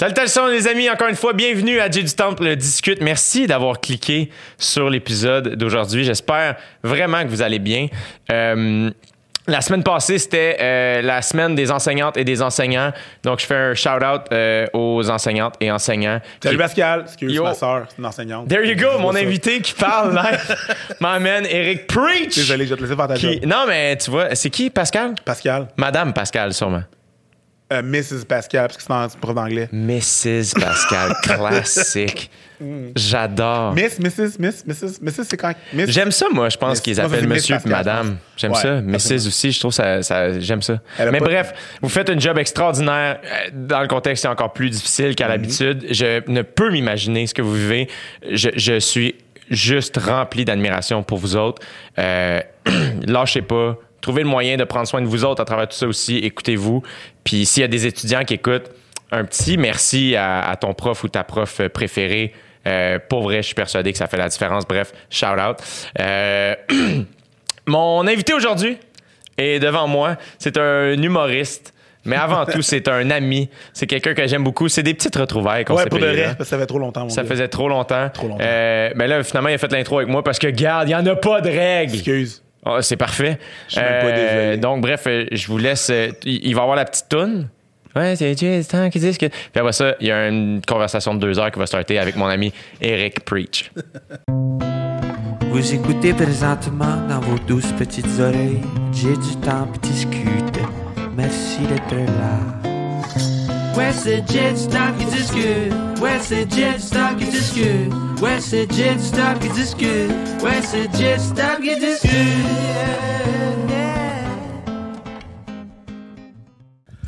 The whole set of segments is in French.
Salutations les amis, encore une fois, bienvenue à J du Temple Discute. Merci d'avoir cliqué sur l'épisode d'aujourd'hui. J'espère vraiment que vous allez bien. Euh, la semaine passée, c'était euh, la semaine des enseignantes et des enseignants. Donc, je fais un shout-out euh, aux enseignantes et enseignants. Salut Qui- Pascal, excuse Yo. ma soeur, c'est une enseignante. There you go, mon invité qui parle live. My man, Eric Preach. Désolé, je vais te laisser faire ta Qui-. Non, mais tu vois, c'est qui, Pascal? Pascal, Madame Pascal, sûrement. Euh, Mrs. Pascal, parce que c'est en- prof d'anglais. Mrs. Pascal, classique. J'adore. Miss, Mrs., Miss, Mrs., Mrs., c'est quand? Miss? J'aime ça, moi, je pense Miss- qu'ils moi, appellent c'est Miss monsieur et Pascal, madame. J'aime Ouais, ça. Mrs. aussi, je trouve ça, ça j'aime ça. Elle a Mais pas- bref, vous faites un job extraordinaire. Euh, Dans le contexte, c'est encore plus difficile Mhm. qu'à l'habitude. Je ne peux m'imaginer ce que vous vivez. Je, je suis juste rempli d'admiration pour vous autres. Euh, lâchez pas. Trouvez le moyen de prendre soin de vous autres à travers tout ça aussi. Écoutez-vous. Puis s'il y a des étudiants qui écoutent, un petit merci à, à ton prof ou ta prof préférée. Euh, pour vrai, je suis persuadé que ça fait la différence. Bref, shout out. Euh, mon invité aujourd'hui est devant moi. C'est un humoriste. Mais avant tout, c'est un ami. C'est quelqu'un que j'aime beaucoup. C'est des petites retrouvailles qu'on Ouais, pour de vrai, là. parce que ça fait trop longtemps, mon Ça gars. faisait trop longtemps. Trop longtemps. Euh, mais là, finalement, il a fait l'intro avec moi parce que, garde, il n'y en a pas de règles. Excuse. Ah, c'est parfait. Désolé. Donc, bref, euh, je vous laisse. euh, il va avoir la petite toune. Ouais, c'est juste temps qu'ils disent que. Puis après ça, il y a une conversation de deux heures qui va starter avec mon ami Eric Preach. Vous écoutez présentement dans vos douces petites oreilles. J'ai du temps pour discuter. Merci d'être là. Ouais, c'est Jet Stop qui discute. Ouais, c'est Jet Stop qui discute. Ouais, c'est Jet Stop qui discute. Ouais, c'est Jet Stop qui discute.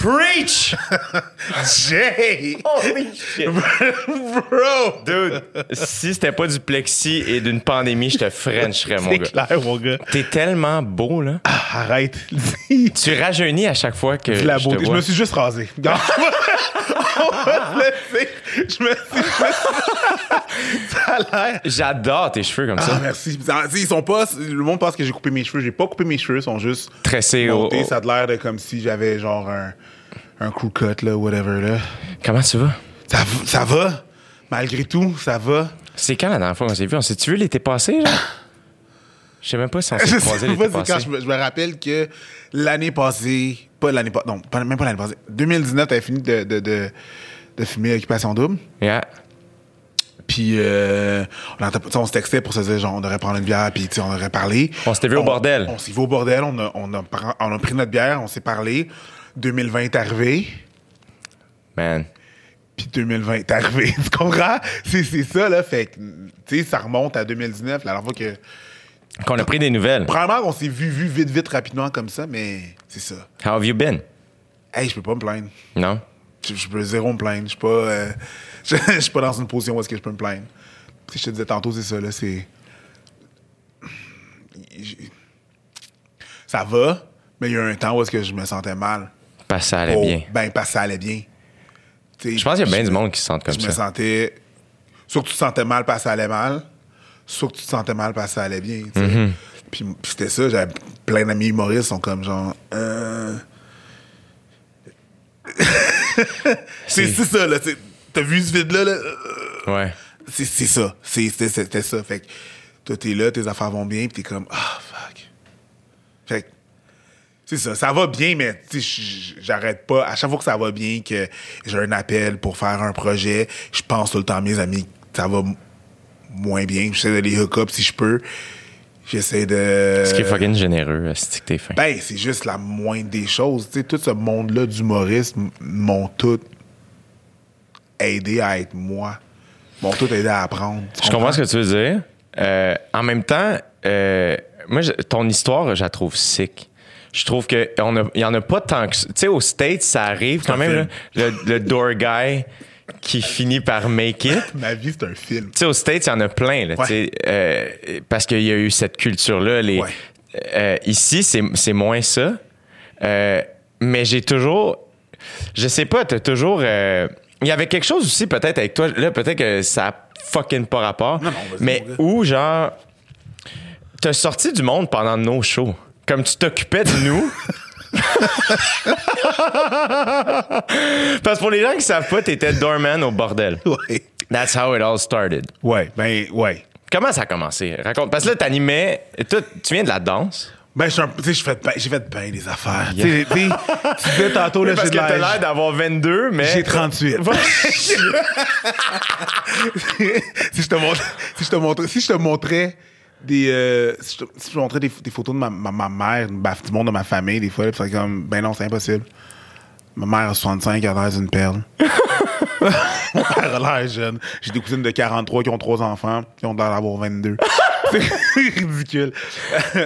Preach! Jay! Holy shit! Bro! Dude, si c'était pas du plexi et d'une pandémie, je te frencherais, mon C'est gars. clair, mon gars. T'es tellement beau, là. Ah, arrête. Tu rajeunis à chaque fois que. la je te beauté. Je vois. me suis juste rasé. Regarde. On va se laisser. Je me suis juste... Ça a l'air... J'adore tes cheveux comme Ah, ça. merci. Tu sais, Ils sont pas... Le monde pense que j'ai coupé mes cheveux. J'ai pas coupé mes cheveux. Ils sont juste... Tressé au. montés. au- Ça a l'air de comme si j'avais genre un... Un crew cut, là, whatever, là. Comment tu vas? Ça, va? Malgré tout, ça va. C'est quand la dernière fois qu'on s'est vu? On s'est-tu vu l'été passé, genre? Je sais même pas si on s'est croisé l'été passé. quand je me, je me rappelle que l'année passée, pas l'année passée, non, pas- même pas l'année passée, 2019, t'avais fini de, de, de, de filmer Occupation Double. Yeah. Puis, euh, on, on se textait pour se dire, genre, on devrait prendre une bière, puis, on aurait parlé. On s'était vu au bordel. On s'est vu au bordel, on a, on, a, pr- on a pris notre bière, on s'est parlé. 2020 est arrivé, Man. puis 2020 est arrivé. tu comprends? C'est c'est ça, là. Fait que, tu sais, ça remonte à 2019, la dernière fois que. Qu'on a pris des nouvelles. Probablement qu'on s'est vu, vu vite, vite, rapidement comme ça, mais c'est ça. How have you been? Hey, je peux pas me plaindre. Non? Je, je peux zéro me plaindre. Je suis pas, euh, je, je suis pas dans une position où est-ce que je peux me plaindre. Si je te disais tantôt, c'est ça, là, c'est... Ça va, mais il y a un temps où est-ce que je me sentais mal. Parce que ça allait Oh, bien. Ben, parce que ça allait bien. Je pense qu'il y a bien du monde qui se sent comme Je me ça. sentais... Soit que tu te sentais mal parce que ça allait mal, soit que tu te sentais mal parce que ça allait bien. Mm-hmm. Puis, puis c'était ça, j'avais plein d'amis humoristes qui sont comme genre... Euh... c'est ça, là. T'as vu ce vide-là? Là? Ouais. C'est ça. C'était ça. Fait que toi, t'es là, tes affaires vont bien, puis t'es comme, ah, fuck. Fait que, c'est ça. Ça va bien, mais j'arrête pas. À chaque fois que ça va bien, que j'ai un appel pour faire un projet, je pense tout le temps à mes amis que ça va moins bien. J'essaie de les hook up si je peux. J'essaie de. Ce qui est fucking généreux, c'est que t'es fin. Ben, c'est juste la moindre des choses. Tu sais, tout ce monde-là d'humoristes m- m'ont tout aidé à être moi. M'ont tout aidé à apprendre. Je comprends ce que tu veux dire. Euh, en même temps, euh, moi, ton histoire, je la trouve sick. Je trouve qu'il n'y en a pas tant que ça. Tu sais, aux States, ça arrive quand même, là, le, le door guy qui finit par make it. Ma vie, c'est un film. Tu sais, aux States, il y en a plein, là, Ouais. euh, parce qu'il y a eu cette culture-là. Les, Ouais. euh, ici, c'est moins ça. Euh, mais j'ai toujours. Je sais pas, t'as toujours. il y avait quelque chose aussi, peut-être, avec toi. Là, peut-être que ça a fucking pas rapport. Non, non, mais où, genre. T'as sorti du monde pendant nos shows. Comme tu t'occupais de nous. Parce que pour les gens qui savent pas, t'étais doorman au bordel. Ouais. That's how it all started. Ouais, ben, ouais. Comment ça a commencé? Raconte. Parce que là, t'animais. Tu viens de la danse? Ben, je j'ai fait, ben- j'ai fait bien des affaires. Tu sais, tu sais, tu disais tantôt, là, Parce j'ai que de t'as l'air d'avoir 22, mais. J'ai 38. Va- si je te montre, si je te montrais, si je te montrais des, euh, si, je montrais des, des photos de ma, ma, ma mère, bah, du monde de ma famille, des fois, c'est comme, ben non, c'est impossible. Ma mère a 65, elle a l'air d'une perle. Père a l'air jeune. J'ai des cousines de 43 qui ont trois enfants, qui ont l'air d'avoir 22. c'est ridicule.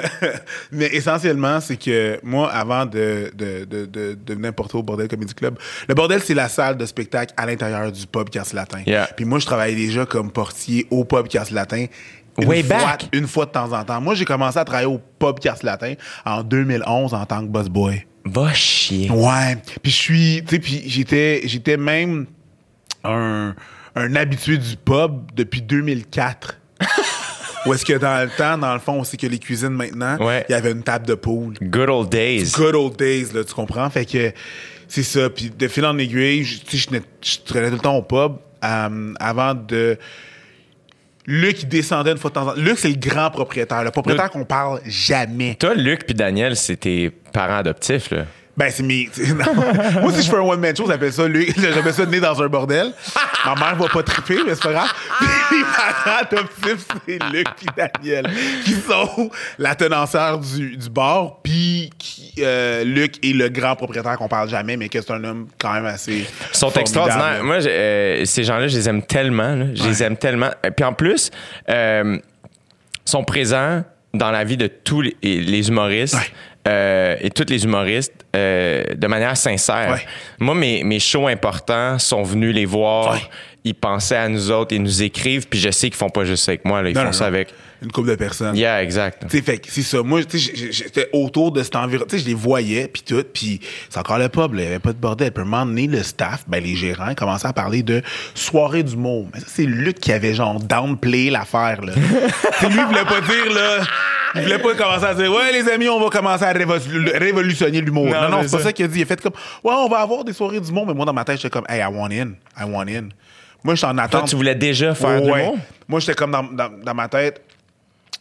Mais essentiellement, c'est que moi, avant de, de, de, de, de venir porter au Bordel Comedy Club, le Bordel, c'est la salle de spectacle à l'intérieur du pub Casse Latin. Yeah. Puis moi, je travaillais déjà comme portier au pub Casse Latin. Une Way fois, back. Une fois de temps en temps. Moi, j'ai commencé à travailler au pub Casse Latin en 2011 en tant que boss boy. Va chier. Ouais. Puis je suis, tu sais, puis j'étais, j'étais même un, un habitué du pub depuis 2004. Où est-ce que dans le temps, dans le fond, on sait que les cuisines maintenant, il Ouais. y avait une table de poule. Good old days. Good old days, là, tu comprends? Fait que c'est ça. Puis de fil en aiguille, je- tu sais, je tenais- je traînais tout le temps au pub euh, avant de. Luc, il descendait une fois de temps en temps. Luc, c'est le grand propriétaire. Le propriétaire qu'on parle jamais. Toi, Luc puis Daniel, c'est tes parents adoptifs, là. Ben, c'est mes. Moi, si je fais un one-man show, j'appelle ça, lui, j'appelle ça né dans un bordel. Ma mère va pas triper, mais c'est pas grave. Puis mes parents adoptifs, c'est Luc et Daniel, qui sont la tenancière du, du bar, puis qui, euh, Luc est le grand propriétaire qu'on parle jamais, mais que c'est un homme quand même assez. Ils sont formidable. extraordinaires. Moi, euh, ces gens-là, je les aime tellement. là. Je les aime tellement. Et Puis en plus, euh, sont présents dans la vie de tous les, les humoristes. Ouais. Euh, et tous les humoristes euh, de manière sincère. Ouais. Moi, mes, mes shows importants sont venus les voir. Ouais. Ils pensaient à nous autres, ils nous écrivent, puis je sais qu'ils font pas juste ça avec moi, là, ils Non, font non, ça non. avec. Une couple de personnes. Yeah, exact. Tu sais, fait c'est ça. Moi, j'étais autour de cet environnement. Tu sais, je les voyais, puis tout. Puis c'est encore le pub, il n'y avait pas de bordel. Puis à un moment donné, le staff, ben, les gérants, commençaient à parler de soirée d'humour. Mais ça, c'est Luc qui avait genre downplay l'affaire, là. sais, lui, il voulait pas dire, là. Il voulait pas commencer à dire, ouais, les amis, on va commencer à révo- révolutionner l'humour. Non, Non, non, c'est pas ça- ça qu'il a dit. Il a fait comme, ouais, on va avoir des soirées d'humour. Mais moi, dans ma tête, j'étais comme, hey, I want in. I want in. Moi, j'étais en Toi, attente. tu voulais déjà faire Ouais. l'humour? Moi, j'étais comme dans, dans, dans ma tête,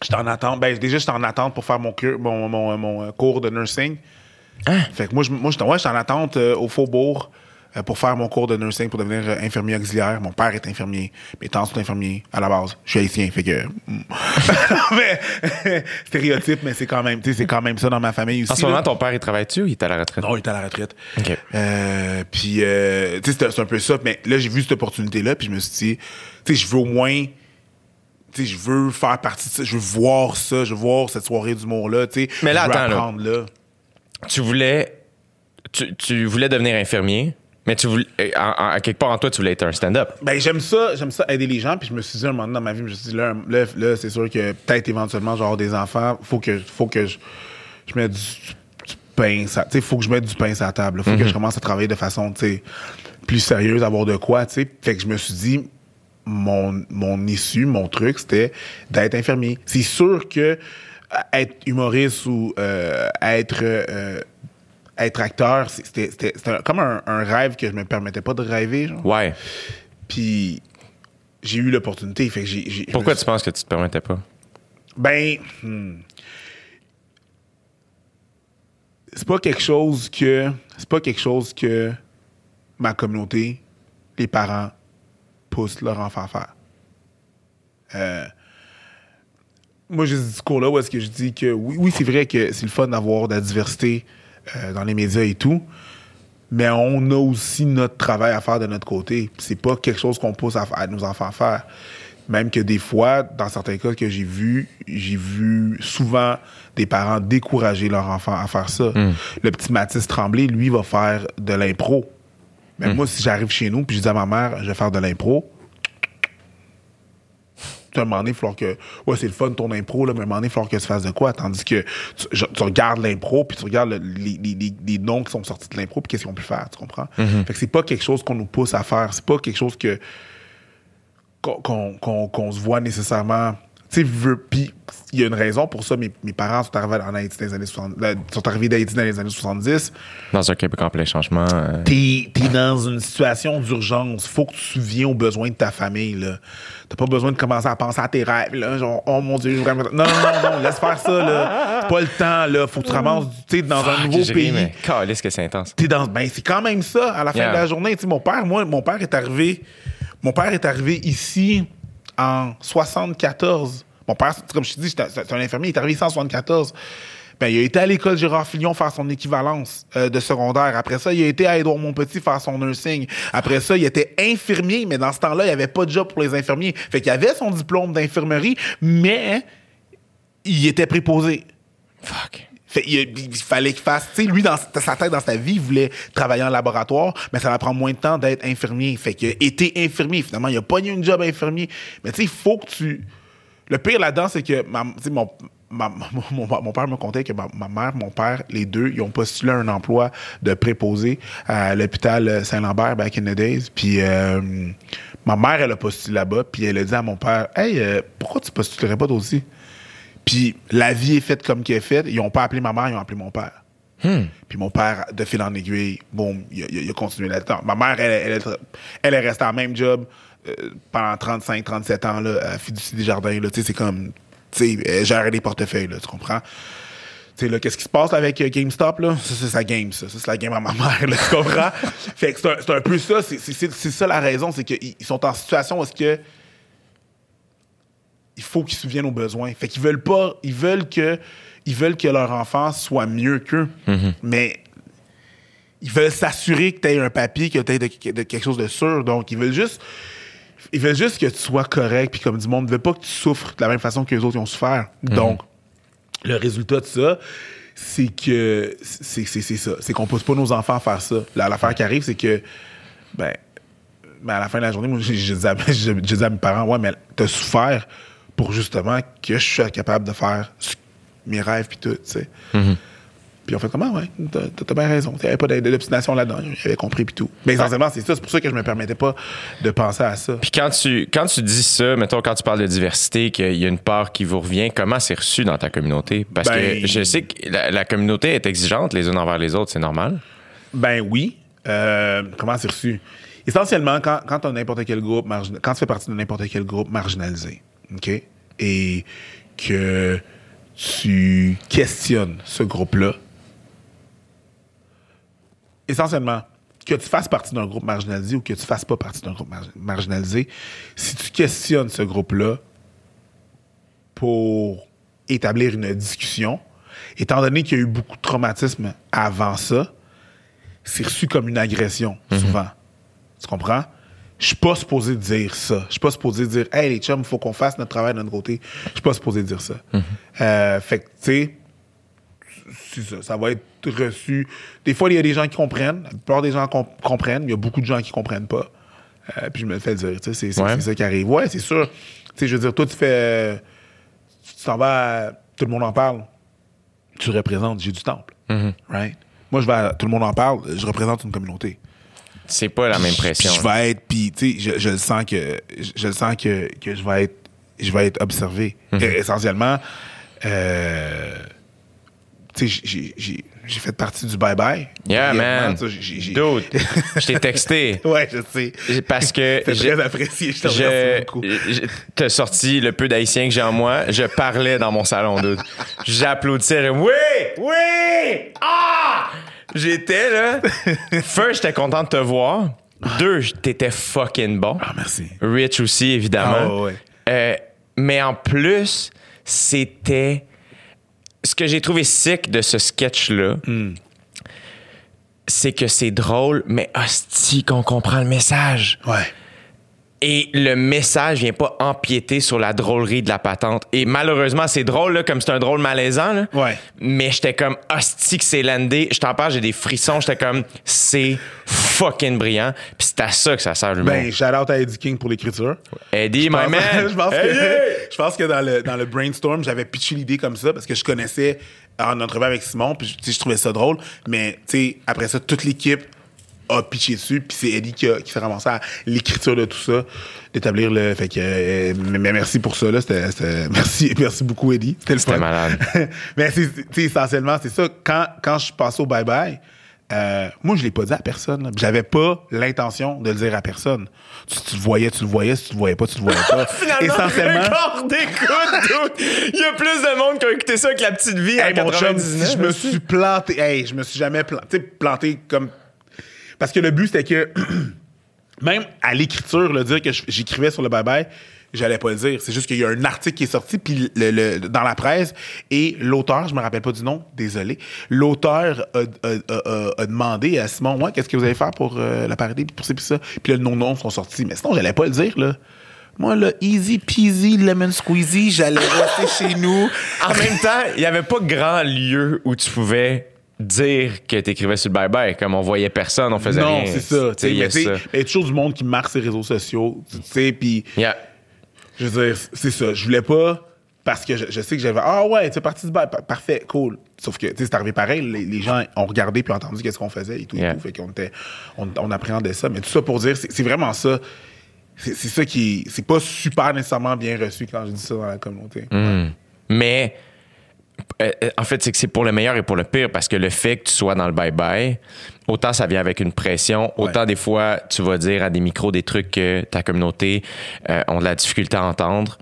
j'étais en attente. Ben, déjà, j'étais en attente pour faire mon, mon, mon, mon, euh, cours de nursing. Hein? Fait que moi, je- moi j'étais ouais, en attente euh, au Faubourg euh, pour faire mon cours de nursing pour devenir euh, infirmier auxiliaire. Mon père est infirmier, mes tantes sont infirmiers à la base. Je suis haïtien, fait que. mais, stéréotype, mais c'est quand même, c'est quand même ça dans ma famille aussi. En ce là. moment, ton père, il travaille-tu ou il est à la retraite? Non, il est à la retraite. OK. Euh, puis, euh, tu sais, c'est- c'est un peu ça. Mais là, j'ai vu cette opportunité-là, puis je me suis dit, tu sais, je veux au moins. Sais, je veux faire partie de ça. Je veux voir ça. Je veux voir cette soirée d'humour-là. Tu sais, Mais là, attends, là. apprendre, là. tu voulais tu, tu voulais devenir infirmier, mais tu voulais, euh, à quelque part en toi, tu voulais être un stand-up. Ben, j'aime ça, j'aime ça aider les gens. Puis je me suis dit, un moment donné dans ma vie, je me suis dit, là, là, là, c'est sûr que peut-être éventuellement, avoir des enfants. Faut que, faut que je, je mette du, du pain, ça, tu sais, faut que je mette du pain sur la table. là. Faut que je commence à travailler de façon, tu sais, plus sérieuse, avoir de quoi, tu sais. Fait que je me suis dit, mon, mon issue, mon truc, c'était d'être infirmier. C'est sûr que euh, être humoriste ou euh, être euh, être acteur, c'était comme un, un rêve que je me permettais pas de rêver. Genre. Ouais. Puis j'ai eu l'opportunité. Fait que Pourquoi tu penses que tu te permettais pas? Ben. hmm. C'est pas quelque chose que. C'est pas quelque chose que ma communauté, les parents, enfant à faire. Euh, moi, j'ai ce discours-là où est-ce que je dis que oui, oui c'est vrai que c'est le fun d'avoir de la diversité euh, dans les médias et tout, mais on a aussi notre travail à faire de notre côté. C'est pas quelque chose qu'on pousse à, à nos enfants à faire. Même que des fois, dans certains cas que j'ai vu, j'ai vu souvent des parents décourager leurs enfants à faire ça. Le petit Mathis Tremblay, lui, va faire de l'impro. Mais moi, si j'arrive chez nous puis je dis à ma mère, je vais faire de l'impro, à un moment donné, il va falloir que. Ouais, c'est le fun ton impro, là, mais à un moment donné, il falloir que tu fasses de quoi? Tandis que tu, je- tu regardes l'impro, puis tu regardes le- les, les- les- noms qui sont sortis de l'impro, puis qu'est-ce qu'ils ont pu faire, tu comprends? Fait que c'est pas quelque chose qu'on nous pousse à faire. C'est pas quelque chose que. qu'on se voit nécessairement. Tu tu sais, veux- puis il y a une raison pour ça. Mes, mes parents sont arrivés en Haïti dans les années 60, euh, sont arrivés d'Haïti dans les années 70. Dans un Québec en plein changement. euh, T'es es dans une situation d'urgence. Faut que tu souviens aux besoins de ta famille. là. T'as pas besoin de commencer à penser à tes rêves. Là, genre, oh mon Dieu, je voudrais... Non, non, non, non, laisse faire ça. là. C'est pas le temps. Là. Faut que tu ramasses tu sais, dans un nouveau pays. mais calisse que c'est intense. T'es dans ben c'est quand même ça à la fin Yeah. de la journée Tu sais, mon père moi mon père est arrivé mon père est arrivé ici en 74 mon père comme je te dis c'est un- infirmier il est arrivé ici en 74 ben, il a été à l'école Gérard Filion faire son équivalence euh, de secondaire. Après ça, il a été à Édouard Montpetit faire son nursing. Après ça, il était infirmier, mais dans ce temps-là, il n'y avait pas de job pour les infirmiers. Fait qu'il avait son diplôme d'infirmerie, mais il était préposé. Fuck. Fait, il, fallait qu'il fasse. Tu sais, lui, dans sa tête, dans sa vie, il voulait travailler en laboratoire, mais ça va prendre moins de temps d'être infirmier. Fait qu'il a été infirmier. Finalement, il a pas eu une job infirmier. Mais tu sais, il faut que tu. Le pire là-dedans, c'est que mon, mon, mon- père me contait que ma, ma mère, mon père, les deux, ils ont postulé un emploi de préposé à l'hôpital Saint-Lambert back in the days. Puis euh, ma mère, elle a postulé là-bas, puis elle a dit à mon père Hey, euh, pourquoi tu postulerais pas toi aussi puis la vie est faite comme qu'elle est faite. Ils ont pas appelé ma mère, ils ont appelé mon père. Puis mon père, de fil en aiguille, boum, il, a- il continué là-dedans. Ma mère, elle, elle, est- elle est restée à même job euh, pendant 35, 37 ans, là, à Fiducie des Jardins. Là, Tu sais, c'est comme, tu sais, elle gérait des portefeuilles, là, tu comprends? Tu sais, là, qu'est-ce qui se passe avec euh, GameStop, là? Ça, c'est sa game, ça. Ça, c'est la game à ma mère, là, tu comprends? fait que c'est un, un peu ça. C'est- ça la raison, c'est qu'ils ils sont en situation où est-ce que il faut qu'ils se souviennent aux besoins. Fait qu'ils veulent pas, ils veulent que, ils veulent que leur enfant soit mieux qu'eux, mais ils veulent s'assurer que tu aies un papier, que tu aies de, de quelque chose de sûr. Donc, ils veulent juste, ils veulent juste que tu sois correct, puis comme du monde, ils veulent pas que tu souffres de la même façon que les autres ils ont souffert. Donc, le résultat de ça, c'est que c'est c'est- c'est ça. C'est qu'on pousse pas nos enfants à faire ça. Là, L'affaire qui arrive, c'est que, ben, mais à la fin de la journée, moi, à, dis à mes parents, ouais, mais t'as souffert pour justement que je sois capable de faire mes rêves puis tout, tu sais. Puis on fait comment, ouais, t'as t'as bien raison. Il n'y avait pas d'obstination là-dedans. J'avais compris puis tout. Mais essentiellement, c'est ça. C'est pour ça que je me permettais pas de penser à ça. Puis quand tu, quand tu dis ça, mettons, quand tu parles de diversité, qu'il y a une part qui vous revient, comment c'est reçu dans ta communauté? Parce Ben- que je sais que la, la communauté est exigeante les unes envers les autres, c'est normal. Ben oui. Euh, comment c'est reçu? Essentiellement, quand, quand tu n'importe quel groupe, margin- quand tu fais partie de n'importe quel groupe marginalisé, OK? Et que tu questionnes ce groupe-là, essentiellement, que tu fasses partie d'un groupe marginalisé ou que tu fasses pas partie d'un groupe mar- marginalisé, si tu questionnes ce groupe-là pour établir une discussion, étant donné qu'il y a eu beaucoup de traumatisme avant ça, c'est reçu comme une agression, souvent. Tu comprends? Je suis pas supposé dire ça. Je suis pas supposé dire Hey les chums, il faut qu'on fasse notre travail de notre côté. Je suis pas supposé dire ça. Euh, fait que, tu sais, c'est ça. Ça va être reçu. Des fois, il y a des gens qui comprennent. La plupart des gens com- comprennent. Il y a beaucoup de gens qui comprennent pas. Euh, puis je me le fais dire. tu sais, C'est c'est- Ouais. c'est ça qui arrive. Ouais, c'est sûr. Tu sais, je veux dire, toi, tu fais. Tu t'en vas. à- Tout le monde en parle. Tu représentes J'ai du Temple. Right? Moi, je vais à- Tout le monde en parle. Je représente une communauté. C'est pas la même pression. Puis je vais être, puis tu sais, je, je le sens que, je, je le sens que, que je vais être, je vais être observé. Mhm. Et essentiellement, euh, tu sais, j'ai- fait partie du bye bye. Yeah, man. ça, Dude, je t'ai texté. ouais, je sais. Parce que j'ai- très apprécié. Je te remercie beaucoup. t'as sorti le peu d'haïtien que j'ai en moi. Je parlais dans mon salon, dude. J'applaudissais. Oui! Oui! Ah! J'étais là. First, j'étais content de te voir. Deux, t'étais fucking bon. Ah, merci. Rich aussi, évidemment. Ah, ouais, ouais. Euh, mais en plus, c'était. Ce que j'ai trouvé sick de ce sketch-là, Hmm. c'est que c'est drôle, mais hostie qu'on comprend le message. Ouais. Et le message vient pas empiéter sur la drôlerie de la patente. Et malheureusement, c'est drôle, là, comme c'est un drôle malaisant. Là. Ouais. Mais j'étais comme, hostie que c'est landé. Je t'en parle, j'ai des frissons. J'étais comme, c'est fucking brillant. Puis c'est à ça que ça sert le Ben, shout out à Eddie King pour l'écriture. Eddie, my man. je pense que, Eddie! je pense que dans, le, dans le brainstorm, j'avais pitché l'idée comme ça parce que je connaissais en entrevue avec Simon, puis je trouvais ça drôle. Mais tu sais, après ça, toute l'équipe a pitché dessus, puis c'est Eddie qui, a- qui s'est ramassé à l'écriture de tout ça, d'établir le. Fait que, euh, mais mais merci pour ça, là. C'était, c'était- merci, merci beaucoup, Eddie. C'était le C'était fun. malade. mais c'est, tu sais, essentiellement, c'est ça. Quand, quand je suis passé au bye-bye, euh, moi, je l'ai pas dit à personne. là. J'avais pas l'intention de le dire à personne. Tu, tu le voyais, tu le voyais. Si tu le voyais pas, tu le voyais pas. Essentiellement. record d'écoute, dude. Il y a plus de monde qui a écouté ça que la petite vie Hey, en mon chum, 99. si je me suis planté. Hey, je me suis jamais planté. tu sais, planté comme. Parce que le but, c'était que. même à l'écriture, le dire que j'écrivais sur le bye-bye, j'allais pas le dire. C'est juste qu'il y a un article qui est sorti puis le, le- dans la presse et l'auteur, je me rappelle pas du nom, désolé, l'auteur a, demandé à Simon, ouais, qu'est-ce que vous allez faire pour euh, la parody, pour ça, puis ça? Puis là, le nom-nom sont sortis. Mais sinon, j'allais pas le dire, là. Moi, là, easy peasy, lemon squeezy, j'allais rester chez nous. En même temps, il n'y avait pas grand lieu où tu pouvais dire que tu écrivais sur le bye-bye. Comme on voyait personne, on faisait non, rien. c'est ça. Mais ça. il y a toujours du monde qui marque ses réseaux sociaux. Tu sais, puis Yeah. je veux dire, c'est ça. Je voulais pas parce que je, je sais que j'avais ah ouais, tu es parti du Pa- parfait, cool. Sauf que tu sais, c'est arrivé pareil. Les, les gens ont regardé puis ont entendu qu'est-ce qu'on faisait et tout Yeah. et tout. Fait qu'on était, on, on appréhendait ça. Mais tout ça pour dire, c'est vraiment ça. C'est ça qui, est- c'est pas super nécessairement bien reçu quand je dis ça dans la communauté. Mm. Mais en fait, c'est que c'est pour le meilleur et pour le pire parce que le fait que tu sois dans le bye-bye, autant ça vient avec une pression, autant des fois tu vas dire à des micros des trucs que ta communauté euh, ont de la difficulté à entendre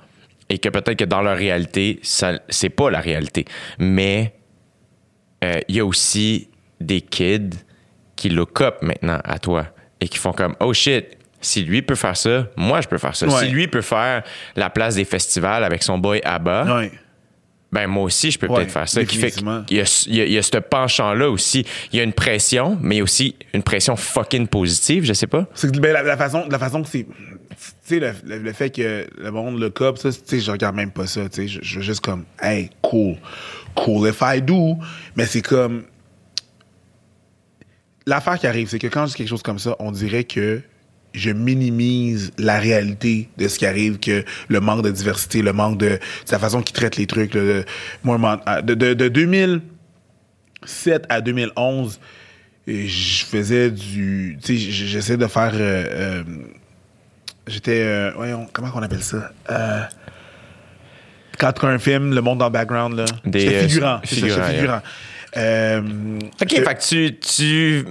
et que peut-être que dans leur réalité, ça c'est pas la réalité. Mais euh, il y a aussi des kids qui look up maintenant à toi et qui font comme oh shit si lui peut faire ça moi je peux faire ça Ouais. si lui peut faire la place des festivals avec son boy Abba Ouais. Ben moi aussi je peux Ouais, peut-être faire ça qui fait qu'il y a, il y a- il y a ce penchant là aussi il y a une pression mais aussi une pression fucking positive je sais pas C'est ben, la, la façon, la façon que c'est. Tu sais, le, le- le fait que le monde le cop, ça, tu sais, je regarde même pas ça. Tu sais, je, je veux juste comme, hey, cool. Cool if I do. Mais c'est comme. L'affaire qui arrive, c'est que quand je dis quelque chose comme ça, on dirait que je minimise la réalité de ce qui arrive, que le manque de diversité, le manque de, de la façon qu'ils traitent les trucs. man, de, de, de 2007 à 2011, et je faisais du. Tu sais, j'essaie de faire. euh, euh, J'étais. euh, voyons, comment on appelle ça? Quand tu as un film, le monde dans le background, là. Des, J'étais figurant. ça, J'étais figurant. Euh, ok je- fait que tu tu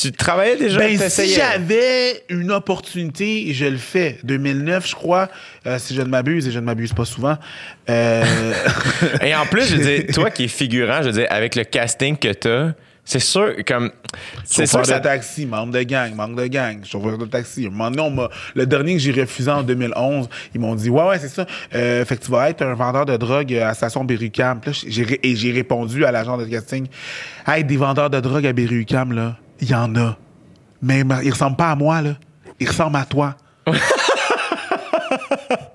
tu travaillais déjà ben, si j'avais une opportunité, je le fais. 2009, je crois, euh, si je ne m'abuse, et je ne m'abuse pas souvent. Euh, Et en plus, je veux dire, toi qui es figurant, je veux dire, avec le casting que t'as, c'est sûr, comme. C'est sûr de taxi, membre de gang, membre de gang, chauffeur de taxi. Un moment donné, on le dernier que j'ai refusé en 2011, ils m'ont dit, ouais, ouais, c'est ça. Euh, fait que tu vas être un vendeur de drogue à station ré- et j'ai répondu à l'agent de casting, hey, des vendeurs de drogue à Berry-UQAM, là, il y en a. Mais ma- ils ressemblent pas à moi, là. Ils ressemblent à toi.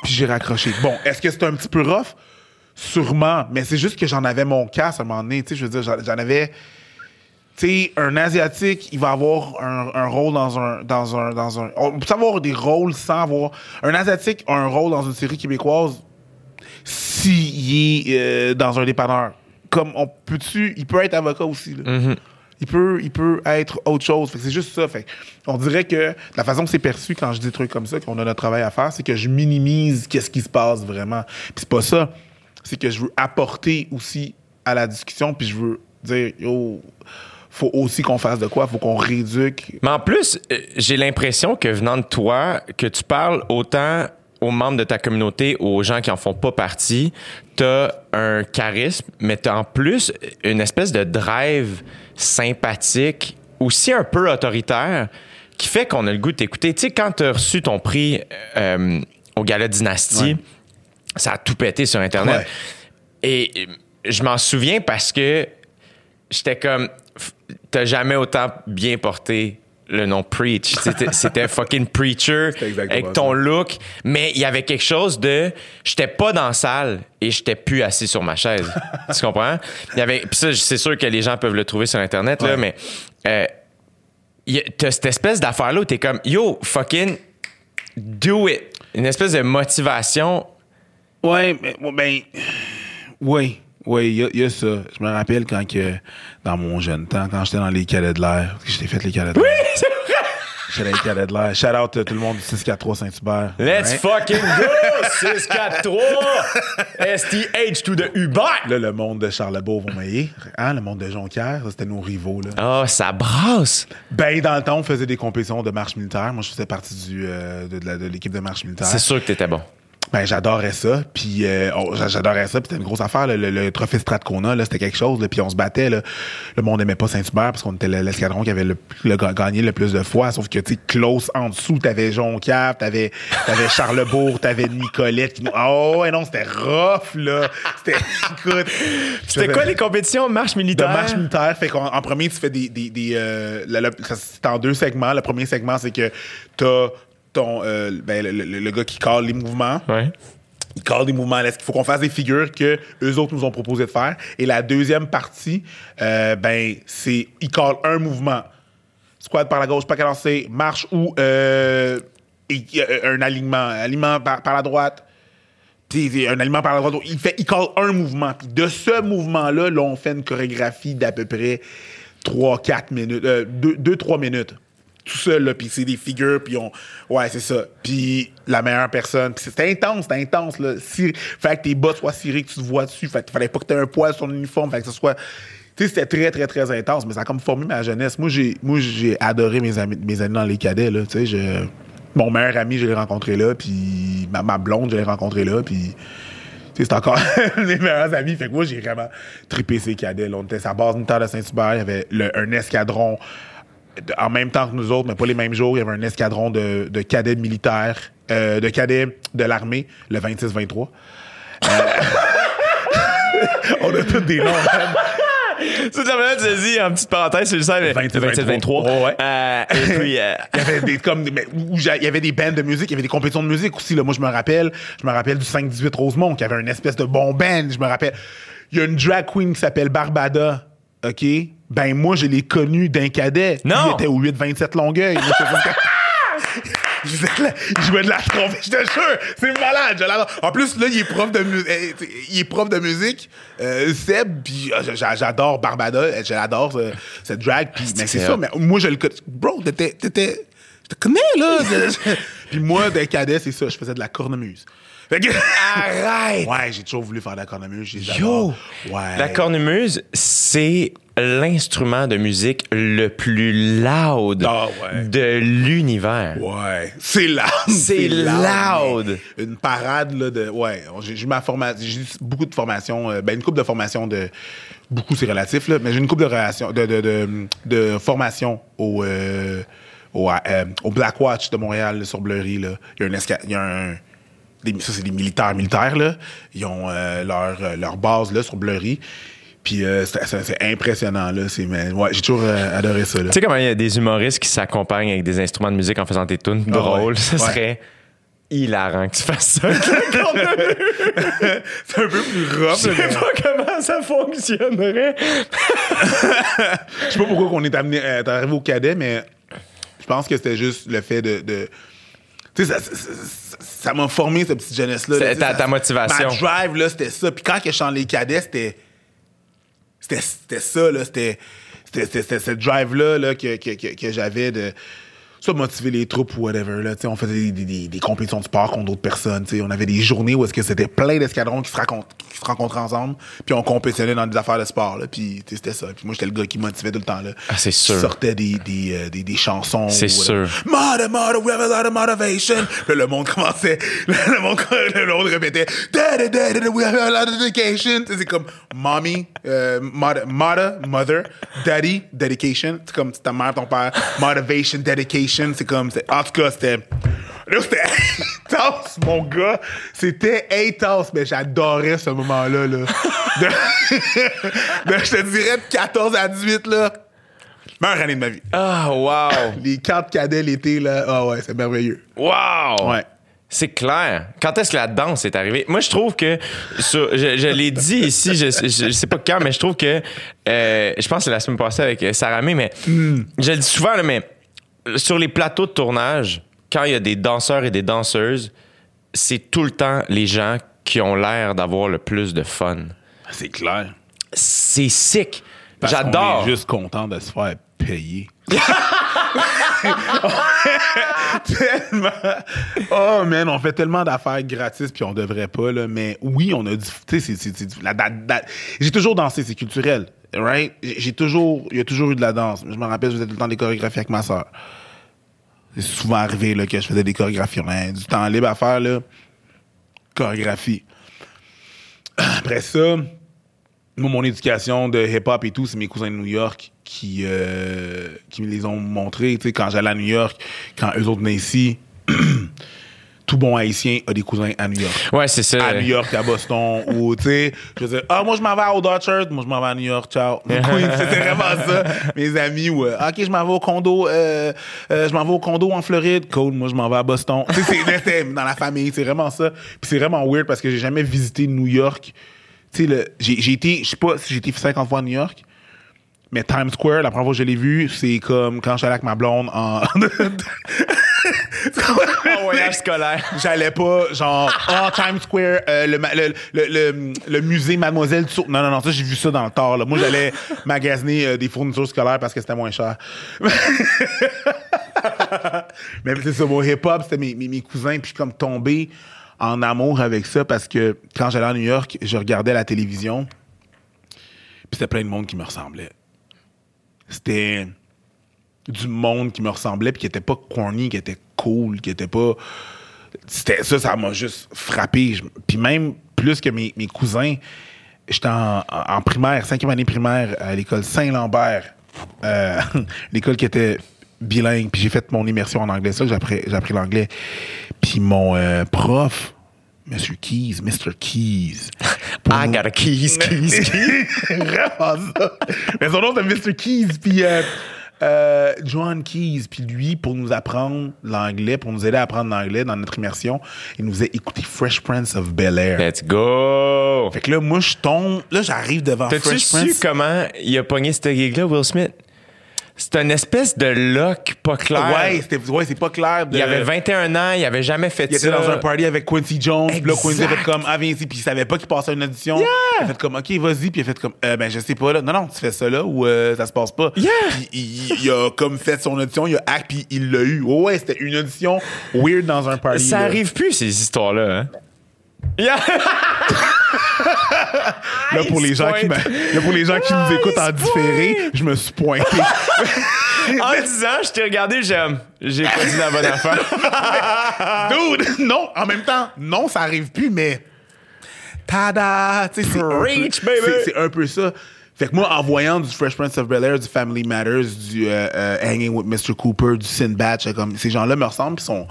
Puis j'ai raccroché. Bon, est-ce que c'est un petit peu rough? Sûrement. Mais c'est juste que j'en avais mon casse à un moment donné. Tu sais, je veux dire, j'en- avais sais, un Asiatique, il va avoir un, un rôle dans un, dans un, dans un. On peut avoir des rôles sans avoir. Un Asiatique a un rôle dans une série québécoise s'il est euh, dans un dépanneur. Comme on peut-tu. Il peut être avocat aussi, là. Il peut, il peut être autre chose. C'est juste ça. Fait on dirait que la façon que c'est perçu quand je dis des trucs comme ça, qu'on a notre travail à faire, c'est que je minimise qu'est-ce qui se passe vraiment. Puis c'est pas ça. C'est que je veux apporter aussi à la discussion, puis je veux dire, yo, faut aussi qu'on fasse de quoi, faut qu'on rééduque. Mais en plus, euh, j'ai l'impression que venant de toi, que tu parles autant aux membres de ta communauté, aux gens qui en font pas partie, t'as un charisme, mais t'as en plus une espèce de drive sympathique, aussi un peu autoritaire, qui fait qu'on a le goût de t'écouter. Tu sais, quand t'as reçu ton prix euh, au Gala Dynastie, Ouais. ça a tout pété sur Internet. Ouais. Et euh, je m'en souviens parce que j'étais comme, t'as jamais autant bien porté le nom Preach. C'était- fucking Preacher avec ton ça. look. Mais il y avait quelque chose de, j'étais pas dans la salle et j'étais plus assis sur ma chaise. tu comprends? Il y avait, puis ça, c'est sûr que les gens peuvent le trouver sur Internet, là, Ouais. mais euh, t'as cette espèce d'affaire-là où t'es comme, yo, fucking, do it. Une espèce de motivation. Ouais, mais, ouais, ben, oui, oui, il y, a- il y a ça. Je me rappelle quand que, dans mon jeune temps, quand j'étais dans les calets de l'air, que j'étais fait les calets de l'air. Shout out Cadet de l'air. Shout out euh, tout le monde du 643 Saint-Hubert. Let's fucking go! 643 STH to the Uber! Là, le monde de Charlebourg vont m'aider. Hein, le monde de Jonquière, ça, c'était nos rivaux. Là. Oh, ça brasse! Ben, dans le temps, on faisait des compétitions de marche militaire. Moi, je faisais partie du, euh, de, de l'équipe de marche militaire. C'est sûr que t'étais bon. Ben, j'adorais ça. Puis, euh, j'a- j'adorais ça. Puis, c'était une grosse affaire. là. Le, le trophée Stratcona, là, c'était quelque chose. là. Puis, on se battait. Là. Le monde aimait pas Saint-Hubert parce qu'on était le- l'escadron qui avait le, le ga- gagné le plus de fois. Sauf que, tu sais, close en dessous, t'avais Jonquière, t'avais, t'avais Charlebourg, t'avais Nicolette. Oh, ouais, non, c'était rough, là. C'était, écoute. C'était quoi les compétitions? Marche de militaire? marche militaire. Fait qu'en en premier, tu fais des. des, des, euh, c'est en deux segments. Le premier segment, c'est que t'as ton. euh, ben, le, le- le gars qui cale les mouvements. Ouais. Il cale des mouvements. Là, Il faut qu'on fasse des figures que eux autres nous ont proposé de faire? Et la deuxième partie, euh, ben, c'est. Il cale un mouvement. Squat par la gauche, pas cadencé, marche ou euh, et- un alignement. Alignement par, par la droite. Un aliment par la droite. Il, fait, il call un mouvement. Puis de ce mouvement-là, là, on fait une chorégraphie d'à peu près 3-4 minutes. 2-3 minutes. Tout seul. Puis c'est des figures. Puis on. Ouais, c'est ça. Puis la meilleure personne. Puis c'était intense, c'était intense, là. Si, fait que tes bas soient cirés, que tu te vois dessus. Fait qu'il fallait pas que tu aies un poil sur ton uniforme. Fait que ce soit. Tu sais, c'était très, très, très intense. Mais ça a comme formé ma jeunesse. Moi, j'ai, moi, j'ai adoré mes amis, mes amis dans les cadets, là. Tu sais, je. Mon meilleur ami, je l'ai rencontré là, puis ma, blonde, je l'ai rencontré là, puis tu sais, c'est encore mes meilleurs amis. Fait que moi, j'ai vraiment trippé ces cadets. Là. On était à base militaire de Saint-Hubert. Il y avait le- un escadron en même temps que nous autres, mais pas les mêmes jours. Il y avait un escadron de, de cadets militaires, euh, de cadets de l'armée, le 26-23. Euh, on a tous des noms. C'est la manière tu dit en petite parenthèse, c'est le sais, mais 27, 23. Oh, ouais. Euh, et puis, euh, Il y avait des comme mais où il y avait des bands de musique, il y avait des compétitions de musique aussi là. Moi je me rappelle, je me rappelle du 5-18 Rosemont qui avait une espèce de bon band, je me rappelle. Il y a une drag queen qui s'appelle Barbada. OK? Ben moi je l'ai connue d'un cadet. Non. Il était au 8-27 Longueuil. Moi, j'étais comme- Je faisais de la- il jouait de la trompette, je te jure, c'est malade. je l'adore. En plus, là, il est prof de musique. Il est prof de musique, euh, Seb, puis j'a- j'adore Barbada, euh, je l'adore, ce- cette drag. Puis, mais c'est ça, mais moi, je le connais. Bro, t'étais. t'étais- Je te connais, là. puis moi, d'un cadet, c'est ça, je faisais de la cornemuse. Fait que- Arrête! Ouais, j'ai toujours voulu faire de la cornemuse. Yo! j'adore. Ouais. La cornemuse, c'est l'instrument de musique le plus loud Ah ouais. de l'univers. Ouais, c'est loud. C'est loud. Une parade là de ouais, j'ai ma formation, j'ai beaucoup de formations, euh, ben une coupe de formation de beaucoup c'est relatif là, mais j'ai une coupe de relation de de, de, de formation au euh, au, euh, au Black Watch de Montréal là, sur Bleury là. Il y a un esca- il y a un des- ça c'est des militaires militaires là, ils ont euh, leur leur base là sur Bleury. Puis euh, c'est impressionnant là, c'est mais ouais, j'ai toujours euh, adoré ça. Tu sais comment il y a des humoristes qui s'accompagnent avec des instruments de musique en faisant des tunes drôles? ouais. Ce Ouais. serait hilarant que tu fasses ça. c'est un peu plus rough. Je sais pas comment ça fonctionnerait. Je sais pas pourquoi on est amené, euh, arrivé au cadet, mais je pense que c'était juste le fait de. de- tu sais, ça- m'a formé, cette petite jeunesse-là. Là, ta- motivation. Ma drive, là, c'était ça. Puis quand je dans les cadets, c'était. C'était ça, là. C'était cette drive-là là, que, que, que, que j'avais de. Ça, motiver les troupes ou whatever. Là, Tu sais, on faisait des, des- des- des compétitions de sport contre d'autres personnes. tu sais. On avait des journées où est-ce que c'était plein d'escadrons qui se qui se rencontraient ensemble. Puis on compétitionnait dans des affaires de sport. Là, puis c'était ça. Puis moi, j'étais le gars qui motivait tout le temps. Là. Ah, c'est Qui sûr. sortait des, des, euh, des, des chansons. C'est sûr. Mother, mother, we have a lot of motivation. Puis le monde commençait, le monde, le monde répétait, daddy, daddy, we have a lot of dedication. C'est comme mommy, euh, mother, mother, mother, daddy, dedication. C'est comme ta mère, ton père, motivation, dedication. C'est comme, en tout cas, c'était, là, c'était intense, mon gars. C'était intense, mais j'adorais ce moment-là, là. De, de- je te dirais de 14 à 18, là. Meilleure année de ma vie. Ah, wow! Les quatre cadets l'été, là, ah ouais, c'est merveilleux. Wow! Ouais. C'est clair. Quand est-ce que la danse est arrivée? Moi, je trouve que, sur- je, je l'ai dit ici, je, je, je sais pas quand, mais je trouve que, euh, je pense que c'est la semaine passée avec euh, Sarah May, mais je le dis souvent, là, mais sur les plateaux de tournage, quand il y a des danseurs et des danseuses, c'est tout le temps les gens qui ont l'air d'avoir le plus de fun. C'est clair. C'est sick. J'adore. qu'on est juste content de se faire payer. tellement. Oh, man, on fait tellement d'affaires gratis, puis on devrait pas, là. Mais oui, on a du. Tu sais, c'est- la- la- la- J'ai toujours dansé, c'est culturel, right? J'ai toujours. Il y a toujours eu de la danse. Je me rappelle, je faisais tout le temps des chorégraphies avec ma soeur. C'est souvent arrivé, que je faisais des chorégraphies. Du temps libre à faire, là. Chorégraphie. Après ça, moi, mon éducation de hip-hop et tout, c'est mes cousins de New York qui, euh, qui me les ont montrés. Quand j'allais à New York, quand eux autres venaient ici, tout bon haïtien a des cousins à New York. Ouais, c'est ça. À New York, à Boston, ou tu sais, je disais, ah, moi je m'en vais Old Orchard, moi je m'en vais à New York, ciao. Queens, c'était vraiment ça. Mes amis, ou, euh, ok, je m'en vais au condo, euh, euh, je m'en vais au condo en Floride, cool, moi je m'en vais à Boston. Tu sais, dans la famille, c'est vraiment ça. Puis c'est vraiment weird parce que j'ai jamais visité New York. Tu sais, le- j'ai j'ai été, je sais pas si j'ai été 50 fois à New York, mais Times Square, la première fois que je l'ai vu, c'est comme quand j'allais avec ma blonde en. En voyage scolaire. J'allais pas, genre, ah, Times Square, euh, le, le, le, le- musée Mademoiselle Tussauds. Non, non, non, ça, j'ai vu ça dans le tard. Là. Moi, j'allais magasiner euh, des fournitures scolaires parce que c'était moins cher. Mais c'est ça, mon hip-hop, c'était mes, mes, mes cousins, puis comme tombé en amour avec ça parce que quand j'allais à New York, je regardais la télévision, puis c'était plein de monde qui me ressemblait. C'était du monde qui me ressemblait, puis qui était pas corny, qui était cool, qui était pas. C'était ça, ça m'a juste frappé. Puis même plus que mes, mes cousins, j'étais en, en primaire, cinquième année primaire, à l'école Saint-Lambert, euh, l'école qui était bilingue, puis j'ai fait mon immersion en anglais. Ça, j'ai appris, j'ai appris l'anglais. Puis mon euh, prof, Monsieur Keys, Mr. Keys. I got a keys, keys, keys. Vraiment ça. Mais son nom, c'est Mr. Keys. Puis euh, euh, John Keys. Puis lui, pour nous apprendre l'anglais, pour nous aider à apprendre l'anglais dans notre immersion, il nous faisait écouter Fresh Prince of Bel-Air. Let's go! Fait que là, moi, je tombe. Là, j'arrive devant T'as-tu Fresh su Prince. comment il a pogné ce gig-là, Will Smith? C'est une espèce de look pas clair. Ouais, c'était, ouais, c'est pas clair. de- il avait 21 ans, il avait jamais fait Il ça. était dans un party avec Quincy Jones. Puis là, Exact. Quincy a fait comme, ah, viens ici. Puis il savait pas qu'il passait une audition. Il a fait comme, OK, vas-y. Puis il a fait comme, euh, ben, je sais pas, là. Non, non, tu fais ça là ou euh, ça se passe pas. Yeah. Puis il, il a comme fait son audition, il a hack, puis il l'a eu. Ouais, ouais, c'était une audition weird dans un party. Ça là. arrive plus, ces histoires-là. Hein? Yeah. Là, pour les gens qui, là, pour les gens qui nous écoutent en différé, je me suis pointé. en disant, je t'ai regardé, j'aime. J'ai pas dit la bonne affaire. Dude, non, en même temps, non, ça arrive plus, mais. Tada! C'est un un peu ça. Fait que moi, en voyant du Fresh Prince of Bel-Air, du Family Matters, du euh, euh, Hanging with Mr. Cooper, du Sinbad, comme, ces gens-là me ressemblent, puis sont,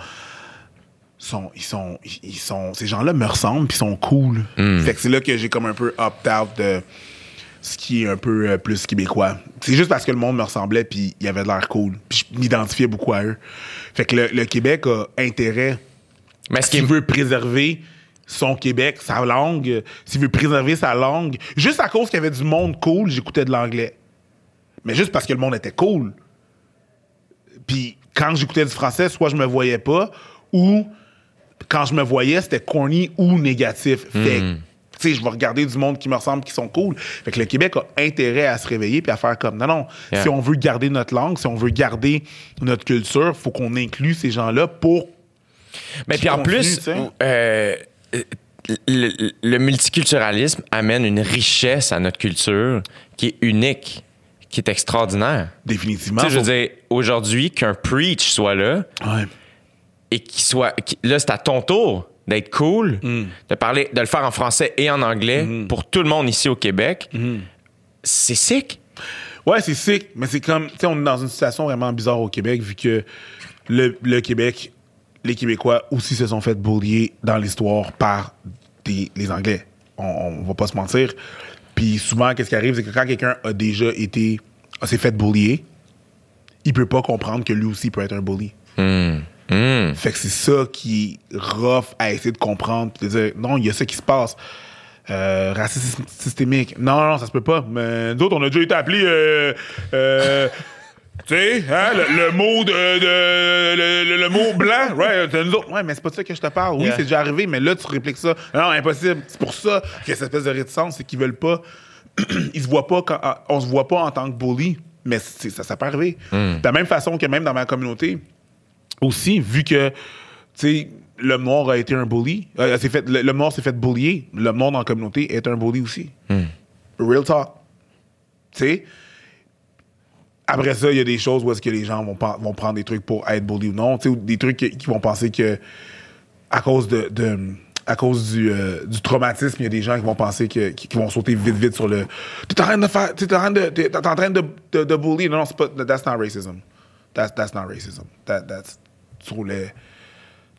sont, ils sont, ils sont, ces gens-là me ressemblent, puis sont cool. Fait que c'est là que j'ai comme un peu opt-out de ce qui est un peu euh, plus québécois. C'est juste parce que le monde me ressemblait, puis il avait de l'air cool. Puis je m'identifiais beaucoup à eux. Fait que le, le Québec a intérêt Mais ce qui s'il est veut préserver son Québec, sa langue, s'il veut préserver sa langue, juste à cause qu'il y avait du monde cool, j'écoutais de l'anglais. Mais juste parce que le monde était cool. Puis quand j'écoutais du français, soit je me voyais pas, ou quand je me voyais, c'était corny ou négatif. Fait que, tu sais, je vais regarder du monde qui me ressemble, qui sont cool. Fait que le Québec a intérêt à se réveiller puis à faire comme, non, non, Yeah. si on veut garder notre langue, si on veut garder notre culture, faut qu'on inclue ces gens-là pour Mais puis en plus, sais. euh, le, le multiculturalisme amène une richesse à notre culture qui est unique, qui est extraordinaire. définitivement. Tu sais, je veux dire, aujourd'hui, qu'un preach soit là Ouais. Et qu'il soit. là, c'est à ton tour d'être cool, Mm. de parler, de le faire en français et en anglais pour tout le monde ici au Québec. Mm-hmm. C'est sick. Ouais, c'est sick, mais c'est comme, tu sais, on est dans une situation vraiment bizarre au Québec, vu que le, le Québec, les Québécois aussi se sont fait bullier dans l'histoire par des, les Anglais. On, on va pas se mentir. Puis souvent, qu'est-ce qui arrive, c'est que quand quelqu'un a déjà été, s'est fait bullier, il peut pas comprendre que lui aussi peut être un bully. Fait que c'est ça qui est rough à essayer de comprendre. de dire, non, il y a ça qui se passe. Euh, racisme systémique. Non, non, ça se peut pas. Mais d'autres, on a déjà été appelés. Euh, euh, tu sais, hein, le, le mot de, de- le, mot blanc, t'as nous autres. Ouais, mais c'est pas de ça que je te parle. Oui, Yeah. c'est déjà arrivé, mais là, tu répliques ça. Non, impossible. C'est pour ça qu'il y a cette espèce de réticence, c'est qu'ils veulent pas. ils se voient pas quand, on se voit pas en tant que bully. mais ça, ça peut arriver. De la même façon que même dans ma communauté, aussi, vu que, tu sais, l'homme noir a été un bully, euh, fait, l'homme noir s'est fait bullier, l'homme noir dans la communauté est un bully aussi. Real talk. Tu sais, après ça, il y a des choses où est-ce que les gens vont, vont prendre des trucs pour être bully ou non, tu sais, ou des trucs qui, qui vont penser que à cause de, de- à cause du, euh, du traumatisme, il y a des gens qui vont penser que qui, qui vont sauter vite vite sur le t'es en train de faire t'es en train de t'es en train de, de, de bully non non c'est pas that's not racism that's that's not racism that that's tu roulais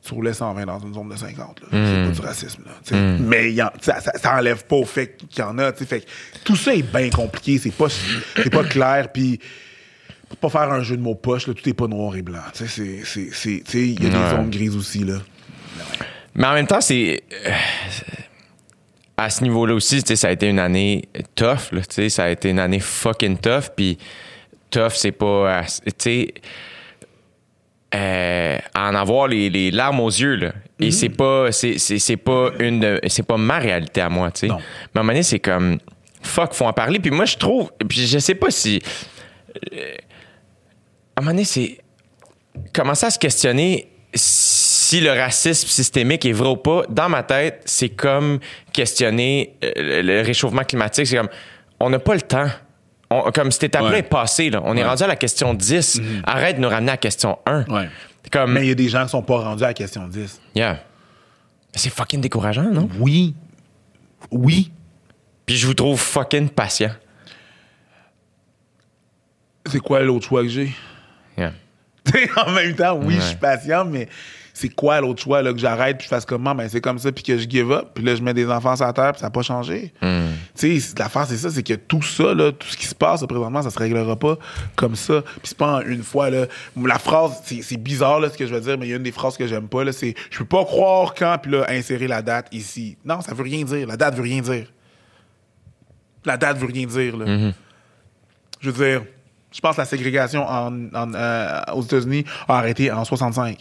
tu roulais 120 dans une zone de 50 là. c'est pas du racisme là, sais. mais il y en- ça, ça, ça enlève pas au fait qu'il y en a fait que tout ça est bien compliqué c'est pas c'est pas clair puis pour pas faire un jeu de mots poche, là, tout est pas noir et blanc. Il y a des Ouais. zones grises aussi. Là. Mais en même temps, c'est. euh, À ce niveau-là aussi, ça a été une année tough. Là, ça a été une année fucking tough. Puis tough, c'est pas. ass- Tu sais. Euh, à en avoir les, les larmes aux yeux là. Et c'est pas c'est, c'est, c'est pas une c'est pas ma réalité à moi tu sais mais à un moment donné c'est comme fuck faut en parler puis moi je trouve puis je sais pas si euh, à un moment donné c'est commencer à se questionner si le racisme systémique est vrai ou pas, dans ma tête, c'est comme questionner euh, le réchauffement climatique. C'est comme, on n'a pas le temps. On- comme cette étape-là Ouais. est passée. Là. On est rendu à la question 10. Arrête de nous ramener à la question 1. Ouais. Comme, Mais il y a des gens qui sont pas rendus à la question 10. yeah. C'est fucking décourageant, non? Oui. Oui. Puis je vous trouve fucking patient. C'est quoi l'autre choix que j'ai? Yeah. En même temps, oui, Ouais. je suis patient, mais c'est quoi l'autre choix là, que j'arrête puis je fasse comment? Ben, c'est comme ça, puis que je give up, puis là, je mets des enfants sur la terre, puis ça n'a pas changé. Hmm. Tu sais, l'affaire, c'est ça, c'est que tout ça, là, tout ce qui se passe là, présentement, ça se réglera pas comme ça. Puis c'est pas en une fois, là. La phrase, c'est bizarre, là, ce que je veux dire, mais il y a une des phrases que j'aime pas, là, c'est « Je peux pas croire quand, puis là, insérer la date ici. » Non, ça veut rien dire. La date veut rien dire. La date veut rien dire, là. Je veux dire, je pense que la ségrégation en, en, euh, aux États-Unis a arrêté en 65.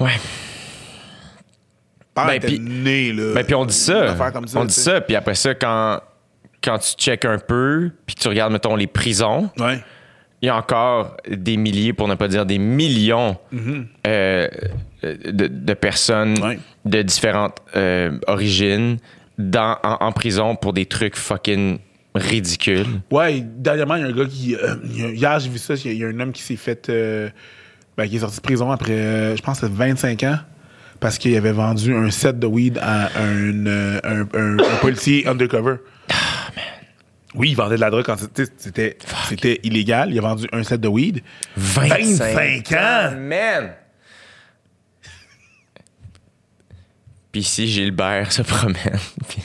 Ouais. Parents Ben, puis- nés, là. Ben, puis on dit ça. affaire comme ça, on dit ça, puis après ça, quand, quand tu checkes un peu, puis tu regardes, mettons, les prisons, Ouais. il y a encore des milliers, pour ne pas dire des millions euh, de, de personnes Ouais. de différentes euh, origines dans, en, en prison pour des trucs fucking ridicules. Ouais, dernièrement, il y a un gars qui. euh, hier, j'ai vu ça. Il y a un homme qui s'est fait. Ben, qui est sorti de prison après, euh, je pense, que c'est 25 ans. Parce qu'il avait vendu un set de weed à un, euh, un, un- un policier undercover. Oui, il vendait de la drogue quand c'était- c'était illégal. Il a vendu un set de weed. 25 ans! Man! Puis ici, Gilbert se promène. Puis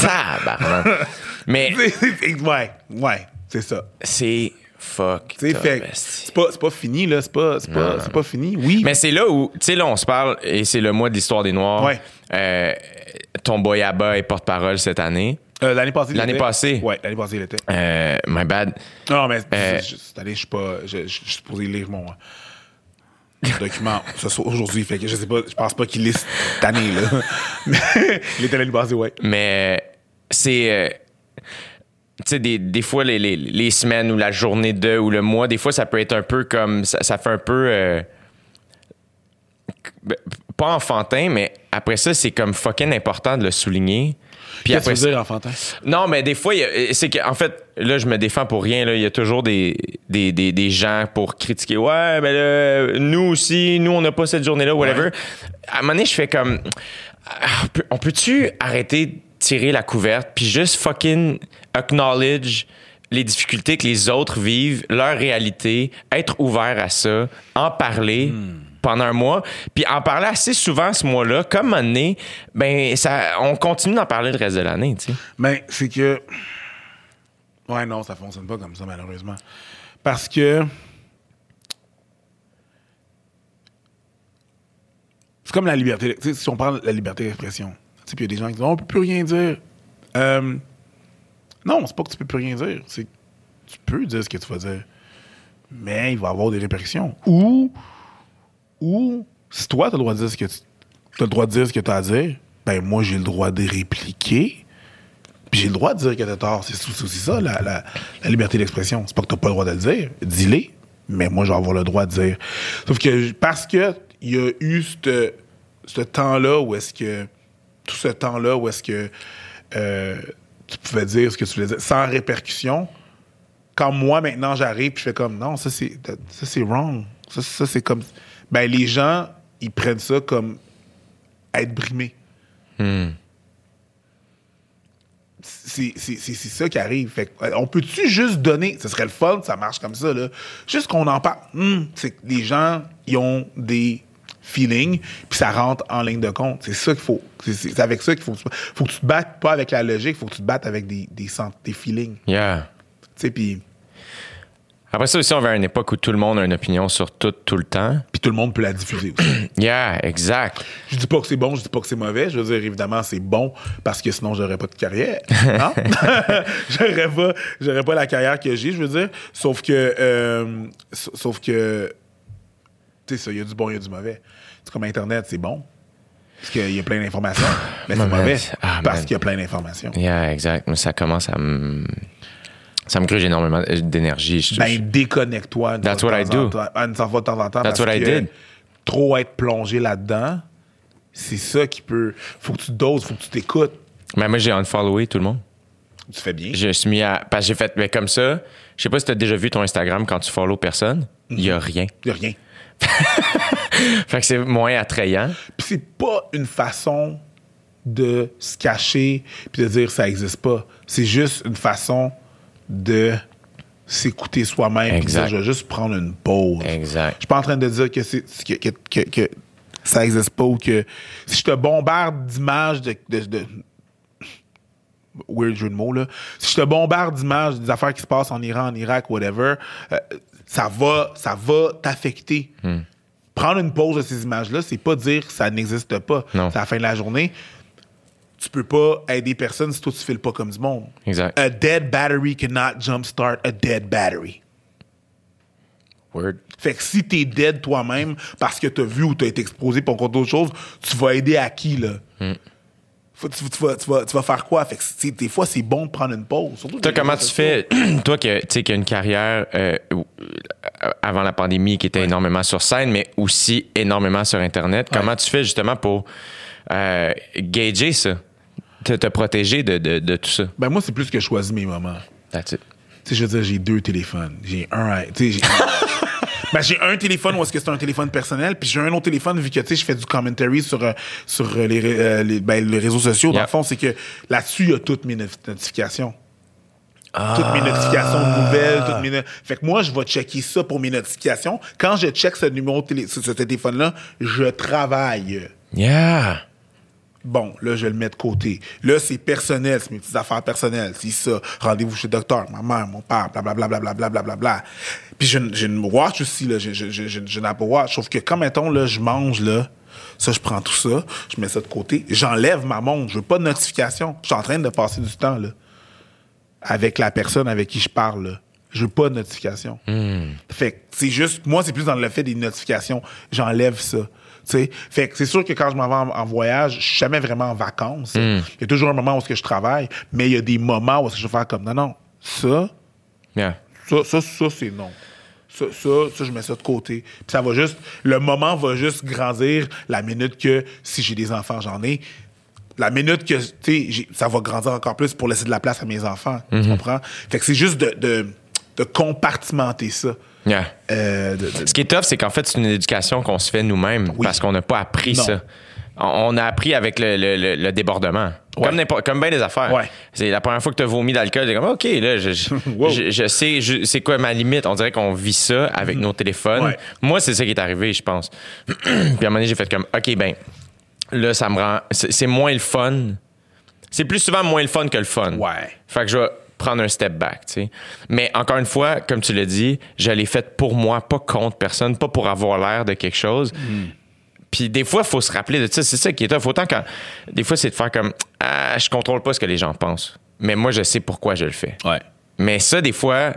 Tabarnak! Mais ouais, ouais, c'est ça. c'est fuck. C'est pas, c'est pas fini, là. C'est pas, c'est pas, c'est pas fini. Oui. Mais c'est là où, tu sais, là, on se parle, et c'est le mois de l'histoire des Noirs. Ouais. Euh, ton boy Abba est porte-parole cette année. Euh, l'année passée. L'année passée? Ouais, l'année passée, il était. Euh, my bad. Non, mais Euh, cette année, je suis pas. Je suis supposé lire mon document aujourd'hui. Fait que je sais pas, je pense pas qu'il lit cette année, là. Mais il était l'année passée, ouais. Mais c'est. Tu sais, des, des fois, les, les, les semaines ou la journée de ou le mois, des fois, ça peut être un peu comme. Ça, ça fait un peu. euh, ben, pas enfantin, mais après ça, c'est comme fucking important de le souligner. Puis Qu'est-ce que après tu veux dire, enfantin? Non, mais des fois, c'est qu'en fait, là, je me défends pour rien. Là. Il y a toujours des, des, des, des gens pour critiquer. Ouais, mais là, nous aussi, nous, on n'a pas cette journée-là, whatever. À un moment donné, je fais comme. ah, on peut- On peut-tu arrêter tirer la couverte puis juste fucking acknowledge les difficultés que les autres vivent, leur réalité, être ouvert à ça, en parler pendant un mois, puis en parler assez souvent ce mois-là, comme un donné, ben ça, on continue d'en parler le reste de l'année, tu sais. Mais c'est que. Ouais, non, ça fonctionne pas comme ça, malheureusement. Parce que. C'est comme la liberté. si on parle de la liberté d'expression, puis il y a des gens qui disent on peut plus rien dire. Euh, non, c'est pas que tu peux plus rien dire. C'est tu peux dire ce que tu vas dire. Mais il va y avoir des répercussions. Ou, ou si toi, tu as le droit de dire ce que tu as le droit de dire ce que à dire, ben moi, j'ai le droit de répliquer Puis j'ai le droit de dire que t'as tort. C'est aussi ça, la, liberté d'expression. C'est pas que t'as pas le droit de le dire. Dis-le. Mais moi, je vais avoir le droit de dire. Sauf que parce que il y a eu ce temps-là où est-ce que. Tout ce temps-là où est-ce que euh, tu pouvais dire ce que tu voulais dire sans répercussion. Quand moi, maintenant, j'arrive puis je fais comme non, ça c'est ça c'est wrong. Ça, ça, c'est comme. Ben, les gens, ils prennent ça comme être brimé. c'est c'est- c'est- c'est ça qui arrive. Fait euh, on peut-tu juste donner, ce serait le fun, ça marche comme ça, là. Juste qu'on en parle. Hum, c'est que les gens, ils ont des feelings, puis ça rentre en ligne de compte. C'est ça qu'il faut. C'est- avec ça qu'il faut. Faut que tu te battes pas avec la logique, faut que tu te battes avec des, des, des feelings. Yeah. Tu sais, puis Après ça aussi, on va à une époque où tout le monde a une opinion sur tout, tout le temps. puis tout le monde peut la diffuser aussi. Yeah, exact. Je dis pas que c'est bon, je dis pas que c'est mauvais. Je veux dire, évidemment, c'est bon parce que sinon, j'aurais pas de carrière. Non? j'aurais pas, pas la carrière que j'ai, je veux dire. Sauf que, euh, sa- sauf que, sais, ça, il y a du bon, il y a du mauvais. C'est comme Internet, c'est bon. Parce qu'il y a plein d'informations. Mais c'est mauvais. ah, parce qu'il y a plein d'informations. Yeah, exact. Mais ça commence à me. Ça me gruge énormément d'énergie. Ben, déconnecte-toi. That's what I do. Une fois de temps en temps. That's what I did. Trop être plongé là-dedans, c'est ça qui peut. Faut que tu doses, faut que tu t'écoutes. Mais moi, j'ai unfollowé tout le monde. Tu fais bien. Je suis mis à. Parce que j'ai fait. Mais comme ça, je sais pas si tu as déjà vu ton Instagram quand tu follow personne. Il y a rien. Il y a rien. Fait que c'est moins attrayant. Puis c'est pas une façon de se cacher puis de dire ça existe pas. C'est juste une façon de s'écouter soi-même. puis dire, Je vais juste prendre une pause. Exact. Je suis pas en train de dire que, c'est, que, que, que- que ça existe pas ou que si je te bombarde d'images de, de, de- weird jeu de mots là, si je te bombarde d'images des affaires qui se passent en Iran, en Irak, whatever, euh, ça va, ça va t'affecter. Prendre une pause de ces images-là, c'est pas dire que ça n'existe pas. Non. C'est à la fin de la journée. Tu peux pas aider personne si toi tu files pas comme du monde. Exact. A dead battery cannot jumpstart a dead battery. Word. Fait que si t'es dead toi-même parce que t'as vu ou t'as été exposé pour d'autres choses, tu vas aider à qui, là? Hmm. Faut- tu, tu vas, tu, vas, tu vas faire quoi? Fait que des fois, c'est bon de prendre une pause. Surtout Toi, comment tu fais, toi sais, qui as une carrière euh, euh, avant la pandémie qui était énormément sur scène, mais aussi énormément sur Internet, comment tu fais justement pour euh, gager ça, te, te protéger de, de, de tout ça? Ben moi, c'est plus que je choisis mes moments. That's it. Tu sais, je veux dire, j'ai deux téléphones. J'ai un... Tu sais. ben, j'ai un téléphone où est-ce que c'est un téléphone personnel, puis j'ai un autre téléphone vu que, tu sais, je fais du commentary sur, euh, sur euh, les, euh, les, ben, les réseaux sociaux. Dans Yeah. le fond, c'est que là-dessus, il y a toutes mes not- notifications. Toutes mes notifications nouvelles, toutes mes... no- Fait que moi, je vais checker ça pour mes notifications. Quand je check ce numéro de télé... ce, ce téléphone-là, je travaille. Yeah! Bon, là, je le mets de côté. Là, c'est personnel, c'est mes petites affaires personnelles. C'est ça. Rendez-vous chez le docteur, ma mère, mon père, blablabla, blablabla, blablabla. Puis j'ai une, watch aussi, là. J'ai, une Apple Watch. Sauf que quand, mettons, là, je mange, là, ça, je prends tout ça, je mets ça de côté. J'enlève ma montre. Je veux pas de notification. Je suis en train de passer du temps, là, avec la personne avec qui je parle, là. Je veux pas de notification. Fait que c'est juste, moi, c'est plus dans le fait des notifications. J'enlève ça. Fait que c'est sûr que quand je m'en vais en, en voyage, je suis jamais vraiment en vacances. Il y a toujours un moment où que je travaille, mais il y a des moments où que je vais faire comme non, non, ça, Yeah. ça, ça, ça, c'est non. Ça, ça, ça, je mets ça de côté. Puis ça va juste, le moment va juste grandir la minute que, si j'ai des enfants, j'en ai. La minute que, tu sais, ça va grandir encore plus pour laisser de la place à mes enfants. Tu comprends? Fait que c'est juste de, de, de compartimenter ça. Yeah. Euh, de- de- Ce qui est tough, c'est qu'en fait, c'est une éducation qu'on se fait nous-mêmes Oui. parce qu'on n'a pas appris Non. ça. On a appris avec le, le- le- le débordement. Comme, bien des affaires. Ouais. C'est la première fois que tu as vomi d'alcool, t'es comme, OK, là, je, je, Wow. je- je sais, c'est quoi ma limite. On dirait qu'on vit ça avec nos téléphones. Ouais. Moi, c'est ça qui est arrivé, je pense. Puis à un moment donné, j'ai fait comme, OK, ben, là, ça me rend. C'est c'est moins le fun. C'est plus souvent moins le fun que le fun. Ouais. Fait que je vais prendre un step back, tu sais. Mais encore une fois, comme tu l'as dit, je l'ai fait pour moi, pas contre personne, pas pour avoir l'air de quelque chose. Puis des fois, il faut se rappeler de ça. C'est ça qui est tough. Autant quand. Des fois, c'est de faire comme. Ah, je contrôle pas ce que les gens pensent. Mais moi, je sais pourquoi je le fais. Ouais. Mais ça, des fois,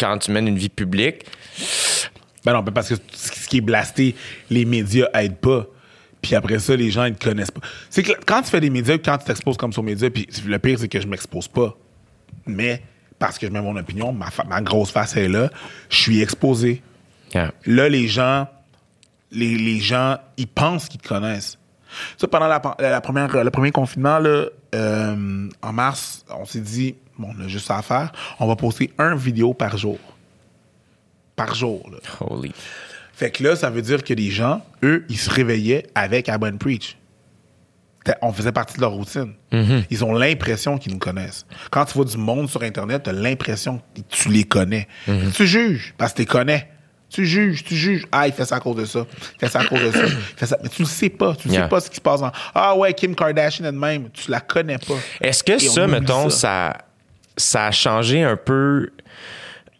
quand tu mènes une vie publique, Ben non, parce que ce qui est blasté, les médias aident pas. Puis après ça, les gens, ils te connaissent pas. C'est que quand tu fais des médias, quand tu t'exposes comme sur médias, puis le pire, c'est que je m'expose pas. Mais parce que je mets mon opinion, ma, grosse face est là, je suis exposé. Yeah. Là, les gens, les, les gens, ils pensent qu'ils te connaissent. Ça, pendant la, la première, le premier confinement, là, euh, en mars, on s'est dit, bon, on a juste ça à faire, on va poster un vidéo par jour. Par jour, là. Holy. Fait que là, ça veut dire que les gens, eux, ils se réveillaient avec Abon Preach. On faisait partie de leur routine. Ils ont l'impression qu'ils nous connaissent. Quand tu vois du monde sur Internet, tu as l'impression que tu les connais. Tu juges parce que tu les connais. Tu juges, tu juges. Ah, il fait ça à cause de ça. Il fait ça à cause de ça. Il fait ça. Mais tu le sais pas. Tu ne Yeah. sais pas ce qui se passe en. Ah ouais, Kim Kardashian elle-même. Tu la connais pas. Est-ce que Et ça, mettons, ça. ça. Ça, a changé un peu?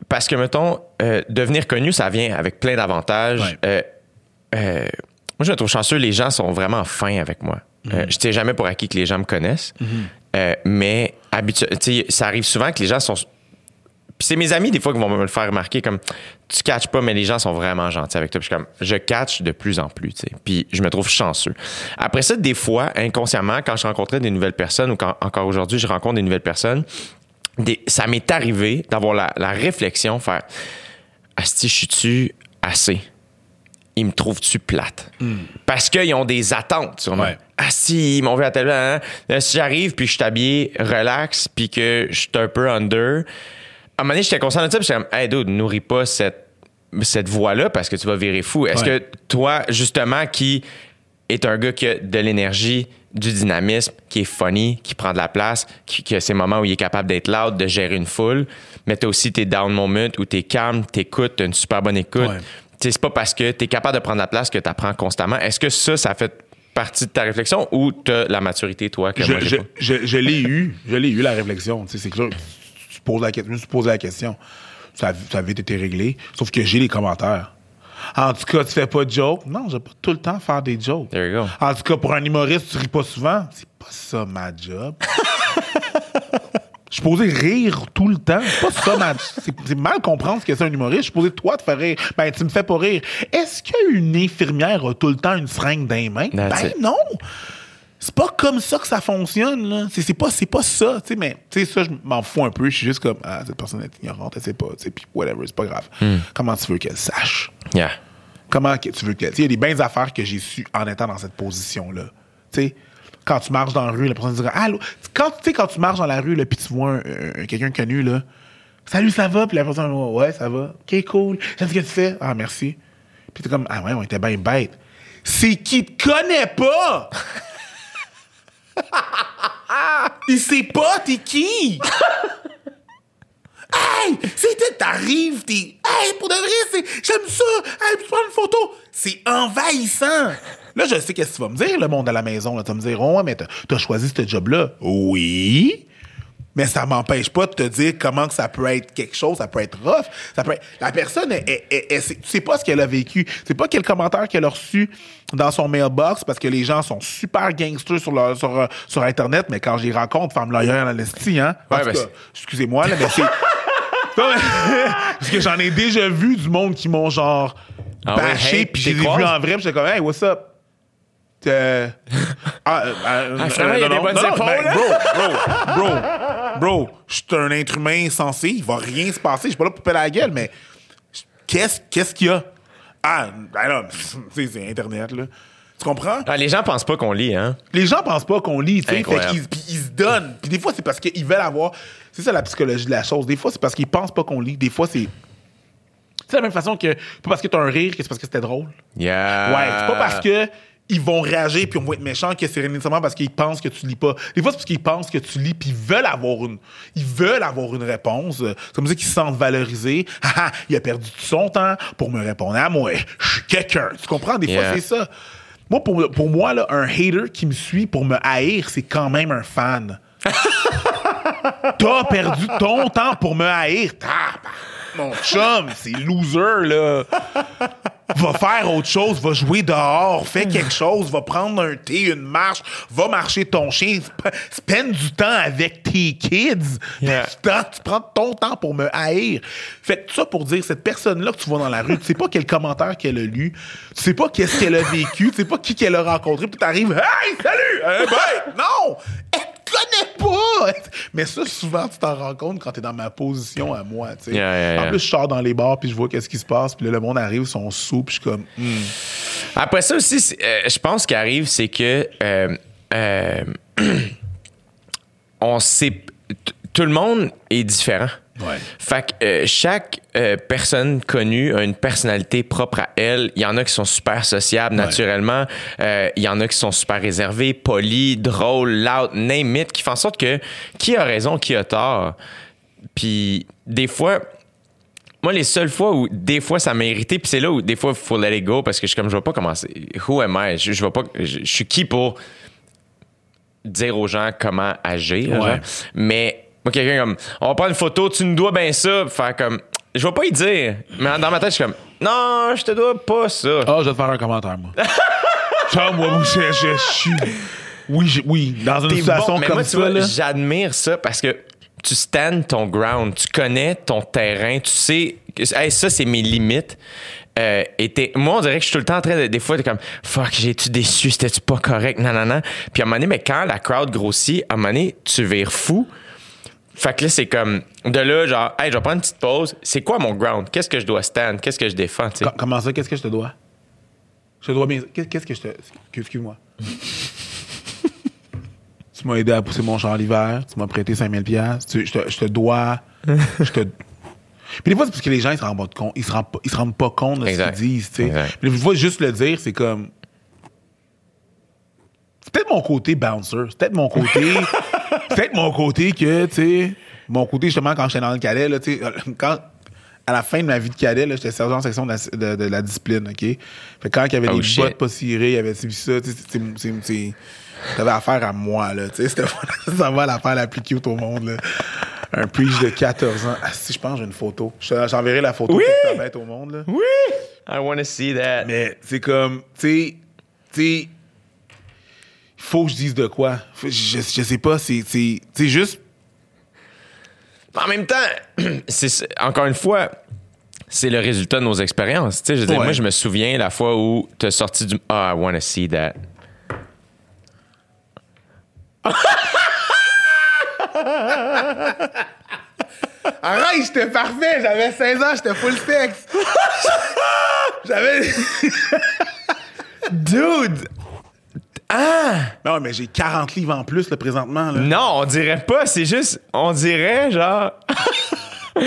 Parce que, mettons, euh, devenir connu, ça vient avec plein d'avantages. Ouais. Euh, euh, moi, je me trouve chanceux, les gens sont vraiment fins avec moi. Mhm. Euh, je ne sais jamais pour acquis que les gens me connaissent, Euh, mais ça arrive souvent que les gens sont. Puis c'est mes amis, des fois, qui vont me le faire remarquer comme tu catches pas, mais les gens sont vraiment gentils avec toi. Puis je suis comme je catch de plus en plus. Puis je me trouve chanceux. Après ça, des fois, inconsciemment, quand je rencontrais des nouvelles personnes ou quand encore aujourd'hui, je rencontre des nouvelles personnes, des- ça m'est arrivé d'avoir la, la réflexion, faire Asti, je suis-tu assez? Ils me trouvent-tu plate? Parce qu'ils ont des attentes sur moi. Ouais. Ah si, ils m'ont vu à tel hein? Là, Si j'arrive puis je suis habillé relax puis que je suis un peu under, à un moment donné, j'étais conscient de ça puis j'étais comme, hey dude, nourris pas cette, cette voix-là parce que tu vas virer fou. Est-ce Ouais. que toi, justement, qui est un gars qui a de l'énergie, du dynamisme, qui est funny, qui prend de la place, qui, qui a ces moments où il est capable d'être loud, de gérer une foule, mais t'as aussi tes down moments où t'es calme, t'écoutes, t'as une super bonne écoute. Ouais. C'est pas parce que t'es capable de prendre la place que t'apprends constamment. Est-ce que ça, ça fait partie de ta réflexion ou t'as la maturité, toi, que je, moi, je, je- je l'ai eu. Je l'ai eu, la réflexion. C'est clair. Tu poses la, que- je me suis posé la question. Ça, ça avait été réglé. Sauf que j'ai les commentaires. En tout cas, tu fais pas de joke? Non, j'ai pas tout le temps faire des jokes. There you go. En tout cas, pour un humoriste, tu ris pas souvent. C'est pas ça ma job. Je suis posé rire tout le temps. C'est pas ça ma C'est mal comprendre ce que c'est un humoriste. Je suis posé toi te faire rire. Ben, tu me fais pas rire. Est-ce qu'une infirmière a tout le temps une seringue dans les mains? Ben non! C'est pas comme ça que ça fonctionne, là. C'est pas, c'est pas ça, tu sais, mais, tu sais, ça, je m'en fous un peu. Je suis juste comme, ah, cette personne est ignorante, elle sait pas, tu sais, puis whatever, c'est pas grave. Comment tu veux qu'elle sache? Yeah. Comment tu veux qu'elle. Tu sais, il y a des bonnes affaires que j'ai su en étant dans cette position-là. Tu sais, quand tu marches dans la rue, la personne dira Allô? Quand, tu sais, quand tu marches dans la rue, puis tu vois un- un- quelqu'un connu, là, Salut, ça va? Puis la personne, ouais, ça va. OK, cool. J'aime ce que tu fais? Ah, merci. Puis t'es comme, ah ouais, on était bien bête. C'est qui te connaît pas! Il sait pas, t'es qui? Hey, c'était, t'arrives, t'es, hey, pour de vrai, c'est, j'aime ça, hey, tu prends une photo. C'est envahissant. Là, je sais qu'est-ce que tu vas me dire, le monde à la maison, là. Tu vas me dire, oh, ouais, mais t'as, t'as choisi ce job-là. Oui. Mais ça m'empêche pas de te dire comment que ça peut être quelque chose, ça peut être rough. Ça peut être- la personne, elle, elle- tu sais pas ce qu'elle a vécu. Tu sais pas quel commentaire qu'elle a reçu dans son mailbox parce que les gens sont super gangsters sur, leur, sur, sur Internet, mais quand j'y rencontre, femme loyale esti, hein. Ouais, ben excusez-moi, là, mais c'est. Parce que j'en ai déjà vu du monde qui m'ont genre Ah ouais, bâché, hey, puis t'es je les ai croise? vus en vrai, puis j'étais comme, hey, what's up? Euh, ah, euh, euh, Ah, il y a non, des bonnes non, épaules, ben, hein? bro, bro, bro, bro, je suis un être humain sensé, il va rien se passer, je suis pas là pour péter la gueule, mais qu'est-ce qu'est-ce qu'il y a? Ah, ben là, tu sais, c'est Internet, là. Tu comprends? Ah, les gens pensent pas qu'on lit, hein? Les gens pensent pas qu'on lit, tu sais, puis ils se donnent. Puis des fois, c'est parce qu'ils veulent avoir. C'est ça la psychologie de la chose. Des fois, c'est parce qu'ils pensent pas qu'on lit. Des fois, c'est. C'est la même façon que. Pas parce que t'as un rire que c'est parce que c'était drôle. Yeah. Ouais, c'est pas parce que. Ils vont réagir puis on va être méchants que c'est nécessairement parce qu'ils pensent que tu lis pas. Des fois, c'est parce qu'ils pensent que tu lis puis ils veulent avoir une, ils veulent avoir une réponse. C'est comme ça qu'ils se sentent valorisés. Il a perdu tout son temps pour me répondre à moi. Je suis quelqu'un. Tu comprends? Des fois, Yeah. c'est ça. Moi, pour, pour moi, là, un hater qui me suit pour me haïr, c'est quand même un fan. T'as perdu ton temps pour me haïr. Mon chum, c'est loser, là. Va faire autre chose, va jouer dehors, fais quelque chose, va prendre un thé, une marche, va marcher ton chien, sp- spend du temps avec tes kids. Yeah. Tu, prends, tu prends ton temps pour me haïr. Fait que ça pour dire, cette personne-là que tu vois dans la rue, tu sais pas quel commentaire qu'elle a lu, tu sais pas qu'est-ce qu'elle a vécu, tu sais pas qui qu'elle a rencontré, puis t'arrives, hey, salut, euh, bye! Non! Connaît pas! Mais ça, souvent, tu t'en rends compte quand t'es dans ma position à moi, tu sais. Yeah, yeah, yeah. En plus, je sors dans les bars, puis je vois qu'est-ce qui se passe, puis là, le monde arrive, ils sont sous, puis je suis comme, hmm. Après ça aussi, euh, je pense ce qui arrive, c'est que euh, euh, on sait. Tout le monde est différent. Ouais. Fait que euh, chaque euh, personne connue a une personnalité propre à elle. Il y en a qui sont super sociables naturellement. Euh, il y en a qui sont super réservés, polis, drôles, loud, name it, qui font en sorte que qui a raison, qui a tort. Puis des fois, moi, les seules fois où des fois ça m'a irrité, puis c'est là où des fois il faut let it go parce que je suis comme je vais pas commencer. Who am I? Je, je vais pas. Je, je suis qui pour dire aux gens comment agir? Ouais. Mais moi, quelqu'un comme on va prendre une photo, tu nous dois bien ça, faire comme je vais pas y dire. Mais dans ma tête, je suis comme non, je te dois pas ça. Ah, je vais te faire un commentaire, moi. Genre, moi, je, je, je suis. Oui, oui, dans une situation bon, mais comme moi, ça, j'admire ça parce que tu stands ton ground, tu connais ton terrain, tu sais, hey, ça, c'est mes limites. Euh, et moi, on dirait que je suis tout le temps en train de. Des fois, t'es comme, fuck, j'ai-tu déçu, c'était-tu pas correct, non, non, non. Puis à un moment donné, mais quand la crowd grossit, à un moment donné, tu vires fou. Fait que là, c'est comme, de là, genre, hey, je vais prendre une petite pause. C'est quoi mon ground? Qu'est-ce que je dois stand? Qu'est-ce que je défends, tu sais? Com- Comment ça, qu'est-ce que je te dois? Je te dois bien. Qu'est- Qu'est-ce que je te. Excuse-moi. tu m'as aidé à pousser mon champ l'hiver, tu m'as prêté 5000 pièces, je te, je te dois. je te. Puis des fois, c'est parce que les gens, ils se rendent pas compte. Ils se rendent pas, ils se rendent pas compte de Exact. ce qu'ils disent, tu sais. Puis des fois, juste le dire, c'est comme. C'est peut-être mon côté bouncer. C'est peut-être mon côté. c'est peut-être mon côté que, tu sais. Mon côté, justement, quand j'étais dans le cadet, là, tu sais. Quand. À la fin de ma vie de cadet, là, j'étais sergent en section de la, de- de la discipline, OK? Fait que quand il y avait Oh, des shit. bottes pas cirées, il y avait ci, ça, tu sais, T'avais affaire à moi, là, tu sais. C'était ça va l'affaire la plus cute au monde, là. Un preach de 14 ans. Ah, si, je pense que j'ai une photo. J'enverrai la photo Oui! pour mettre au monde, là. Oui! I want to see that. Mais c'est comme, tu sais, tu sais, faut que je dise de quoi. Je, je sais pas, c'est, juste. En même temps, c'est encore une fois, c'est le résultat de nos expériences. Tu sais, je veux dire, Ouais. moi, je me souviens la fois où tu as sorti du Ah, I want to see that. Arrête, j'étais parfait, j'avais 16 ans, j'étais full sexe. j'avais. Dude! Ah! Non, mais j'ai 40 livres en plus, là, présentement, là. Non, on dirait pas, c'est juste, on dirait genre.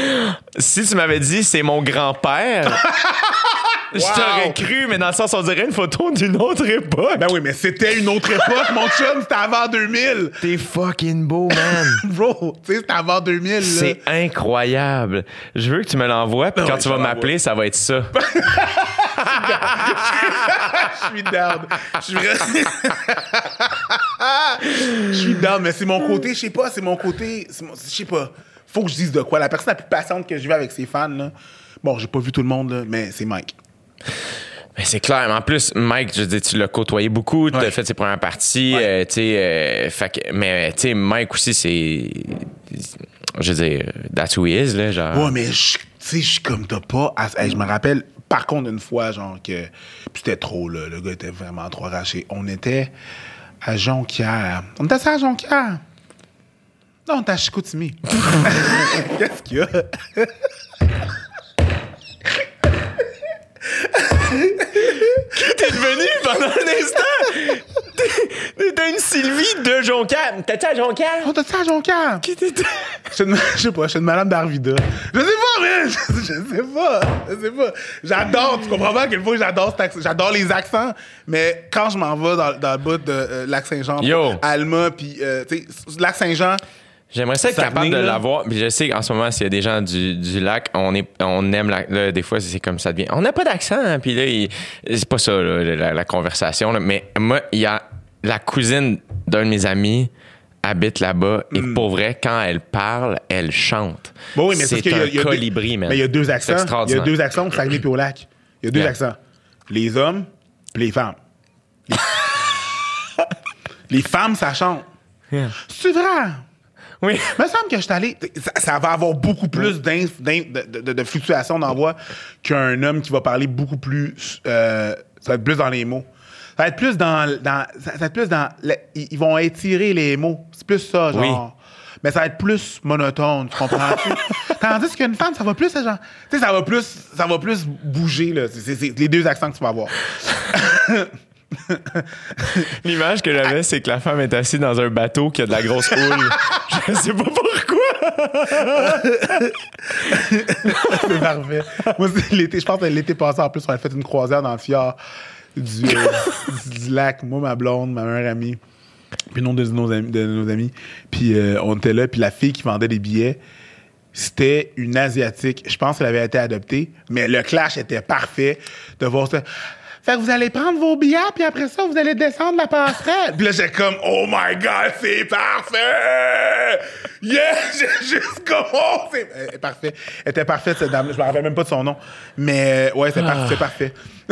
si tu m'avais dit c'est mon grand-père, je Wow. t'aurais cru, mais dans le sens, on dirait une photo d'une autre époque. Ben oui, mais c'était une autre époque, mon chum, c'était avant 2000. T'es fucking beau, man. Bro, tu sais, c'était avant 2000, là. C'est incroyable. Je veux que tu me l'envoies, puis Ah quand ouais, tu vas m'appeler, ça va être ça. Je suis down. Je suis Je suis down, mais c'est mon côté, je sais pas, c'est mon côté, je sais pas. Faut que je dise de quoi. La personne la plus patiente que je vais avec ses fans, là. Bon, j'ai pas vu tout le monde, là, mais c'est Mike. Mais c'est clair. Mais en plus, Mike, je dire, tu l'as côtoyé beaucoup, tu as Ouais. fait ses premières parties. Ouais. euh, tu sais, euh, fait mais tu sais, Mike aussi, c'est. Je veux dire, that's who he is, là. Genre. Ouais, mais je- tu sais, je suis comme t'as pas. à- je me rappelle, par contre, une fois, genre, que. C'était trop, là. Le gars était vraiment trop arraché. On était à Jonquière. On était à Jonquière. Non, on était à Chicoutimi. Qu'est-ce qu'il y a? T'es devenu pendant un instant. T'es- une Sylvie de Jonquière. T'étais à Jonquière? On était à Jonquière? Qui t'étais? Je sais pas, je suis une madame d'Arvida. Je sais pas, mais je, sais pas. Je sais pas. J'adore, tu comprends pas à quel point j'adore cet accent. J'adore les accents, mais quand je m'en vais dans, dans le bout de euh, Lac-Saint-Jean. Alma, puis, euh, tu sais, Lac-Saint-Jean, J'aimerais ça être capable de l'avoir. Je sais qu'en ce moment, s'il y a des gens du, du lac, on, est, on aime la, là, des fois, c'est comme ça devient. On n'a pas d'accent. hein. Puis là, il- c'est pas ça, là, la, la conversation. là. Mais moi, il y a la cousine d'un de mes amis habite là-bas et pour vrai, quand elle parle, elle chante. Bon, oui, mais c'est un y a colibri, man. Mais il y a deux accents. Il y a deux accents au Saguenay puis au lac. Il y a deux Yeah. accents. Les hommes, puis les femmes. Les, les femmes, ça chante. C'est vrai. Oui. Il me semble que je suis allé. Ça, ça va avoir beaucoup plus d'inf- d'inf- de, de, de fluctuations d'envoi qu'un homme qui va parler beaucoup plus. euh, ça va être plus dans les mots. Ça va être plus dans. dans ça va être plus dans. le- ils ils vont étirer les mots. C'est plus ça, genre. Oui. Mais ça va être plus monotone, tu comprends-tu? Tandis qu'une femme, ça va plus, genre. Tu sais, ça va plus. Ça va plus bouger, là. C'est- C'est c'est les deux accents que tu vas avoir. L'image que j'avais, c'est que la femme est assise dans un bateau qui a de la grosse houle. Je sais pas pourquoi. C'est parfait. Moi, l'été, je pense que l'été passé, en plus, on a fait une croisière dans le fjord du, euh, du- du lac. Moi, ma blonde, ma meilleure amie, puis non de nos amis. De nos amis. Puis euh, on était là, puis la fille qui vendait des billets, c'était une Asiatique. Je pense qu'elle avait été adoptée, mais le clash était parfait de voir ça. Fait que vous allez prendre vos billets, puis après ça, vous allez descendre la passerelle. puis là, j'ai comme, oh my God, c'est parfait! Yeah! J'ai juste comme, oh, c'est parfait. Elle était parfaite, cette dame. Je me rappelle même pas de son nom. Mais, euh, ouais, c'est par- c'est parfait.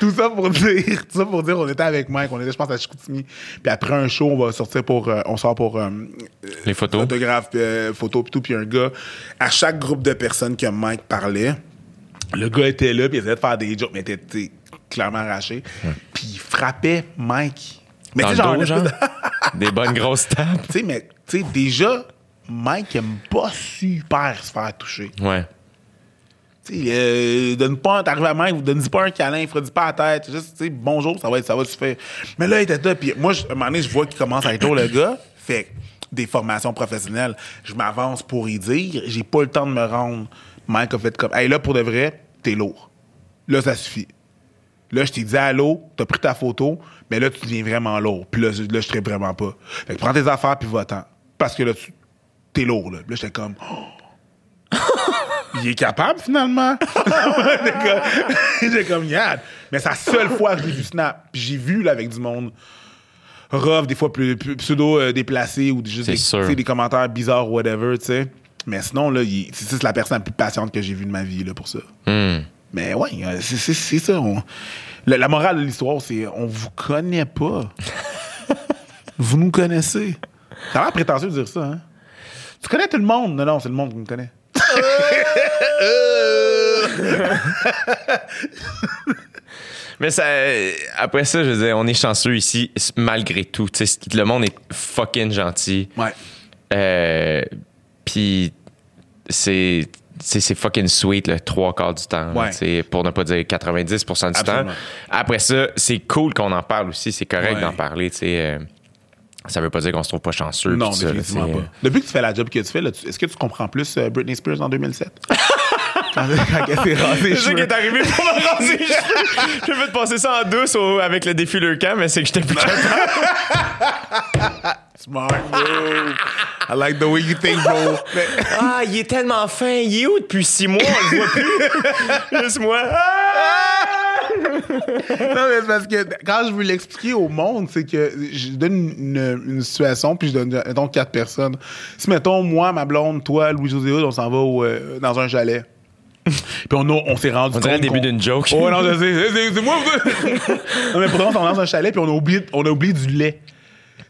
tout, ça pour dire, tout ça pour dire, on était avec Mike, on était, je pense, à Chicoutimi. Puis après un show, on va sortir pour, euh, on sort pour euh, Les photos. photographe, euh, photo, puis tout, puis un gars. À chaque groupe de personnes que Mike parlait, le gars était là, puis il essayait de faire des jokes, mais il était clairement arraché. Puis il frappait Mike. Mais Dans le genre, dos, une genre? espèce de- Des bonnes grosses tapes? Tu sais, mais déjà, Mike aime pas super se faire toucher. Ouais. Tu sais, euh, donne pas, t'arrives à Mike, donne pas un câlin, il fera pas à la tête, juste, tu sais, bonjour, ça va ça va se faire. Mais là, il était là, puis moi, à un moment donné, je vois qu'il commence à être lourd, le gars. Fait des formations professionnelles, je m'avance pour y dire, j'ai pas le temps de me rendre. Mike a fait comme, hey, là, pour de vrai, t'es lourd. Là, ça suffit. Là, je t'ai dit allô, t'as pris ta photo, mais là, tu deviens vraiment lourd. Puis là, je- là, je traite vraiment pas. Fait que prends tes affaires, puis va-t'en. Parce que là, tu t'es lourd, là. Là, j'étais comme, il est capable finalement. J'étais comme- yeah. Mais c'est la seule fois que j'ai vu Snap. Puis j'ai vu là, avec du monde rough, des fois plus, plus pseudo euh, déplacé ou juste des, des commentaires bizarres, whatever, tu sais. Mais sinon, là, c'est la personne la plus patiente que j'ai vue de ma vie là, pour ça. Hmm. Mais ouais, euh, c'est- ça. on- la, la morale de l'histoire, c'est on vous connaît pas. vous nous connaissez. Ça a l'air prétentieux de dire ça, hein? Tu connais tout le monde? Non, non, c'est le monde qui me connaît. Mais ça, après ça, je veux dire, on est chanceux ici, malgré tout. Le monde est fucking gentil. Ouais. Euh, Puis c'est c'est fucking sweet le trois quarts du temps, Ouais. pour ne pas dire 90 du Absolument. temps. Après ça, c'est cool qu'on en parle aussi, c'est correct Ouais. d'en parler, tu sais. euh, ça veut pas dire qu'on se trouve pas chanceux. Non, ça, là, définitivement pas. Depuis que tu fais la job que tu fais, est-ce que tu comprends plus euh, Britney Spears en 2007? quand, quand elle s'est rasée les C'est ça qui est arrivé pour me raser. J'ai fait passer ça en douce au- avec le défileur camp, mais c'est que j'étais plus capable. Smart move. I like the way you think, bro. Ah, il est tellement fin. Il est où depuis six mois? On le voit plus. Juste moi. Ah! non, mais c'est parce que quand je veux l'expliquer au monde, c'est que je donne une, une situation, puis je donne, mettons, quatre personnes. Si, mettons, moi, ma blonde, toi, Louis-José on s'en va au, euh, dans un chalet. puis on, s'est rendu On dirait le début d'une joke. Oh, non. C'est- moi. non, mais pour de vrai, on est dans un chalet, puis on a oublié, on a oublié du lait.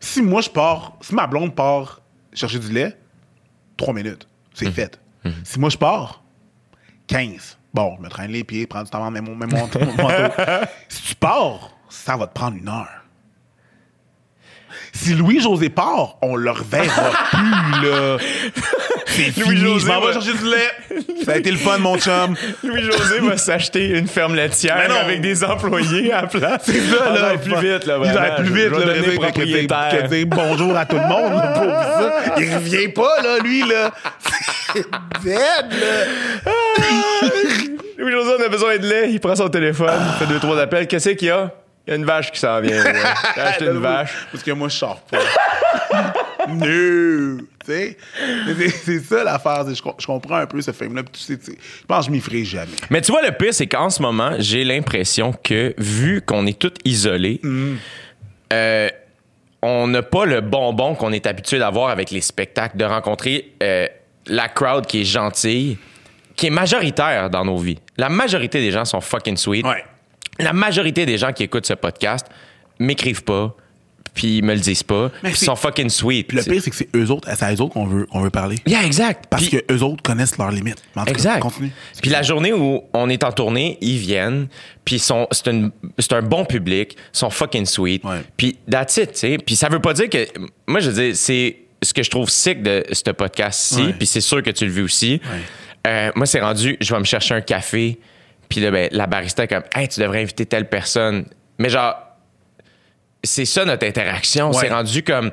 Si moi, je pars, si ma blonde part chercher du lait, trois minutes. C'est fait. Si moi, je pars, 15. Bon, je me traîne les pieds, prends du temps, mets mon, mets mon, mon manteau. si tu pars, ça va te prendre une heure. Si Louis-José part, on le reverra plus, là. C'est fini, Louis-José je m'en vais va- chercher du lait. Ça a été le fun, mon chum. Louis-José va s'acheter une ferme laitière non. avec des employés à la place. C'est ça, là. va plus vite, là. Vraiment. auraient plus vite, vais là. que dire- propriétaire. Que dire bonjour à tout le monde, là, pour ça. Il revient pas, là, lui, là. C'est dead, là. Louis-José, on a besoin de lait. Il prend son téléphone, il fait deux, trois appels. Qu'est-ce qu'il y a? Il y a une vache qui s'en vient. J'ai acheté une vache. Parce que moi, je sors pas. no! Tu sais? Mais c'est- ça l'affaire. Je, je comprends un peu ce film-là. tu sais, Je pense que je m'y ferai jamais. Mais tu vois, le pire, c'est qu'en ce moment, j'ai l'impression que, vu qu'on est tous isolés, euh, on n'a pas le bonbon qu'on est habitué d'avoir avec les spectacles, de rencontrer euh, la crowd qui est gentille, qui est majoritaire dans nos vies. La majorité des gens sont fucking sweet. Ouais. La majorité des gens qui écoutent ce podcast m'écrivent pas, puis ils me le disent pas, puis sont fucking sweet. Puis le pire, c'est que c'est eux autres, c'est à eux autres qu'on veut, qu'on veut parler. Yeah, exact. Parce Puis- que eux autres connaissent leurs limites. En tout cas, Exact. Continue. Puis la journée où on est en tournée, ils viennent, puis sont, c'est, une- c'est un bon public, ils sont fucking sweet. Ouais. Puis that's it, tu sais. Puis ça veut pas dire que. Moi, je veux dire, c'est ce que je trouve sick de ce podcast-ci, Ouais. puis c'est sûr que tu le vis aussi. Euh, moi, c'est rendu, je vais me chercher un café, puis là, ben, la barista est comme, hey, tu devrais inviter telle personne. Mais genre, c'est ça notre interaction. Ouais. C'est rendu comme.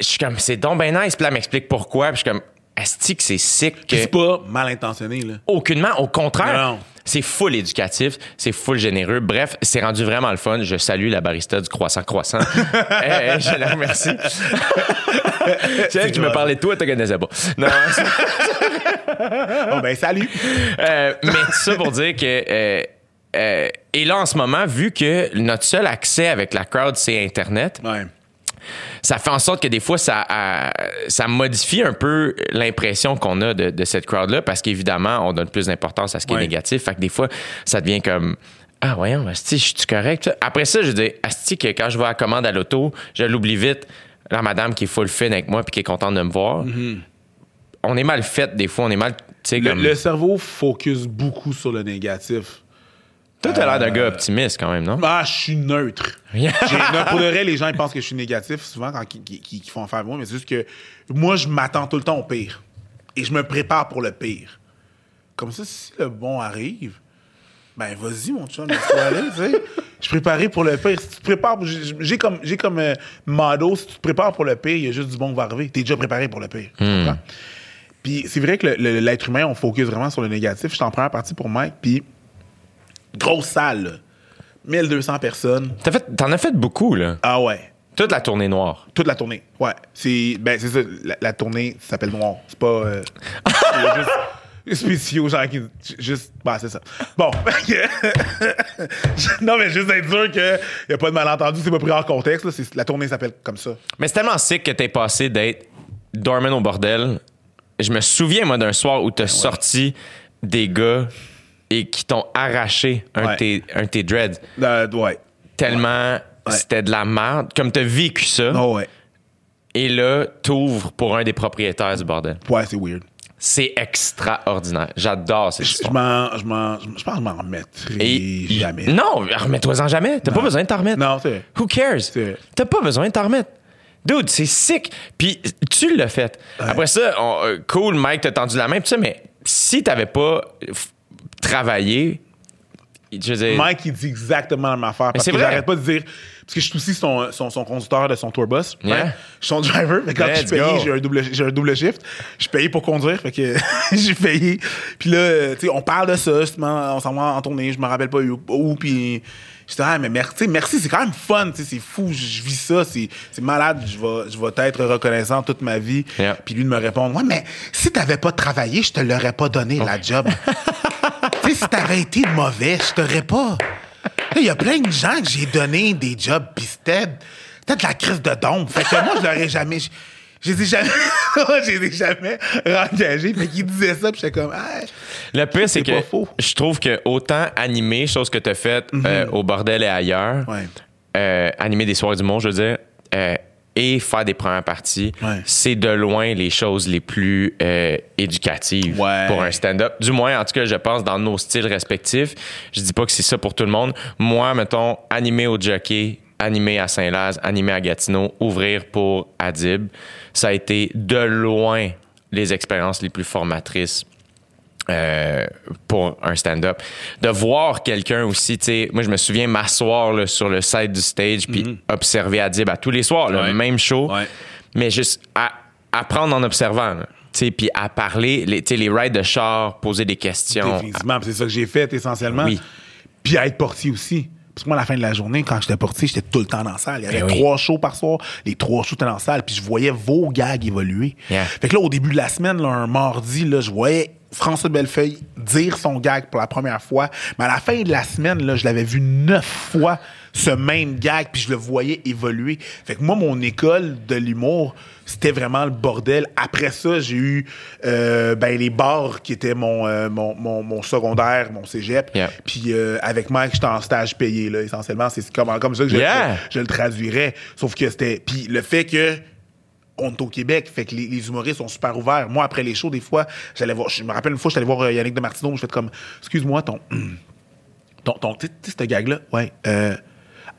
Je suis comme, c'est donc ben nice. Puis là, elle m'explique pourquoi. Puis je suis comme, est-ce que c'est sick que. C'est pas mal intentionné, là. Aucunement, au contraire. C'est full éducatif, c'est full généreux. Bref, c'est rendu vraiment le fun. Je salue la barista du croissant croissant. Euh, je la remercie. c'est elle qui me grave. parlait de toi, tu connaissais pas. Non, Bon, ben, salut. euh, mais tout ça pour dire que. euh, euh, et là, en ce moment, vu que notre seul accès avec la crowd, c'est Internet, Ouais. ça fait en sorte que des fois, ça, ça modifie un peu l'impression qu'on a de, de cette crowd-là parce qu'évidemment, on donne plus d'importance à ce qui Ouais. est négatif. Fait que des fois, ça devient comme. Ah, voyons, Asti, je suis correct. Après ça, je dis, Asti, que quand je vais à la commande à l'auto, je l'oublie vite. La madame qui est full fin avec moi puis qui est contente de me voir. On est mal fait des fois, on est mal. Le, comme. le cerveau focus beaucoup sur le négatif. Toi, t'as l'air d'un gars optimiste quand même, non? Ah, je suis neutre. Pour de vrai, les gens ils pensent que je suis négatif souvent quand ils, font affaire avec moi, mais c'est juste que moi, je m'attends tout le temps au pire. Et je me prépare pour le pire. Comme ça, si le bon arrive, ben vas-y, mon chum, laisse-toi aller, tu sais. Je suis préparé pour le pire. Si tu te prépares, j'ai comme, j'ai comme euh, motto, si tu te prépares pour le pire, il y a juste du bon qui va arriver. T'es déjà préparé pour le pire. comprends? Puis c'est vrai que l'être humain, on focus vraiment sur le négatif. Je suis en première partie pour Mike, puis grosse salle, là. 1200 personnes. Fait- T'en as fait beaucoup, là. Ah ouais. Toute la tournée noire. Toute la tournée. Ouais. C'est ben, c'est ça. La, la tournée s'appelle Noir. C'est pas. euh, spéciaux aux gens qui. Juste. Bah, c'est ça. Bon. non, mais juste être sûr qu'il n'y a pas de malentendu. C'est pas pris en contexte. Là. La tournée s'appelle comme ça. Mais c'est tellement sick que t'es passé d'être dormant au bordel. Je me souviens, moi, d'un soir où t'as sorti des gars et qui t'ont arraché un, Ouais. de tes, un de tes dreads. Euh, ouais. Tellement c'était de la merde. Comme t'as vécu ça. Oh, ouais. Et là, t'ouvres pour un des propriétaires du bordel. Ouais, c'est weird. C'est extraordinaire. J'adore cette Je histoire. m'en. Je m'en- je pense que je m'en remettrai Et- jamais. Non, remets-toi-en jamais. T'as pas besoin de t'en remettre. Non, c'est. Who cares? T'as pas besoin de t'en remettre. Dude, c'est sick. Puis tu l'as fait. Après ça, on- euh, cool, Mike t'a tendu la main, pis ça, mais si t'avais pas f- travaillé, je veux dire, Mike, il dit exactement la même affaire. Parce c'est que vrai. j'arrête pas de dire. Parce que je suis aussi son, son, son conducteur de son tourbus. Yeah. Je suis son driver. Mais quand Let's je suis payé, j'ai un, double, j'ai un double shift. Je suis payé pour conduire. Fait que j'ai payé. Puis là, tu sais, on parle de ça, justement. On s'en va en tournée. Je me rappelle pas où. où puis j'étais, ah, mais merci, merci, c'est quand même fun. tu sais, C'est fou. Je vis ça. C'est c'est malade. Je vais, je vais être reconnaissant toute ma vie. Yeah. Puis lui de me répondre, ouais, mais si t'avais pas travaillé, je te l'aurais pas donné, la job. tu sais, si t'avais été mauvais, je t'aurais pas. Il y a plein de gens que j'ai donné des jobs, c'était c'était de la crise de dompe. Fait que moi, je l'aurais jamais. Je les ai jamais. je les ai jamais engagés. Fait qu'ils disaient ça, pis j'étais comme. Ah, le pire, c'est que je trouve que autant animer, chose que t'as faite euh, au bordel et ailleurs, Ouais. euh, animer des soirées du monde, je veux dire, euh, et faire des premières parties, Ouais. c'est de loin les choses les plus euh, éducatives Ouais. pour un stand-up. Du moins, en tout cas, je pense dans nos styles respectifs. Je dis pas que c'est ça pour tout le monde. Moi, mettons, animer au jockey, animer à Saint-Laz, animer à Gatineau, ouvrir pour Adib, ça a été de loin les expériences les plus formatrices euh, pour un stand-up. De voir quelqu'un aussi, tu sais, moi je me souviens m'asseoir là, sur le side du stage puis observer Adib à tous les soirs, le Mhm. Ouais. même show, Ouais. mais juste à, apprendre en observant, tu sais, puis à parler, les, les rides de char, poser des questions. Définitivement, pis c'est ça que j'ai fait essentiellement. Oui. Puis à être portier aussi. Parce que moi, à la fin de la journée, quand j'étais portier, j'étais tout le temps dans la salle. Il y avait Ben oui. trois shows par soir. Les trois shows étaient dans la salle. Puis je voyais vos gags évoluer. Yeah. Fait que là, au début de la semaine, là, un mardi, là, je voyais François Bellefeuille dire son gag pour la première fois. Mais à la fin de la semaine, là, je l'avais vu neuf fois ce même gag, puis je le voyais évoluer. Fait que moi, mon école de l'humour, c'était vraiment le bordel. Après ça, j'ai eu euh, ben, les bars qui étaient mon, euh, mon, mon, mon secondaire, mon cégep. Yeah. Puis euh, avec Mike, j'étais en stage payé, là, essentiellement. C'est comme, comme ça que je, Yeah. je le traduirais. Sauf que c'était... Puis le fait que on est au Québec, fait que les, les humoristes sont super ouverts. Moi, après les shows, des fois, j'allais voir... Je me rappelle une fois, j'allais voir euh, Yannick de Martineau, je fais comme... Excuse-moi, ton... ton, ton tu sais, ce gag-là, ouais. euh,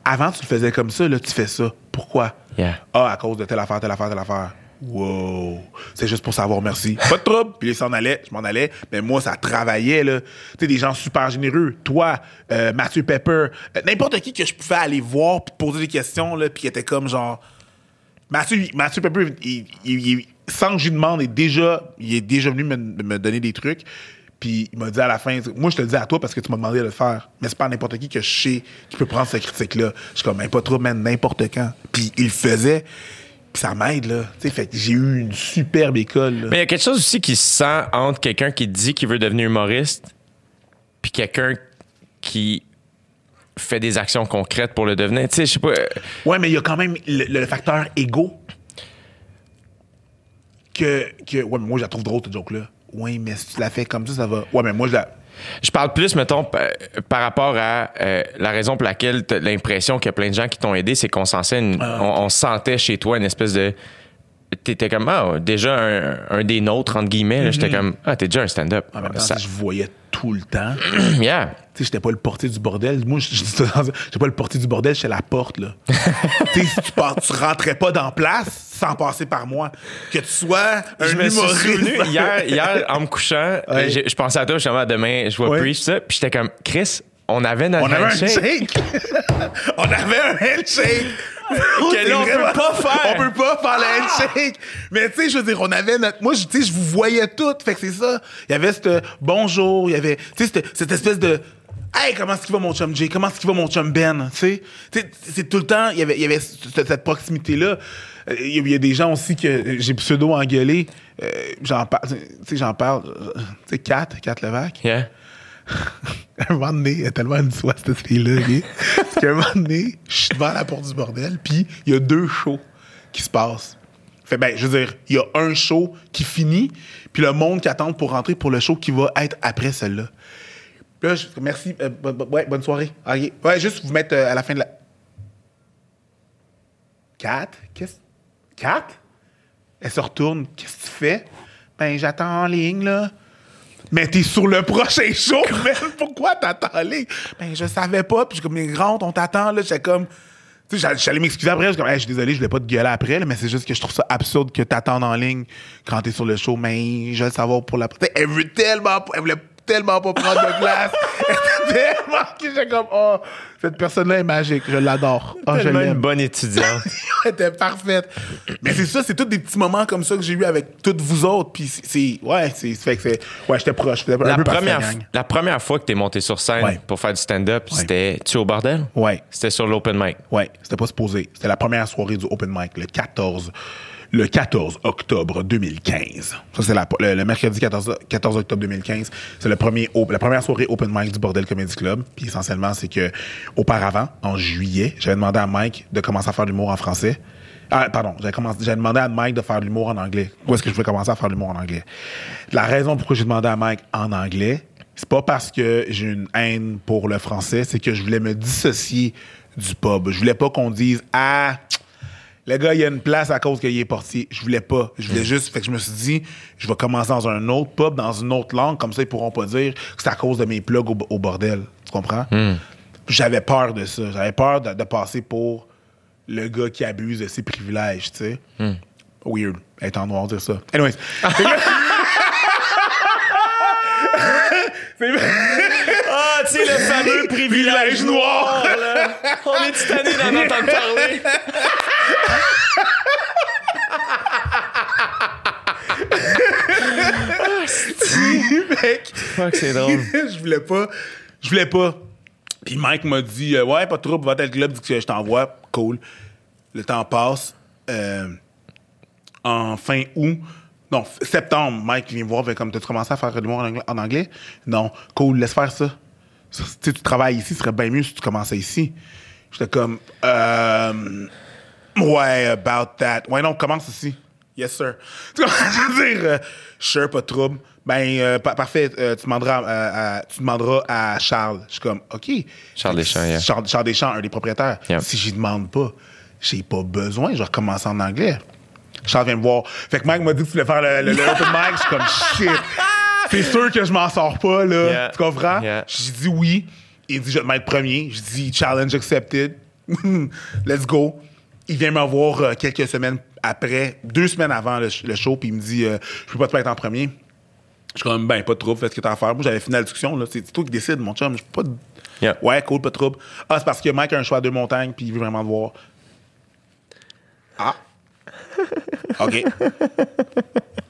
avant, tu le faisais comme ça, là, tu fais ça. Pourquoi? Yeah. Ah, à cause de telle affaire, telle affaire, telle affaire. Wow. C'est juste pour savoir merci. Pas de trouble. Puis ils s'en allaient, je m'en allais. Mais moi, ça travaillait, là. Tu sais, des gens super généreux. Toi, euh, Mathieu Pepper, euh, n'importe qui que je pouvais aller voir puis poser des questions, là, puis qui était comme genre. Mathieu, Mathieu Pepper, sans que je lui demande, il est déjà, il est déjà venu me, me donner des trucs. Puis il m'a dit à la fin, moi je te le dis à toi parce que tu m'as demandé de le faire. Mais c'est pas n'importe qui que je sais qui peut prendre cette critique-là. Je suis comme, ben, pas trop, même n'importe quand. Puis il le faisait. Puis ça m'aide, là. Tu sais, fait que j'ai eu une superbe école. Mais il y a quelque chose aussi qui se sent entre quelqu'un qui dit qu'il veut devenir humoriste puis quelqu'un qui fait des actions concrètes pour le devenir. Tu sais, je sais pas. euh, Ouais, mais il y a quand même le, le facteur égo. Que, que. Ouais, mais moi, je la trouve drôle, cette joke-là. Ouais, mais si tu la fais comme ça, ça va. Ouais, mais moi, je la. Je parle plus, mettons, pa- par rapport à euh, la raison pour laquelle l'impression qu'il y a plein de gens qui t'ont aidé, c'est qu'on sentait une- Ah. on, on sentait chez toi une espèce de. T'étais comme, ah, déjà un, un des nôtres, entre guillemets. là. J'étais comme, ah, t'es déjà un stand-up. Ça- je voyais tout le temps. yeah. Tu sais, j'étais pas le portier du bordel. Moi, j'étais pas le portier du bordel, j'étais la porte, là. tu sais, si tu, pars- tu rentrais pas dans place sans passer par moi. Que tu sois un je me suis humoriste. souvenu hier, hier, en me couchant, Ouais. je pensais à toi, justement, demain, je vois Ouais. Preach, ça. Puis j'étais comme, Chris, on avait notre On avait un handshake. handshake. on avait un handshake. Que là, on C'est peut vraiment- pas faire. On peut pas faire le handshake. Mais tu sais, je veux dire, on avait notre. Moi, je- tu sais, je vous voyais toutes. Fait que c'est ça. Il y avait ce bonjour. Il y avait, tu sais, cette, espèce de. Hey, comment est-ce qu'il va mon chum Jay? Comment est-ce qu'il va mon chum Ben? Tu sais, c'est tout le temps, il y avait, il y avait cette, cette proximité-là. Euh, Il y a- il y, a des gens aussi que j'ai pseudo-engueulé. Euh, j'en parle, tu sais, j'en parle. euh, Tu sais, Kat, Kat Levac. Yeah. un moment donné, elle a tellement une soie, cette fille-là, ok? Parce qu'à un moment donné, je suis devant la porte du bordel, puis il y a deux shows qui se passent. Fait ben, je veux dire, il y a un show qui finit, puis le monde qui attend pour rentrer pour le show qui va être après celle-là. Là, je, merci, euh, ouais, bonne soirée. Ok. Ouais, juste vous mettre euh, à la fin de la. Kat? Qu'est-ce? Kat? Elle se retourne. Qu'est-ce que tu fais? Ben, j'attends en ligne, là. Mais t'es sur le prochain show, man. Pourquoi t'attends en ligne? Ben, je savais pas. Puis, comme, mais rentre, on t'attend, là. J'étais comme. Tu sais, j'allais- m'excuser après. Je suis comme, Hey, je suis désolé, je voulais pas te gueuler après, mais c'est juste que je trouve ça absurde que t'attendes en ligne quand t'es sur le show. Mais je veux savoir pour la. Tu sais, elle veut tellement. Elle voulait tellement pas prendre de était tellement. que J'étais comme, oh, cette personne-là est magique. Je l'adore. Oh, je une bonne étudiante. Elle était parfaite. Mais c'est ça, c'est tous des petits moments comme ça que j'ai eu avec toutes vous autres. Puis c'est-. Ouais, c'est. fait que c'est. Ouais, j'étais proche. Un la, peu première, la première fois que t'es monté sur scène Ouais. pour faire du stand-up, c'était tu au bordel? Ouais. C'était sur l'open mic. Ouais, c'était pas supposé. C'était la première soirée du Open Mic, le 14, le 14 octobre 2015. Ça, c'est le, mercredi 14, 14 octobre 2015. C'est la première soirée Open Mic du Bordel Comedy Club. Puis essentiellement, c'est que auparavant, en juillet, j'avais demandé à Mike de commencer à faire de l'humour en français. Ah, pardon, j'avais demandé à Mike de faire l'humour en anglais. Où est-ce que je voulais commencer à faire de l'humour en anglais? La raison pourquoi j'ai demandé à Mike en anglais, c'est pas parce que j'ai une haine pour le français, c'est que je voulais me dissocier du pub. Je voulais pas qu'on dise Ah, le gars, il a une place à cause qu'il est portier. Je voulais pas. Je voulais juste. Fait que je me suis dit, je vais commencer dans un autre pub, dans une autre langue, comme ça, ils pourront pas dire que c'est à cause de mes plugs au, au bordel. Tu comprends? J'avais peur de ça. J'avais peur de, de passer pour le gars qui abuse de ses privilèges, tu sais. Weird. Être en noir, dire ça. Anyways. Ah, tu sais, le fameux privilège noir, là. On est titané d'en entendre parler? Mec, Fuck, c'est drôle. je voulais pas. Je voulais pas. Puis Mike m'a dit euh, Ouais, pas de trouble, va à tel club, dis que je t'envoie. Cool. Le temps passe. Euh, en fin août. Non, septembre, Mike vient me voir, comme t'as commencé à faire de l'humour en anglais? Non. Cool, laisse faire ça. Ça, Tu sais, tu travailles ici, ce serait bien mieux si tu commençais ici. J'étais comme, euh, ouais, about that. Ouais, non, commence ici. Yes, sir. Tu vois, je veux dire, euh, sure, pas de trouble. Ben, euh, pa- parfait, euh, tu, demanderas, à- à- tu demanderas à Charles. Je suis comme, OK. Charles Deschamps, yeah. Charles, Charles Deschamps, un des propriétaires. Yeah. Si j'y demande pas, j'ai pas besoin, je vais recommencer en anglais. Charles vient me voir. Fait que Mike m'a dit que tu voulais faire le, le, le open mic. Je suis comme, shit. C'est sûr que je m'en sors pas, là. Yeah. Tu comprends? Yeah. J'ai dit oui. Il dit, je vais te mettre premier. J'ai dit, challenge accepted. Let's go. Il vient me voir euh, quelques semaines après, deux semaines avant le, sh- le show, puis il me dit, euh, je peux pas te mettre en premier. Je suis comme, ben, pas de trouble, fais ce que t'as à faire. Moi, j'avais fini la discussion, là. C'est toi qui décides, mon chum. Je pas. de- Yeah. Ouais, cool, pas de trouble. Ah, c'est parce que Mike a un choix à deux montagnes, puis il veut vraiment te voir. Ah. OK.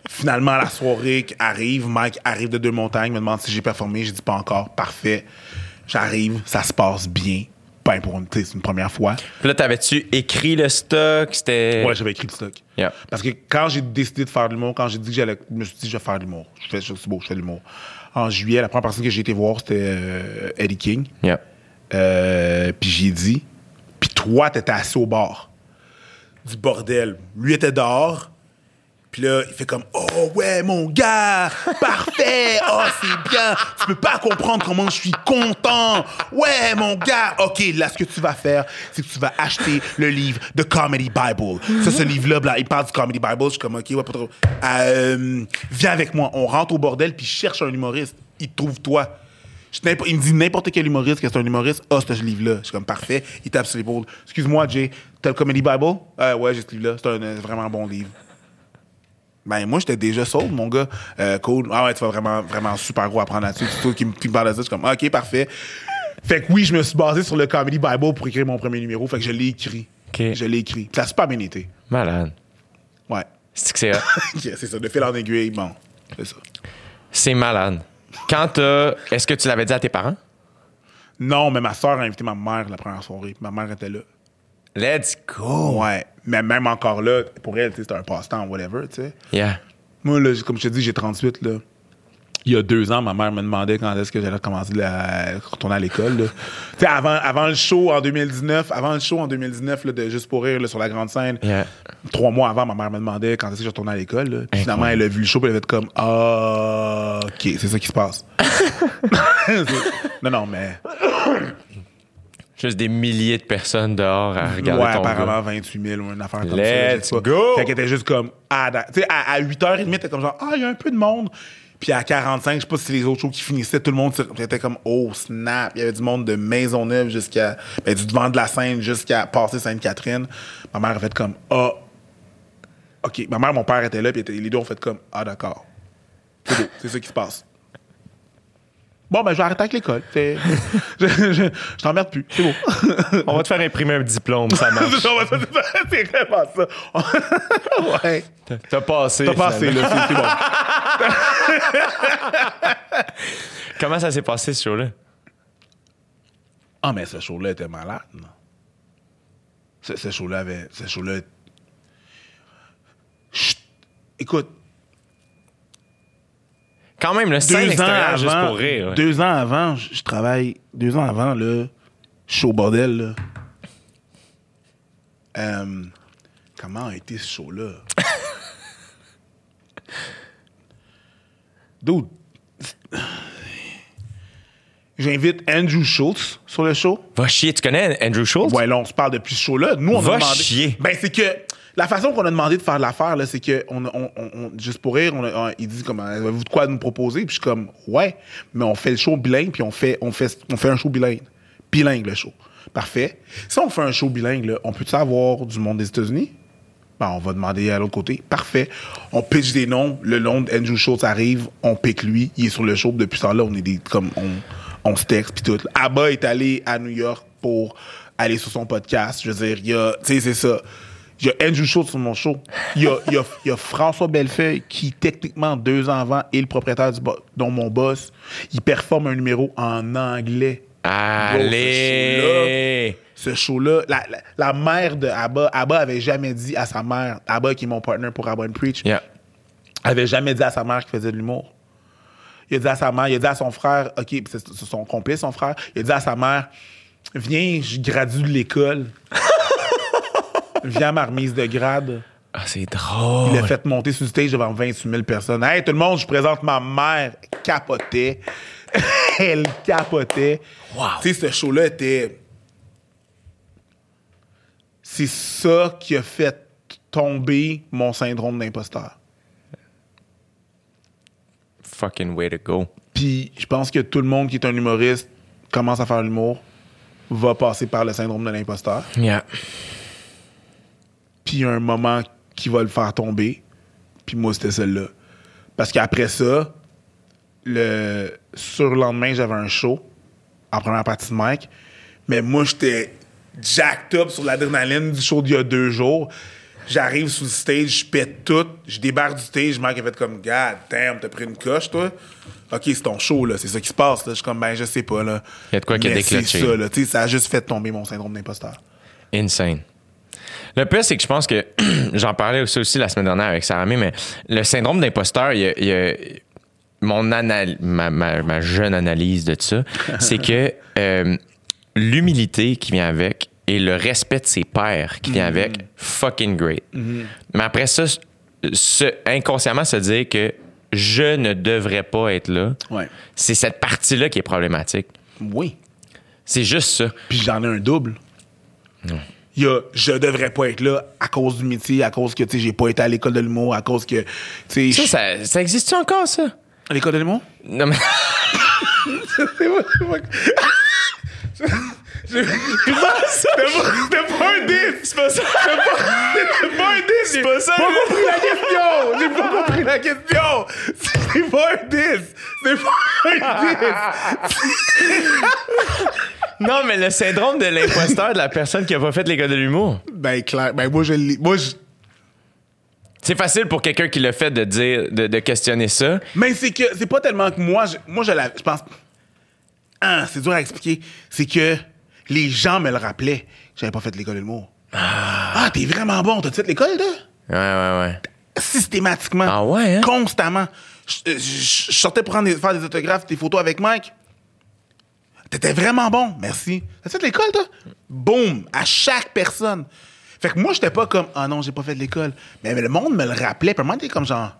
Finalement, la soirée arrive. Mike arrive de deux montagnes, me demande si j'ai performé. J'ai dit pas encore. Parfait. J'arrive, ça se passe bien. Ben, pour une, une première fois. Puis là, t'avais-tu écrit le stock? C'était. Ouais, j'avais écrit le stock. Yeah. Parce que quand j'ai décidé de faire de l'humour, quand j'ai dit que j'allais, je me suis dit, je vais faire de l'humour. Je fais, c'est beau, je fais de l'humour. En juillet, la première personne que j'ai été voir, c'était euh, Eddie King. Yeah. Euh, puis j'ai dit, puis toi, t'étais assis au bar. Du bordel. Lui était dehors. Puis là, il fait comme Oh ouais, mon gars, parfait, oh c'est bien, tu peux pas comprendre comment je suis content. Ouais, mon gars, ok, là, ce que tu vas faire, c'est que tu vas acheter le livre de Comedy Bible. Ça, ce livre-là, bla, il parle du Comedy Bible. Je suis comme Ok, ouais, pas trop. Euh, viens avec moi, on rentre au bordel, puis cherche un humoriste. Il trouve toi. Il me dit n'importe quel humoriste que c'est un humoriste, ah, ce livre-là. Je suis comme parfait. Il tape sur l'épaule. Excuse-moi, Jay, t'as le Comedy Bible? Euh, ouais, j'ai ce livre-là. C'est un euh, vraiment bon livre. Ben, moi, j'étais déjà sold, mon gars. Euh, cool. Ah ouais, tu vas vraiment, vraiment super gros apprendre là-dessus. C'est toi qui me parle de ça. Je suis comme, OK, parfait. Fait que oui, je me suis basé sur le Comedy Bible pour écrire mon premier numéro. Fait que je l'ai écrit. OK. Je l'ai écrit. Ça a super bien été. Malade. Ouais. C'est que c'est. Ok, c'est ça. De fil en aiguille, bon. C'est ça. C'est malade. Quand t'as. Est-ce que tu l'avais dit à tes parents? Non, mais ma soeur a invité ma mère la première soirée. Ma mère était là. Let's go. Ouais. Mais même encore là, pour elle, c'était un passe-temps, whatever, tu sais. Yeah. Moi, là, comme je te dis, j'ai 38, là. Il y a deux ans, ma mère me demandait quand est-ce que j'allais commencer à retourner à l'école. Tu sais, avant, avant le show en 2019, avant le show en 2019 là, de Juste pour rire là, sur la grande scène, Yeah. trois mois avant, ma mère me demandait quand est-ce que je retournais à l'école. Finalement, elle a vu le show et elle a fait comme Ah, OK, c'est ça qui se passe. non, non, mais. Juste des milliers de personnes dehors à regarder ouais, ton gars. apparemment 28 000 ou une affaire comme Let's ça. pas. go! Fait qu'elle était juste comme, ah, tu sais, à, à 8h30, t'es comme genre, ah, il y a un peu de monde. Puis à 45, je sais pas si c'est les autres shows qui finissaient, tout le monde était comme, oh, snap. Il y avait du monde de Maisonneuve jusqu'à, ben, du devant de la scène jusqu'à passer Sainte-Catherine. Ma mère a fait comme, ah, OK. Ma mère, mon père était là, puis les deux ont fait comme, ah, d'accord. C'est ça qui se passe. Bon, ben, je vais arrêter avec l'école. Je je, je t'emmerde plus. C'est beau. On va te faire imprimer un diplôme, ça marche. C'est vraiment ça. ouais. T'as passé. T'as passé, là, c'est bon. Comment ça s'est passé, ce show-là? Ah, mais ce show-là était malade. non? Ce, ce show-là avait. Ce show-là. Chut. Écoute, Quand même, le scène deux ans extérieure, avant. juste pour rire. ouais. Deux ans avant, je je travaille. Deux ans avant, là, je suis au bordel, là. Euh, comment a été ce show-là? Dude. J'invite Andrew Schultz sur le show. Va chier, tu connais Andrew Schultz? Ouais, là, on se parle depuis ce show-là. Nous, on Va a demandé. chier. Ben, c'est que la façon qu'on a demandé de faire l'affaire, c'est que, juste pour rire, il dit comme, avez-vous de quoi nous proposer? Puis je suis comme, ouais, mais on fait le show bilingue, puis on fait, on fait, on fait un show bilingue. Bilingue, le show. Parfait. Si on fait un show bilingue, on peut-tu avoir du monde des États-Unis? Ben, on va demander à l'autre côté. Parfait. On pitch des noms. Le nom d'Andrew Schultz arrive. On pique lui. Il est sur le show. Depuis ça, là, on est des, comme, on, on se texte puis tout. Abba est allé à New York pour aller sur son podcast. Je veux dire, il y a, tu sais, c'est ça. Il y a Andrew Schultz sur mon show. Il y a, il y a- il y a François Bellefeuille qui, techniquement, deux ans avant, est le propriétaire du dont mon boss. Il performe un numéro en anglais. Allez! Ce show-là, la, la, la mère de Abba, Abba avait jamais dit à sa mère, Abba qui est mon partner pour Abba and Preach, Yeah. avait jamais dit à sa mère qu'il faisait de l'humour. Il a dit à sa mère, il a dit à son frère, OK, c'est son complice, son frère, il a dit à sa mère, Viens, je gradue de l'école. Viens à ma remise de grade. Ah, c'est drôle. Il a fait monter sur le stage devant 28 000 personnes. Hey, tout le monde, je présente ma mère. Capotait. Elle capotait. Wow. Tu sais, ce show-là était. C'est ça qui a fait tomber mon syndrome d'imposteur. Fucking way to go. Puis je pense que tout le monde qui est un humoriste commence à faire l'humour va passer par le syndrome de l'imposteur. Yeah. Puis il y a un moment qui va le faire tomber. Puis moi, c'était celle-là. Parce qu'après ça, le surlendemain, j'avais un show en première partie de Mike. Mais moi, j'étais jacked up sur l'adrénaline du show d'il y a deux jours. J'arrive sous le stage, je pète tout, je débarque du stage, Mike a fait comme God damn, t'as pris une coche, toi? Ok, c'est ton show, là, c'est ça qui se passe, là. Je suis comme, ben, je sais pas, là. Il y a de quoi qui a Mais c'est déclenché. ça, là. Tu sais, ça a juste fait tomber mon syndrome d'imposteur. Insane. Le pire, c'est que je pense que j'en parlais aussi, aussi la semaine dernière avec Sarah May, mais le syndrome d'imposteur, il y a, il y a- mon anal- ma, ma- ma jeune analyse de ça, c'est que euh, l'humilité qui vient avec et le respect de ses pairs qui vient avec, fucking great. Mais après ça, se- inconsciemment se dire que je ne devrais pas être là, Ouais. c'est cette partie-là qui est problématique. Oui. C'est juste ça. Puis j'en ai un double. Il y a je devrais pas être là à cause du métier, à cause que tu sais j'ai pas été à l'école de l'humour, à cause que tu sais Ça, ça, ça existe encore, ça? à l'école de l'humour? Non, mais... C'est pas c'est pas J'ai- C'était pas, un 10! C'est pas ça! C'était pas, un 10! C'est pas ça, J'ai pas compris la question! J'ai pas compris la question! C'est pas un 10! C'est pas un 10! non, mais le syndrome de l'imposteur de la personne qui a pas fait l'école de l'humour. Ben, clair. Ben, moi, je l'ai. Moi, je. C'est facile pour quelqu'un qui l'a fait de dire, de, de questionner ça. Mais c'est que c'est pas tellement que moi, je, moi je, la, je pense. Ah, c'est dur à expliquer. C'est que les gens me le rappelaient j'avais pas fait l'école de l'humour. Ah, t'es vraiment bon. T'as fait l'école, là? Ouais, ouais, ouais. Systématiquement. Ah ouais, hein? Constamment. Je, je- je sortais pour prendre des- faire des autographes, des photos avec Mike. T'étais vraiment bon. Merci. T'as fait l'école, toi? Boum. À chaque personne. Fait que moi, j'étais pas comme, ah non, j'ai pas fait de l'école. Mais, mais le monde me le rappelait. Puis moi, j'étais comme genre.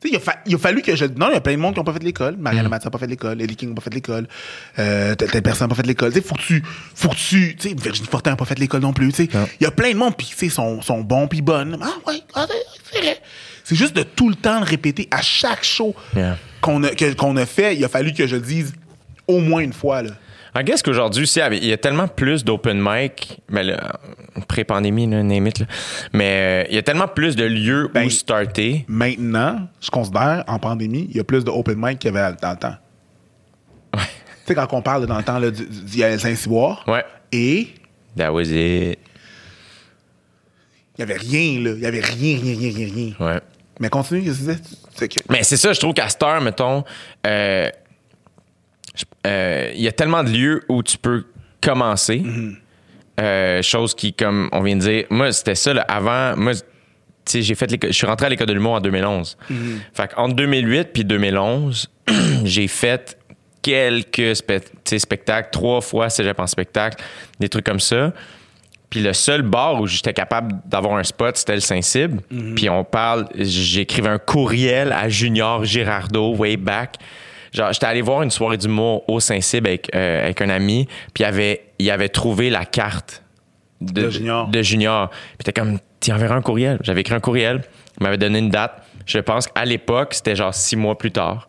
Tu sais, il, a fa- il a fallu que je. Non, il y a plein de monde qui ont pas fait de l'école. Marianne n'a pas fait de l'école. Eddie King n'a pas fait de l'école. Euh, telle, personne n'a pas fait de l'école. Tu sais, faut que tu. Faut que tu. Tu sais, Virginie Fortin n'a pas fait de l'école non plus. Tu sais, il y a plein de monde, puis tu sais, sont, sont bons, puis bonnes. Ah, ouais, ah, c'est- vrai. C'est juste de tout le temps le répéter à chaque show Yeah. qu'on a, a fait. Il a fallu que je le dise au moins une fois. Là. I guess qu'aujourd'hui, aussi, il y a tellement plus d'open mic, mais là, pré-pandémie, là, mais euh, il y a tellement plus de lieux Ben, où starter. Maintenant, je considère, en pandémie, il y a plus de open mic qu'il y avait dans le temps. Ouais. Tu sais, quand on parle dans le temps il y avait Saint-Cyboire. Ouais. Et That was it. il n'y avait rien, là. Il n'y avait rien, rien, rien, rien, rien. Ouais. Mais continue, qu'est-ce que tu disais? C'est que. Mais c'est ça, je trouve qu'à cette heure, mettons, euh, euh, il y a tellement de lieux où tu peux commencer. Euh, chose qui, comme on vient de dire, moi, c'était ça, là, avant, moi, tu sais, j'ai fait je suis rentré à l'école de l'humour en 2011. Fait qu'entre 2008 puis 2011, j'ai fait quelques spe- spectacles, trois fois cégep en spectacle, des trucs comme ça. Puis le seul bar où j'étais capable d'avoir un spot, c'était le Saint-Cybe. Puis on parle, j'écrivais un courriel à Junior Girardeau, way back. Genre, j'étais allé voir une soirée d'humour au Saint-Cybe avec, euh, avec un ami, puis il avait, il avait trouvé la carte de, De Junior. de Junior. Puis t'es comme, tu enverras un courriel. J'avais écrit un courriel, il m'avait donné une date. Je pense qu'à l'époque, c'était genre six mois plus tard.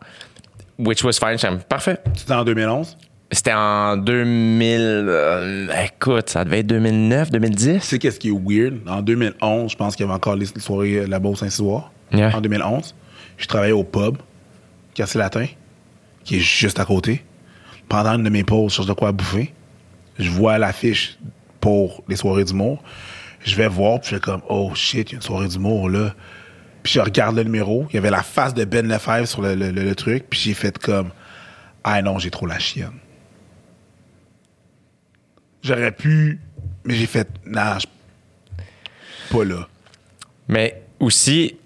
Which was fine. J'étais parfait. C'était en 2011. C'était en 2000. euh, écoute, ça devait être 2009, 2010. Tu sais, qu'est-ce qui est weird? En 2011, je pense qu'il y avait encore les soirées euh, là-bas au Saint-Cyboire. Yeah. En 2011, je travaillais au pub, Cassé Latin, qui est juste à côté. Pendant une de mes pauses, je cherche de quoi bouffer. Je vois l'affiche pour les soirées d'humour. Je vais voir, puis je fais comme, oh shit, il y a une soirée d'humour là. Puis je regarde le numéro. Il y avait la face de Ben Lefebvre sur le, le- le- le truc. Puis j'ai fait comme, ah non, j'ai trop la chienne. J'aurais pu, mais j'ai fait, non, je- pas là. Mais aussi,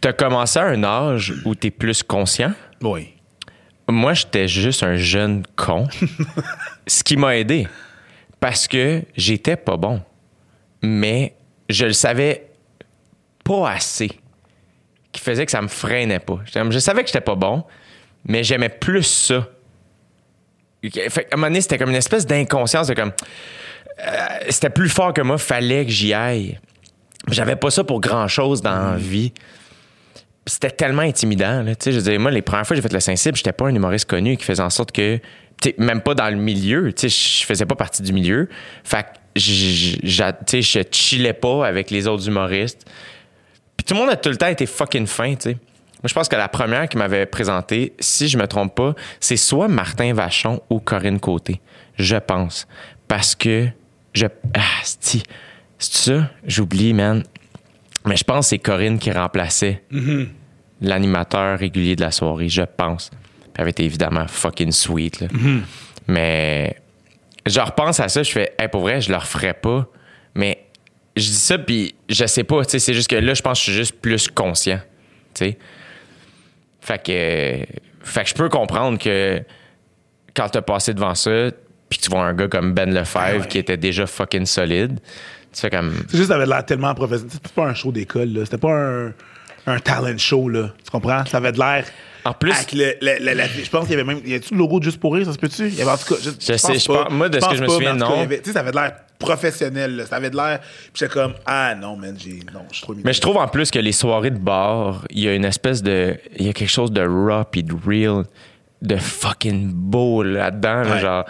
t'as commencé à un âge où t'es plus conscient? Oui. Moi, j'étais juste un jeune con. ce qui m'a aidé. Parce que j'étais pas bon. Mais je le savais pas assez. Qui faisait que ça me freinait pas. Je savais que j'étais pas bon, mais j'aimais plus ça. Fait qu'à un moment donné, c'était comme une espèce d'inconscience de comme. euh, c'était plus fort que moi, fallait que j'y aille. J'avais pas ça pour grand chose dans la vie. C'était tellement intimidant. Là. Je veux dire, moi, les premières fois que j'ai fait le Saint-Cybe, j'étais pas un humoriste connu qui faisait en sorte que, même pas dans le milieu, je faisais pas partie du milieu. Fait que je chillais pas avec les autres humoristes. Puis tout le monde a tout le temps été fucking fin, tu sais. Moi, je pense que la première qui m'avait présenté, si je me trompe pas, c'est soit Martin Vachon ou Corinne Côté. Je pense. Parce que je. Ah, c'est ça? J'oublie, man. Mais je pense que c'est Corinne qui remplaçait l'animateur régulier de la soirée, je pense. Puis elle avait été évidemment fucking sweet. là. Mais je repense à ça, je fais, hey, pour vrai, je le referais pas. Mais je dis ça, puis je sais pas, tu sais, c'est juste que là, je pense que je suis juste plus conscient. Tu sais. Fait que, fait que je peux comprendre que quand t'as passé devant ça, puis tu vois un gars comme Ben Lefebvre ouais. qui était déjà fucking solide, tu fais comme. C'est juste, ça avait l'air tellement professionnel. C'était pas un show d'école, là. C'était pas un, un talent show, là. Tu comprends? Ça avait de l'air. En plus- Avec le, le- le- la- je pense qu'il y avait même. Y a-tu le logo de Juste pour rire, ça se peut-tu? Il y avait en tout cas. Je, Je sais, je pense- moi, de ce que je me souviens, non. il Tu sais, ça avait de l'air professionnel, là. Ça avait de l'air. Puis j'étais comme, ah non, man, j'ai. Non, je suis trop Mais je trouve en plus que les soirées de bar, il y a une espèce de. Il y a quelque chose de raw puis de real, de fucking beau là-dedans. là, genre,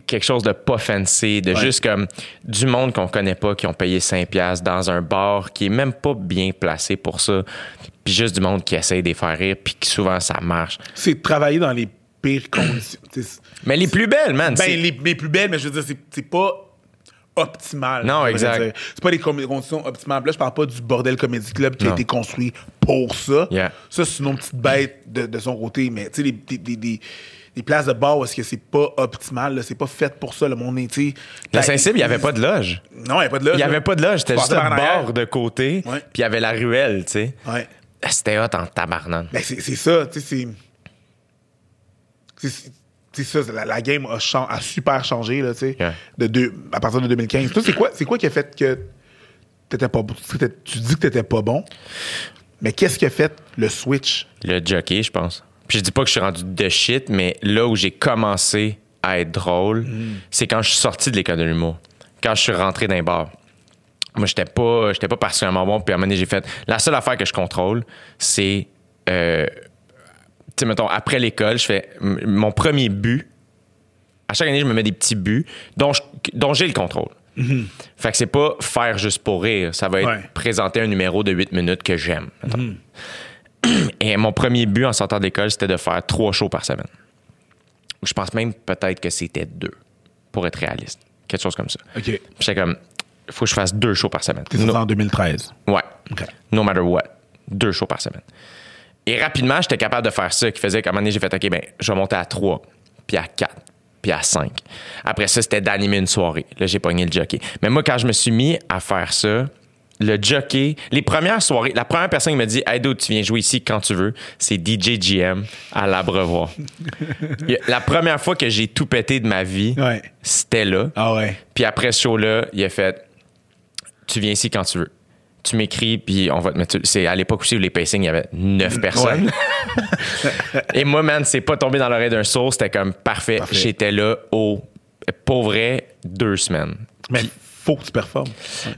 quelque chose de pas fancy, de Ouais. juste comme du monde qu'on connaît pas, qui ont payé 5$ piastres dans un bar qui est même pas bien placé pour ça. Puis juste du monde qui essaye de les faire rire, puis que souvent ça marche. C'est travailler dans les pires conditions. Mais les plus belles, man. Ben, les, les plus belles, mais je veux dire, c'est- pas optimal. Non, exact. C'est pas com- conditions optimales. Là, je parle pas du bordel Comedy Club qui Non. a été construit pour ça. Yeah. Ça, c'est une autre petite bête de, de son côté. Mais, tu sais, les, des, des- des- des places de bar où est-ce que c'est pas optimal, c'est pas fait pour ça. Le monde est. La ben, Saint-Cybe, il n'y avait pas de loge. Non, il n'y avait pas de loge. Il n'y avait pas de loge, c'était juste un bar de côté, puis il y avait la ruelle, tu sais. Ouais. C'était hot en tabarnane. Ben, c'est c'est ça, tu sais, c'est. ça, la, la game a, a super changé, là, tu sais, Yeah. de deux- à partir de 2015. Toi, c'est quoi, c'est quoi qui a fait que t'étais pas Tu dis que t'étais pas bon, mais qu'est-ce qui a fait le switch? Le jockey, je pense. Puis je dis pas que je suis rendu de shit, mais là où j'ai commencé à être drôle, c'est quand je suis sorti de l'école de l'humour. Quand je suis rentré dans les bars. Moi, j'étais pas, j'étais pas particulièrement bon. Puis à un moment donné, j'ai fait. La seule affaire que je contrôle, c'est. euh, tu sais, mettons, après l'école, je fais mon premier but. À chaque année, je me mets des petits buts dont, je- dont j'ai le contrôle. Fait que c'est pas faire juste pour rire. Ça va être Ouais. présenter un numéro de 8 minutes que j'aime. Et mon premier but en sortant de l'école, c'était de faire trois shows par semaine. Je pense même peut-être que c'était deux, pour être réaliste. Quelque chose comme ça. OK. J'étais comme, il faut que je fasse deux shows par semaine. No- sorti en 2013. Ouais. OK. No matter what. Deux shows par semaine. Et rapidement, j'étais capable de faire ça, qui faisait qu'à un moment donné, j'ai fait, OK, ben, je vais monter à trois, puis à quatre, puis à cinq. Après ça, c'était d'animer une soirée. Là, j'ai pogné le jockey. Mais moi, quand je me suis mis à faire ça, le jockey, les premières soirées, la première personne qui me dit, Hey, dude, tu viens jouer ici quand tu veux, c'est DJ GM à l'Abreuvoir. La première fois que j'ai tout pété de ma vie, Ouais. c'était là. Ah ouais. Puis après ce show-là, il a fait Tu viens ici quand tu veux. Tu m'écris, puis on va te mettre. C'est à l'époque aussi où les pacings, il y avait neuf personnes. Et moi, man, c'est pas tombé dans l'oreille d'un sourd. C'était comme parfait. Parfait. J'étais là au. Pour vrai, deux semaines. Mais faut que tu performes.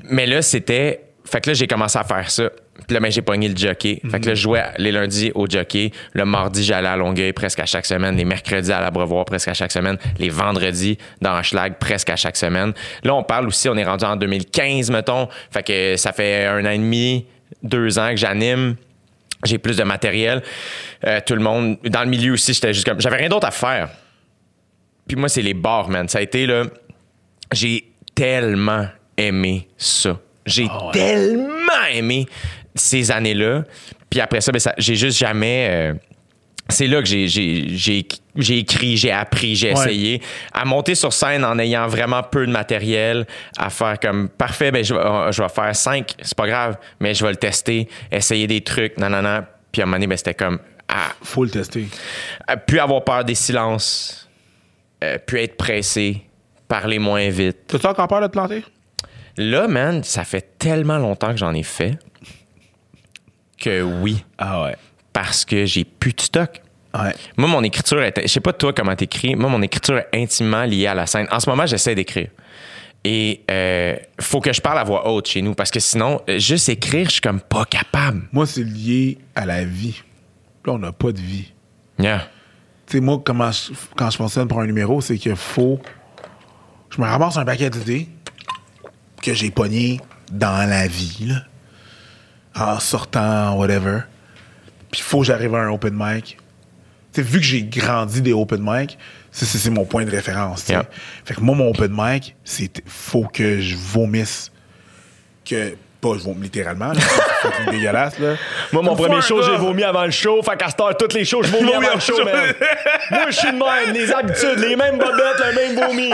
Mais là, c'était. Fait que là, j'ai commencé à faire ça. Puis là, ben, j'ai pogné le jockey. Fait que là, je jouais les lundis au jockey. Le mardi, j'allais à Longueuil presque à chaque semaine. Les mercredis à l'Abreuvoir presque à chaque semaine. Les vendredis dans Schlag presque à chaque semaine. Là, on parle aussi, on est rendu en 2015, mettons. Fait que ça fait un an et demi, deux ans que j'anime. J'ai plus de matériel. Euh, tout le monde. Dans le milieu aussi, j'étais juste comme. J'avais rien d'autre à faire. Puis moi, c'est les bars, man. Ça a été là. J'ai tellement aimé ça. J'ai Ah ouais. tellement aimé ces années-là. Puis après ça, ben, ça- j'ai juste jamais. euh, c'est là que j'ai, j'ai, j'ai, j'ai écrit, j'ai appris, j'ai Ouais. essayé à monter sur scène en ayant vraiment peu de matériel, à faire comme parfait, ben je, vais- euh, je vais faire cinq, c'est pas grave, mais je vais le tester, essayer des trucs, non, non, non. Puis à un moment donné, ben, c'était comme à, Faut le tester. à plus avoir peur des silences, euh, plus être pressé, parler moins vite. T'as-tu encore peur de te planter? Là, man, ça fait tellement longtemps que j'en ai fait que oui, Ah ouais. parce que j'ai plus de stock. Ouais. Moi, mon écriture, est, je sais pas toi comment t'écris, moi, mon écriture est intimement liée à la scène. En ce moment, j'essaie d'écrire. Et euh, faut que je parle à voix haute chez nous, parce que sinon, juste écrire, je suis comme pas capable. Moi, c'est lié à la vie. Là, on n'a pas de vie. Yeah. Tu sais, moi, comment je- quand je fonctionne pour un numéro, c'est qu'il faut. Je me ramasse un paquet d'idées que j'ai pogné dans la vie, là. En sortant, whatever. Puis il faut que j'arrive à un open mic. Tu sais, vu que j'ai grandi des open mic, c'est- mon point de référence. Yeah. Fait que moi, mon open mic, c'est faut que je vomisse. Que. Pas je vomisse littéralement. C'est dégueulasse, là. Moi, mon premier show, j'ai vomi avant le show. Fait qu'à cette heure, toutes les shows, je vomis Vomi avant le show, man. Moi, je suis de même. Les habitudes, les mêmes bobettes, le même vomi.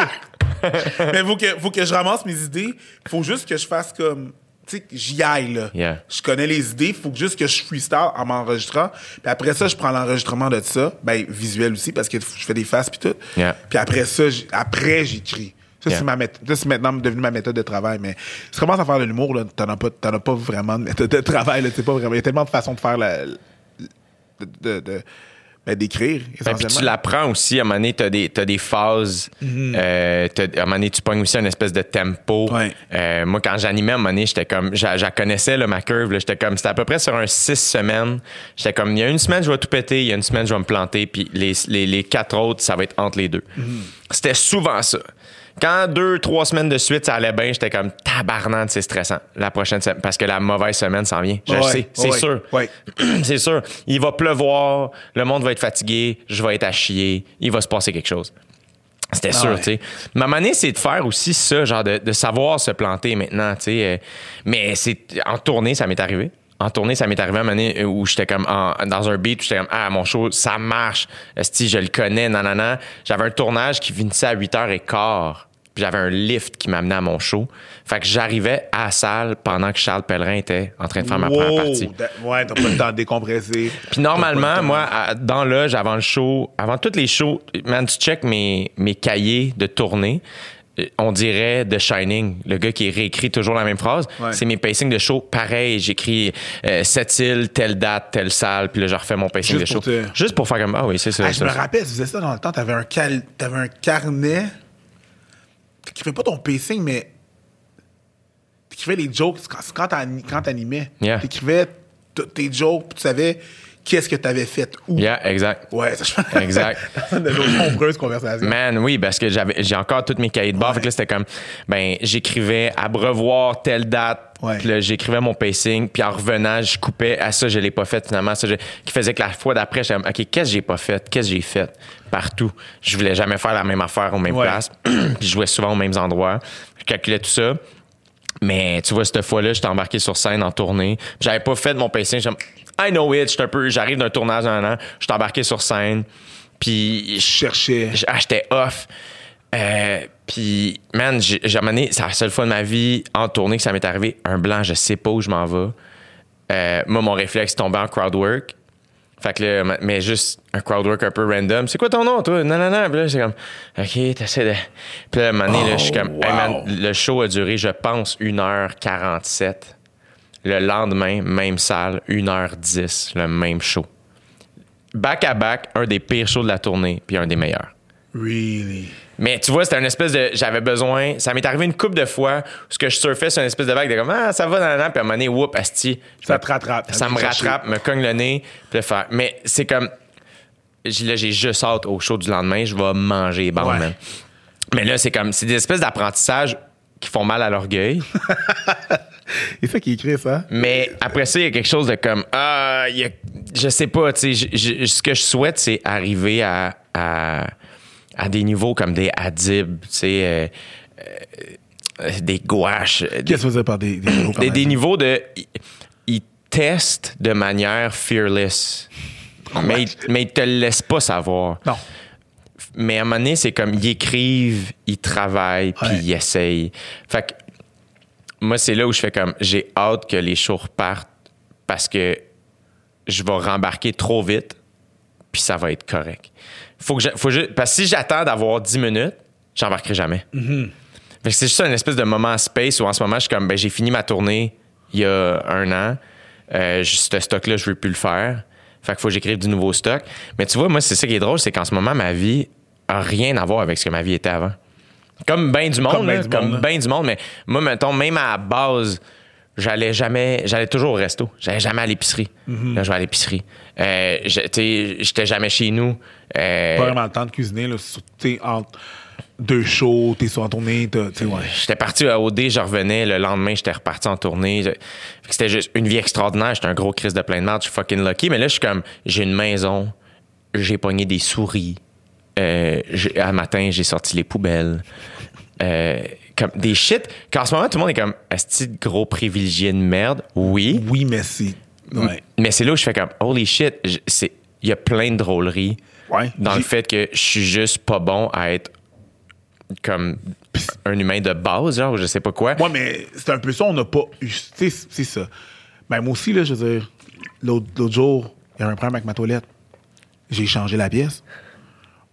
Mais faut que, faut que je ramasse mes idées. Faut juste que je fasse comme. Tu sais, que j'y aille, là. Yeah. Je connais les idées. Faut juste que je freestyle en m'enregistrant. Puis après ça, je prends l'enregistrement de ça. Ben, visuel aussi, parce que je fais des faces puis tout. Yeah. Puis après ça, après, j'écris. Ça, Yeah. c'est ma méthode. C'est maintenant devenu ma méthode de travail. Mais si tu commences à faire de l'humour, là, t'en as pas, t'en as pas vraiment de méthode de travail, là. Pas vraiment. Il y a tellement de façons de faire la. de, de- de- ben, d'écrire, Ben, puis tu l'apprends aussi. À un moment donné, t'as des, t'as des phases. Euh, t'as- à un moment donné, tu pognes aussi une espèce de tempo. Ouais. Euh, moi, quand j'animais, à un moment donné, j'étais comme... Je la connaissais, là, ma curve. là. J'étais comme... C'était à peu près sur un six semaines. J'étais comme... Il y a une semaine, je vais tout péter. Il y a une semaine, je vais me planter. Puis les, les, les quatre autres, ça va être entre les deux. C'était souvent ça. Quand deux, trois semaines de suite, ça allait bien, j'étais comme tabarnane, c'est stressant. La prochaine semaine, parce que la mauvaise semaine s'en vient. Je le sais, c'est ouais, sûr. ouais. c'est sûr. Il va pleuvoir, le monde va être fatigué, je vais être à chier, il va se passer quelque chose. C'était Ah sûr, tu sais. Ma manière, c'est de faire aussi ça, genre de, de savoir se planter maintenant, tu sais. euh, mais c'est en tournée, ça m'est arrivé. En tournée, ça m'est arrivé à un moment donné où j'étais comme en- dans un beat, où j'étais comme ah mon show, ça marche. Si je le connais, nanana. J'avais un tournage qui finissait à 8h15. Puis j'avais un lift qui m'amenait à mon show. Fait que j'arrivais à la salle pendant que Charles Pellerin était en train de faire ma première partie. ouais, t'as pas le temps de décompresser. Puis normalement, moi, dans l'âge, avant le show, avant tous les shows, man, tu check mes, mes cahiers de tournée. Euh, On dirait The Shining, le gars qui réécrit toujours la même phrase. Ouais. C'est mes pacings de show. Pareil, j'écris euh, cette île, telle date, telle salle, puis là, je refais mon pacing Juste de show. te- Juste pour faire comme, ah oui, c'est ça. Ah, je ça, me ça. rappelle, tu faisais ça dans le temps, t'avais un, cal... t'avais un carnet. T'écrivais pas ton pacing, mais t'écrivais les jokes quand, quand t'ani- quand t'animais. Yeah. T'écrivais tes jokes, puis tu savais qu'est-ce que t'avais fait? Où? Yeah, exact. Ouais, ça, je Exact. de nos nombreuses conversations. Man, oui, parce que j'avais, j'ai encore tous mes cahiers de bord. Ouais. Fait que là, c'était comme, ben, j'écrivais à brevoir telle date. Ouais. Puis là, j'écrivais mon pacing. Puis en revenant, je coupais. À ça, je l'ai pas fait finalement. Ça, je- qui faisait que la fois d'après, j'étais OK, qu'est-ce que j'ai pas fait? Qu'est-ce que j'ai fait? Partout. Je voulais jamais faire la même affaire aux mêmes Ouais. places. puis je jouais souvent aux mêmes endroits. Je calculais tout ça. Mais tu vois, cette fois-là, j'étais embarqué sur scène en tournée. J'avais pas fait mon pacing. I know it. J'étais un peu, j'arrive d'un tournage d'un an. J'étais embarqué sur scène. Puis Je cherchais. ah, j'étais off. Euh, puis, man, j'ai amené, c'est la seule fois de ma vie en tournée que ça m'est arrivé. Un blanc, je sais pas où je m'en vais. Euh, moi, mon réflexe tombé en crowd work. Fait que là, ma- mais juste un crowd work un peu random. C'est quoi ton nom, toi? Non, non, non. Puis là, c'est comme, OK, t'essaies de. Puis là, à un moment donné, là, je suis comme, Oh, Hey, man, le show a duré, je pense, 1h47. Le lendemain, même salle, 1h10, le même show. Back à back, un des pires shows de la tournée, puis un des meilleurs. Really? Mais tu vois, c'était une espèce de. J'avais besoin. Ça m'est arrivé une couple de fois où ce que je surfais sur une espèce de vague de comme Ah, ça va dans la puis à un moment donné, whoop, asti. Ça me- te rattrape. Ça me rattrape, me cogne le nez, puis le faire. Mais c'est comme. Là, j'ai juste hâte au show du lendemain, je vais manger, bon, Ouais. man. Mais là, c'est comme. C'est des espèces d'apprentissage qui font mal à l'orgueil. C'est ça qui écrit ça? Mais après ça, il y a quelque chose de comme ah, il y a- je sais pas, tu sais, ce que je souhaite, c'est arriver à, à, à des niveaux comme des Adib, tu sais, euh, euh, des gouaches, euh, Qu'est-ce que tu faisais par des, des niveaux des, des niveaux de, ils- testent de manière fearless, mais, ils- mais ils te le laissent pas savoir. Non. Mais à un moment donné, c'est comme ils écrivent, ils travaillent, puis Ouais. ils essayent. Fait que moi, c'est là où je fais comme j'ai hâte que les shows repartent parce que je vais rembarquer trop vite. puis ça va être correct. Faut que je- faut ju- parce que si j'attends d'avoir 10 minutes, j'embarquerai jamais. Que c'est juste une espèce de moment space où en ce moment, je suis comme, ben, j'ai fini ma tournée il y a un an. Euh, je- ce stock-là, je veux plus le faire. Fait qu'il faut que j'écrive du nouveau stock. Mais tu vois, moi, c'est ça qui est drôle, c'est qu'en ce moment, ma vie a rien à voir avec ce que ma vie était avant. Comme bien du monde, Comme ben là, du bien du monde. Mais moi, mettons, même à la base, j'allais jamais, j'allais toujours au resto. J'allais jamais à l'épicerie. Mm-hmm. Là, je vais à l'épicerie. Euh, j'étais jamais chez nous. Euh, Pas vraiment le temps de cuisiner, là. entre deux shows, t'es sur en tournée, ouais. J'étais parti à OD, je revenais. Le lendemain, j'étais reparti en tournée. Je- Fait que C'était juste une vie extraordinaire. J'étais un gros crise de plein de merde. Je suis fucking lucky. Mais là, je suis comme, j'ai une maison. J'ai pogné des souris. Euh, un matin, j'ai sorti les poubelles. Euh, comme des shit. Qu'en ce moment, tout le monde est comme, est-ce de gros privilégié de merde? Oui. Oui, mais. Ouais. Mais c'est là où je fais comme, holy shit, il y a plein de drôleries Ouais. dans le fait que je suis juste pas bon à être comme un humain de base, genre, ou je sais pas quoi. Ouais, mais c'est un peu ça, on n'a pas eu. C'est ça. Ben, moi aussi, là, je veux dire, l'autre l'autre jour, il y avait un problème avec ma toilette. J'ai changé la pièce.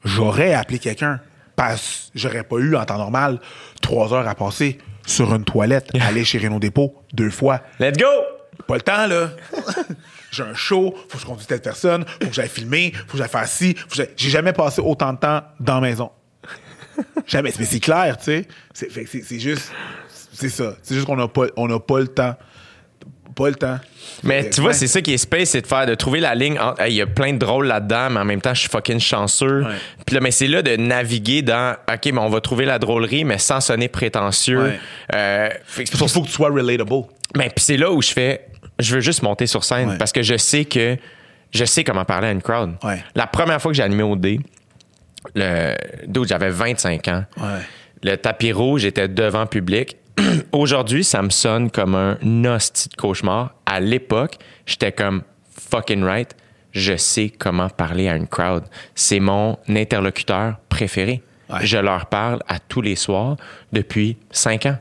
J'aurais appelé quelqu'un. Parce que j'aurais pas eu, en temps normal, trois heures à passer sur une toilette, aller chez Renault Dépôt deux fois. Let's go! Pas le temps, là. J'ai un show, faut que je conduise telle personne, faut que j'aille filmer, faut que j'aille faire ci. que J'ai jamais passé autant de temps dans la maison. Jamais. Mais c'est clair, tu sais. C'est juste. C'est ça. C'est juste qu'on n'a pas, on n'a pas le temps. Pas le temps. Mais tu vois, c'est ça qui est space, c'est de faire, de trouver la ligne. entre, Hey, Il y a plein de drôles là-dedans, mais en même temps, je suis fucking chanceux. Ouais. Puis là, mais c'est là de naviguer dans, OK, mais on va trouver la drôlerie, mais sans sonner prétentieux. Ouais. Euh, Il faut que tu sois relatable. Ben, puis c'est là où je fais, je veux juste monter sur scène Ouais. parce que je sais que je sais comment parler à une crowd. La première fois que j'ai animé au D, le j'avais 25 ans. Le tapis rouge était devant public. Aujourd'hui, ça me sonne comme un hostie de cauchemar. À l'époque, j'étais comme fucking right. Je sais comment parler à une crowd. C'est mon interlocuteur préféré. Ouais. Je leur parle à tous les soirs depuis cinq ans.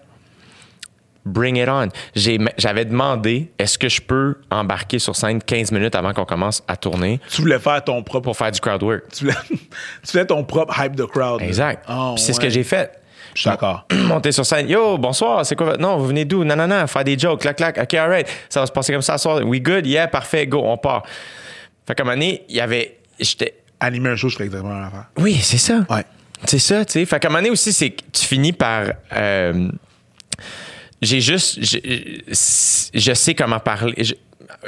Bring it on. J'avais demandé est-ce que je peux embarquer sur scène 15 minutes avant qu'on commence à tourner Tu voulais faire ton propre. pour faire du crowd work. Tu voulais, tu voulais ton propre hype de crowd. Exact. Oh, c'est ce ouais. que j'ai fait. Je suis d'accord. monter sur scène. Yo, bonsoir, c'est quoi votre nom? Vous venez d'où? Non, non, non, faire des jokes, clac, clac. OK, alright. Ça va se passer comme ça ce soir. We good? Yeah, parfait, go, on part. Fait qu'à un moment donné, il y avait. J'étais. Animer un show, je ferais exactement la même affaire. Oui, c'est ça. Ouais. C'est ça, tu sais. Fait qu'à un moment donné aussi, c'est que tu finis par. euh, j'ai juste. Je, sais comment parler.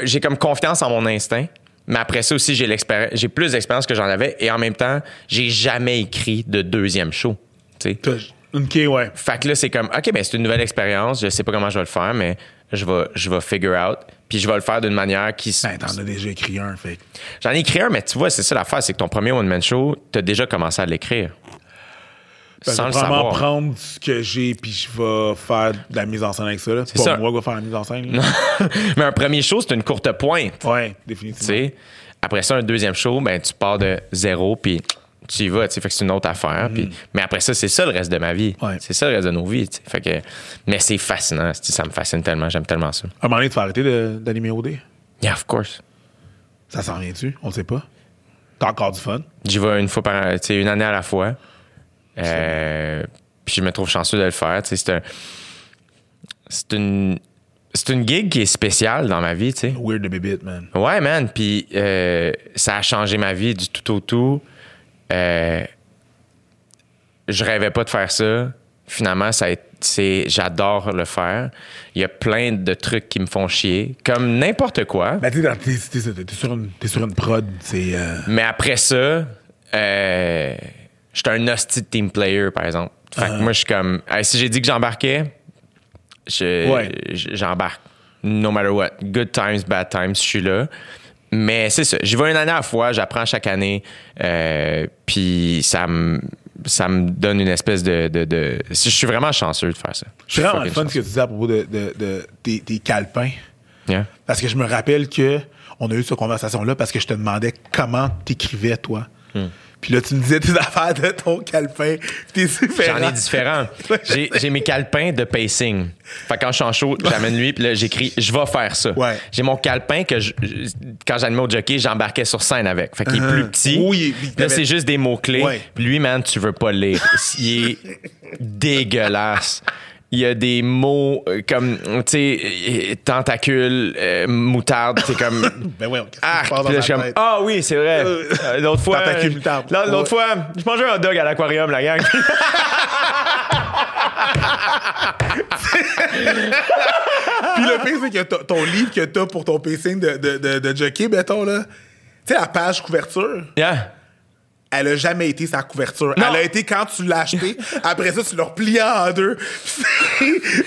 J'ai comme confiance en mon instinct. Mais après ça aussi, j'ai l'expérience, j'ai plus d'expérience que j'en avais. Et en même temps, j'ai jamais écrit de deuxième show. tu sais. T'as- Ok, ouais. Fait que là, c'est comme, OK, ben c'est une nouvelle expérience. Je sais pas comment je vais le faire, mais je vais, je vais figure out. Puis je vais le faire d'une manière qui. Ben, t'en as déjà écrit un, fait. J'en ai écrit un, mais tu vois, c'est ça l'affaire, c'est que ton premier one-man show, t'as déjà commencé à l'écrire. Ben, sans je le vais vraiment savoir. prendre ce que j'ai, puis je vais faire de la mise en scène avec ça. là. C'est pas ça. moi qui vais faire la mise en scène. là. mais un premier show, c'est une courte pointe. Ouais, Tu définitivement. sais. Après ça, un deuxième show, ben tu pars de zéro, puis tu y vas, tu sais, fait que c'est une autre affaire. puis- mais après ça, c'est ça le reste de ma vie. Mm. Ouais. C'est ça le reste de nos vies. tu sais. Fait que, mais c'est fascinant, ça me fascine tellement, j'aime tellement ça. À un moment donné, tu vas arrêter d'animer au dé. Yeah, of course. Ça s'en vient-tu? On le sait pas. T'as encore du fun? J'y vais une fois par tu sais, une année à la fois. Euh, puis je me trouve chanceux de le faire. tu sais, C'est un. C'est une. C'est une gig qui est spéciale dans ma vie, tu sais. Weird the bit, man. Ouais, man. Puis euh, ça a changé ma vie du tout au tout. Euh, je rêvais pas de faire ça. Finalement, ça c'est, j'adore le faire. Il y a plein de trucs qui me font chier, comme n'importe quoi. Ben, t'es sur, sur une prod, c'est. euh, Mais après ça, euh, j'étais un hostie de team player, par exemple. Fait que moi, je suis comme. si j'ai dit que j'embarquais, je- Ouais. j- j'embarque. No matter what. Good times, bad times, je suis là. Mais c'est ça. J'y vais une année à la fois, j'apprends chaque année. euh, Puis ça me. Ça me donne une espèce de, de, de- Je suis vraiment chanceux de faire ça. Je C'est suis vraiment fun ce que tu disais à propos de, tes, tes calepins. Yeah. Parce que je me rappelle que on a eu cette conversation-là parce que je te demandais comment t'écrivais, toi. Hmm. Puis là, tu me disais tes affaires de ton calepin. T'es. J'en ai différents. J'ai j'ai mes calepins de pacing. Fait que quand je suis en show, j'amène lui, puis là, j'écris « Je vais faire ça Ouais. J'ai mon calepin que, je- quand j'animais au jockey, j'embarquais sur scène avec. Fait qu'il est plus petit. Uh-huh. Oui, Là, c'est juste des mots-clés. Ouais. Lui, man, tu veux pas le lire. Il est dégueulasse. Il y a des mots euh, comme, tu sais, euh, tentacule, euh, moutarde, c'est comme... Ben ouais, Ah, dans là, comme, ah oui, c'est vrai. Euh, L'autre fois, tentacule, moutarde. l'autre Ouais. fois, je mangeais un hot dog à l'aquarium, la gang. Puis le pire, c'est que ton livre que t'as pour ton pacing de, de, de, de jockey, mettons, là. Tu sais, la page couverture, yeah. Elle a jamais été sa couverture. Non. Elle a été quand tu l'as acheté. Après ça, tu l'as replié en deux.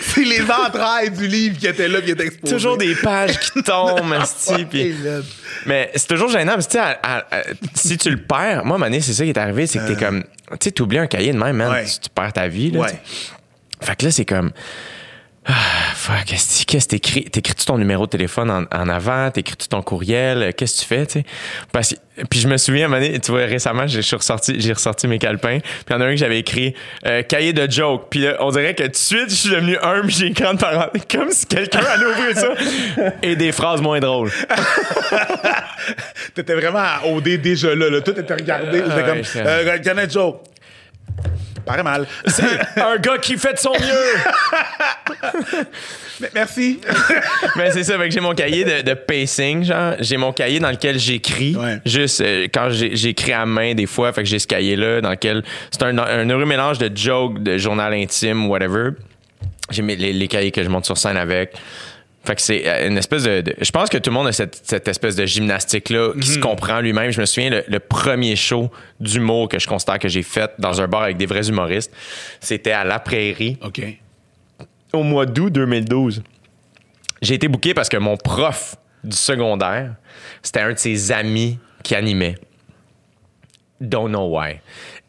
C'est les entrailles du livre qui étaient là, qui étaient exposées. Toujours des pages qui tombent. Mais c'est toujours gênant, parce que tu sais, à- à- à- si tu le perds, moi, donné, c'est ça qui est arrivé, c'est que t'es comme, tu sais, t'oublies un cahier de même, man, Ouais. tu, tu perds ta vie, là. Ouais. Fait que là, c'est comme, ah, fuck, qu'est-ce que t'écris? T'écris-tu ton numéro de téléphone en, en avant? T'écris-tu ton courriel? Qu'est-ce que tu fais, tu sais? Parce que- puis je me souviens, à un moment donné, tu vois, récemment, j'ai ressorti, j'ai ressorti mes calepins. Puis il y en a un que j'avais écrit, euh, cahier de joke. Puis là, on dirait que tout de suite, je suis devenu un, puis j'ai écrit en parenthèse, comme si quelqu'un allait ouvrir ça. Et des phrases moins drôles. T'étais vraiment à OD déjà là, là. Tout était regardé. C'était ouais, comme, c'est- euh, Janet Joe. Paraît mal. un gars qui fait de son mieux. Mais Merci. Mais c'est ça, fait que j'ai mon cahier de, de pacing, genre. J'ai mon cahier dans lequel j'écris. Ouais. Juste euh, quand j'ai- j'écris à main des fois, fait que j'ai ce cahier-là dans lequel c'est un, un heureux mélange de jokes, de journal intime, whatever. J'ai les, les cahiers que je monte sur scène avec. Fait que c'est euh, une espèce de, de- Je pense que tout le monde a cette, cette espèce de gymnastique-là qui se comprend lui-même. Je me souviens, le, le premier show d'humour que je constate que j'ai fait dans un bar avec des vrais humoristes, c'était à La Prairie OK. au mois d'août 2012. J'ai été booké parce que mon prof du secondaire, c'était un de ses amis qui animait. Don't know why.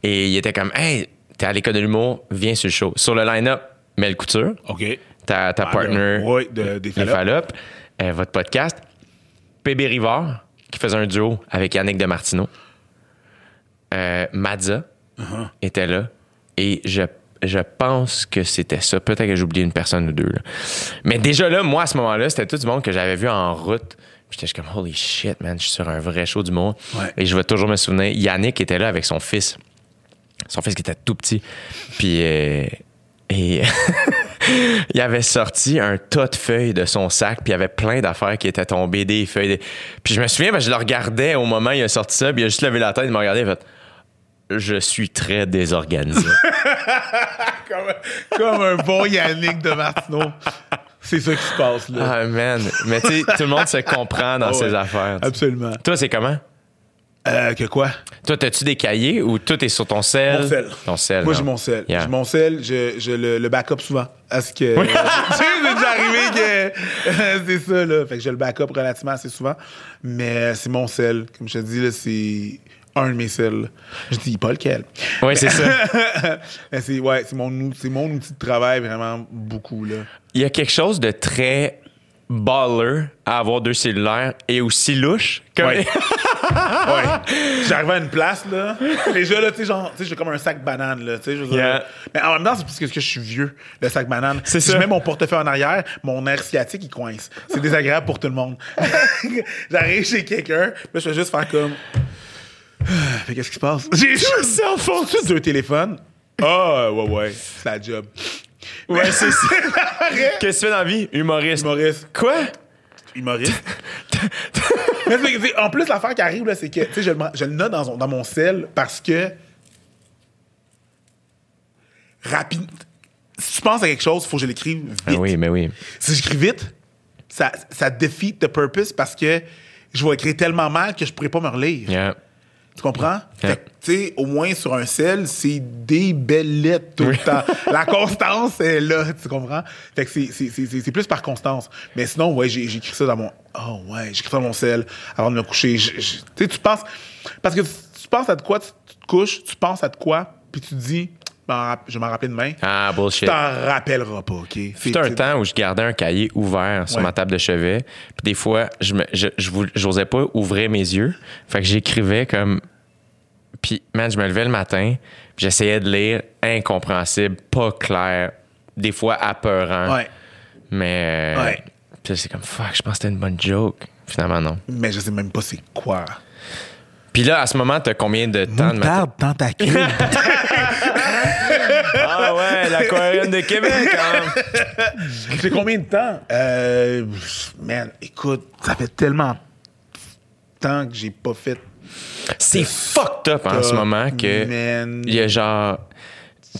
Et il était comme, hey, t'es à l'école de l'humour, viens sur le show. Sur le line-up, Mel Couture, OK. Ta, ta Ah, partner, de- ouais, de- des. Fallops, euh, votre podcast, PB Rivard, qui faisait un duo avec Yannick de Martineau. Euh, Madza Uh-huh. était là. Et je, je pense que c'était ça. Peut-être que j'ai oublié une personne ou deux. là. Mais déjà là, moi, à ce moment-là, c'était tout du monde que j'avais vu en route. J'étais comme, holy shit, man, je suis sur un vrai show du monde. Ouais. Et je vais toujours me souvenir, Yannick était là avec son fils. Son fils qui était tout petit. Puis, euh, et il avait sorti un tas de feuilles de son sac, puis il y avait plein d'affaires qui étaient tombées, des feuilles. des- Puis je me souviens, que je le regardais au moment où il a sorti ça, puis il a juste levé la tête, il m'a regardé, il fait Je suis très désorganisé. Comme, comme un bon Yannick de Martineau. C'est ça qui se passe, là. ah, man. Mais tu sais, tout le monde se comprend dans Ah ouais. ses affaires. Absolument. Toi, c'est comment? Euh, que quoi? Toi, t'as-tu des cahiers ou tout est sur ton sel? Mon sel. Ton sel. Moi, j'ai mon sel. Yeah. J'ai mon sel, je, je le, le backup souvent. À ce que. tu sais, c'est déjà arrivé que. c'est ça, là. Fait que je le backup relativement assez souvent. Mais c'est mon sel. Comme je te dis, là, c'est un de mes sels. Je dis pas lequel. Oui, c'est ça. C'est, ouais, c'est mon, mon outil de travail vraiment beaucoup, là. Il y a quelque chose de très baller à avoir deux cellulaires et aussi louche. Comme... Ouais. Ouais. J'arrive à une place, là. Déjà, là, tu sais, genre, tu sais, j'ai comme un sac banane, là. Tu sais. Yeah. Mais en même temps, c'est parce que je suis vieux, le sac banane. C'est si ça. je mets mon portefeuille en arrière, mon air sciatique, il coince. C'est désagréable pour tout le monde. J'arrive chez quelqu'un, là, je vais juste faire comme. Mais qu'est-ce qui se passe? J'ai juste phone. juste deux téléphones. Ah, ouais, ouais. C'est la job. Ouais, c'est ça. Qu'est-ce que tu fais dans la vie? Humoriste. Humoriste. Quoi? humoriste. Mais c'est- c'est- en plus, l'affaire qui arrive, là, c'est que tu sais, je, le- je le note dans, dans mon sel parce que. Rapide. Si tu penses à quelque chose, il faut que je l'écrive vite. Ah oui, mais oui. Si j'écris vite, ça, ça defeat the purpose parce que je vais écrire tellement mal que je pourrais pas me relire. Yeah. Tu comprends? Yeah. Fait que, tu sais, au moins sur un sel, c'est des belles lettres tout le temps. La constance est là, tu comprends? Fait que c'est- c'est- c'est c'est- c'est plus par constance. Mais sinon, ouais, écrit ça dans mon. Oh, ouais, j'ai écrit ça dans mon sel avant de me coucher. Tu sais, tu penses. Parce que tu penses à de quoi, tu, tu te couches, tu penses à de quoi, puis tu te dis, je m'en rappeler demain. Ah, Tu bullshit. t'en rappelleras pas, OK? C'était un temps où je gardais un cahier ouvert sur Ouais. ma table de chevet. Puis des fois, je me, je, je pas ouvrir mes yeux. Fait que j'écrivais comme. Puis, man, je me levais le matin, puis j'essayais de lire incompréhensible, pas clair, des fois apeurant. Ouais. Mais. Ouais. Puis c'est comme, fuck, je pense que c'était une bonne joke. Finalement, non. Mais je sais même pas c'est quoi. Puis là, à ce moment, t'as combien de temps de matin? Moutarde tentacule. Ouais, l'aquarium de Québec, hein. J'ai combien de temps? Euh, man, écoute, ça fait tellement de temps que j'ai pas fait. C'est fucked up en ce moment que. Man. Il y a genre.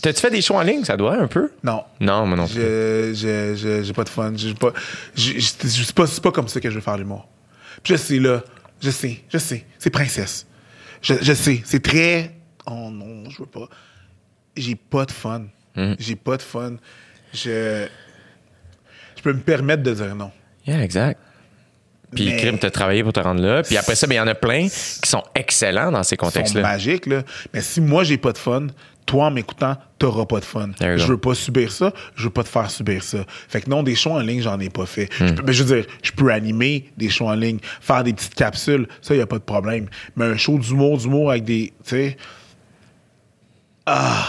T'as-tu fait des shows en ligne? Ça doit un peu? Non. Non, moi non plus. Je, je, je- j'ai pas de fun. Pas, je, je, je- c'est pas, c'est pas comme ça que je veux faire l'humour. Puis je sais, là. Je sais, je sais. C'est princesse. Je, je sais. C'est très. Oh non, je veux pas. J'ai pas de fun. Mm. J'ai pas de fun. Je. Je peux me permettre de dire non. Yeah, exact. Puis Mais- Crime, t'as travaillé pour te rendre là. Puis après ça, il y en a plein qui sont excellents dans ces contextes-là. magiques, là. Mais si moi, j'ai pas de fun, toi, en m'écoutant, t'auras pas de fun. Je veux pas subir ça, je veux pas te faire subir ça. Fait que non, des shows en ligne, j'en ai pas fait. Hmm. Je, peux- mais je veux dire, je peux animer des shows en ligne, faire des petites capsules, ça, y a pas de problème. Mais un show d'humour, d'humour avec des. Tu sais. Ah,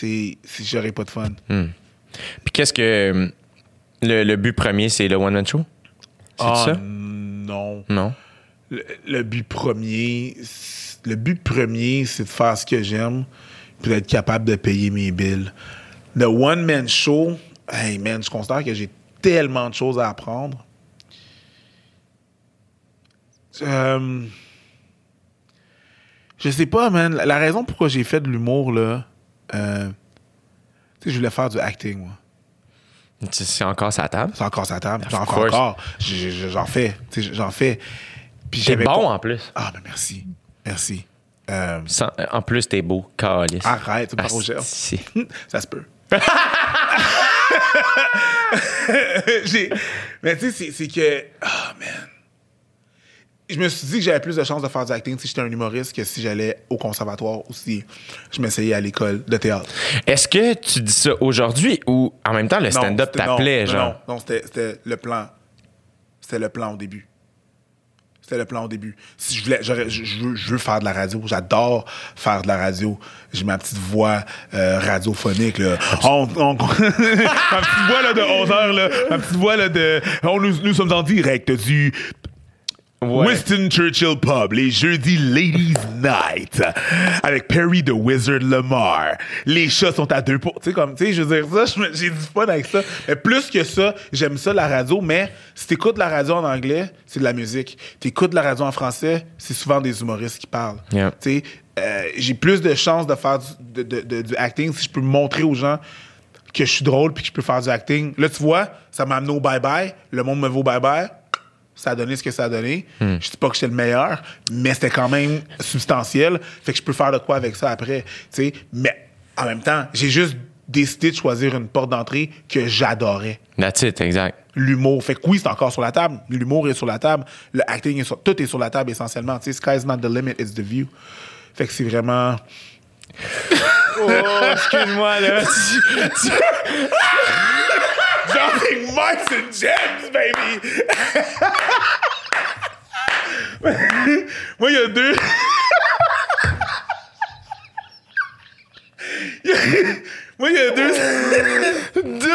c'est. Si j'aurais pas de fun. Hmm. Puis qu'est-ce que. euh, Le, le but premier, c'est le one-man show? C'est Ah, ça? non. Non? Le, le but premier, c'est- le but premier, c'est de faire ce que j'aime, puis d'être capable de payer mes billes. Le one man show, hey man, je considère que j'ai tellement de choses à apprendre. Euh, je sais pas, man. La raison pourquoi j'ai fait de l'humour là, euh, tu sais, je voulais faire du acting, moi. C'est- encore sa table? C'est encore sa table. J'en fais encore. J'en fais. J'en fais. Puis T'es bon en plus. ah, ben merci. Merci. Euh, Sans- en plus, t'es beau. Calice. arrête, tu me. Asti. Ça se peut. Mais tu sais, c'est- que. Ah, man. Je me suis dit que j'avais plus de chances de faire du acting si j'étais un humoriste que si j'allais au conservatoire ou si je m'essayais à l'école de théâtre. Est-ce que tu dis ça aujourd'hui ou en même temps le stand-up t'appelait, genre? Non, non, c'était le plan. C'était le plan au début. C'était le plan au début. Si je voulais, je, je veux, je veux faire de la radio. J'adore faire de la radio. J'ai ma petite voix euh, radiophonique. Là. On- on- ma petite voix là, de 11 heures. Là, ma petite voix là, de. on- nous, nous sommes en direct du Ouais. Winston Churchill Pub, les jeudis Ladies Night, avec Perry the Wizard Lamar. Les chats sont à deux pour. Tu sais, comme, tu sais, je veux dire, ça, j'ai du fun avec ça. Mais plus que ça, j'aime ça, la radio, mais si t'écoutes la radio en anglais, c'est de la musique. T'écoutes la radio en français, c'est souvent des humoristes qui parlent. Yeah. Tu sais, euh, j'ai plus de chances de faire du, de- de- de- du acting si je peux montrer aux gens que je suis drôle puis que je peux faire du acting. Là, tu vois, ça m'a amené au bye-bye. Le monde me vaut bye-bye. Ça a donné ce que ça a donné. Hmm. Je dis pas que j'étais le meilleur, mais c'était quand même substantiel. Fait que je peux faire de quoi avec ça après. tu sais. Mais en même temps, j'ai juste décidé de choisir une porte d'entrée que j'adorais. That's it, exact. L'humour. Fait que oui, c'est encore sur la table. L'humour est sur la table. Le acting est sur... Tout est sur la table essentiellement. Tu sais, sky's not the limit, it's the view. Fait que c'est vraiment... Oh, excuse-moi, là. Dropping mics and gems, baby! Moi, il y a deux. Moi, il y a deux. Dude!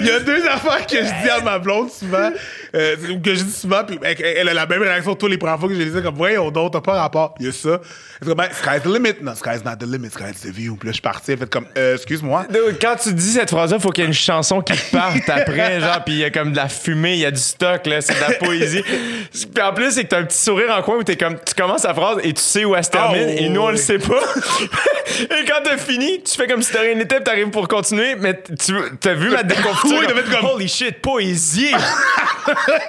Il y a deux affaires que je dis à ma blonde souvent. euh, ou que je dis souvent, puis elle, a la même réaction tous les premières fois que je les dis, comme, voyons donc, t'as pas rapport. Il y a ça. Elle comme, Ben, sky's the limit. Non, sky's not the limit, sky's the view. Puis là, je suis parti. Elle fait comme, euh, excuse-moi. Quand tu dis cette phrase-là, faut qu'il y ait une chanson qui parte après, genre, puis il y a comme de la fumée, il y a du stock, là, c'est de la poésie. Puis en plus, c'est que t'as un petit sourire en coin où t'es comme, tu commences la phrase et tu sais où elle se termine, Oh, et nous, on le sait pas. et quand t'as fini, tu fais comme si t'as rien été, puis t'arrives pour continuer, mais tu t'as vu ma déconfiture? Oui, t'as fait comme- Holy shit, poésie!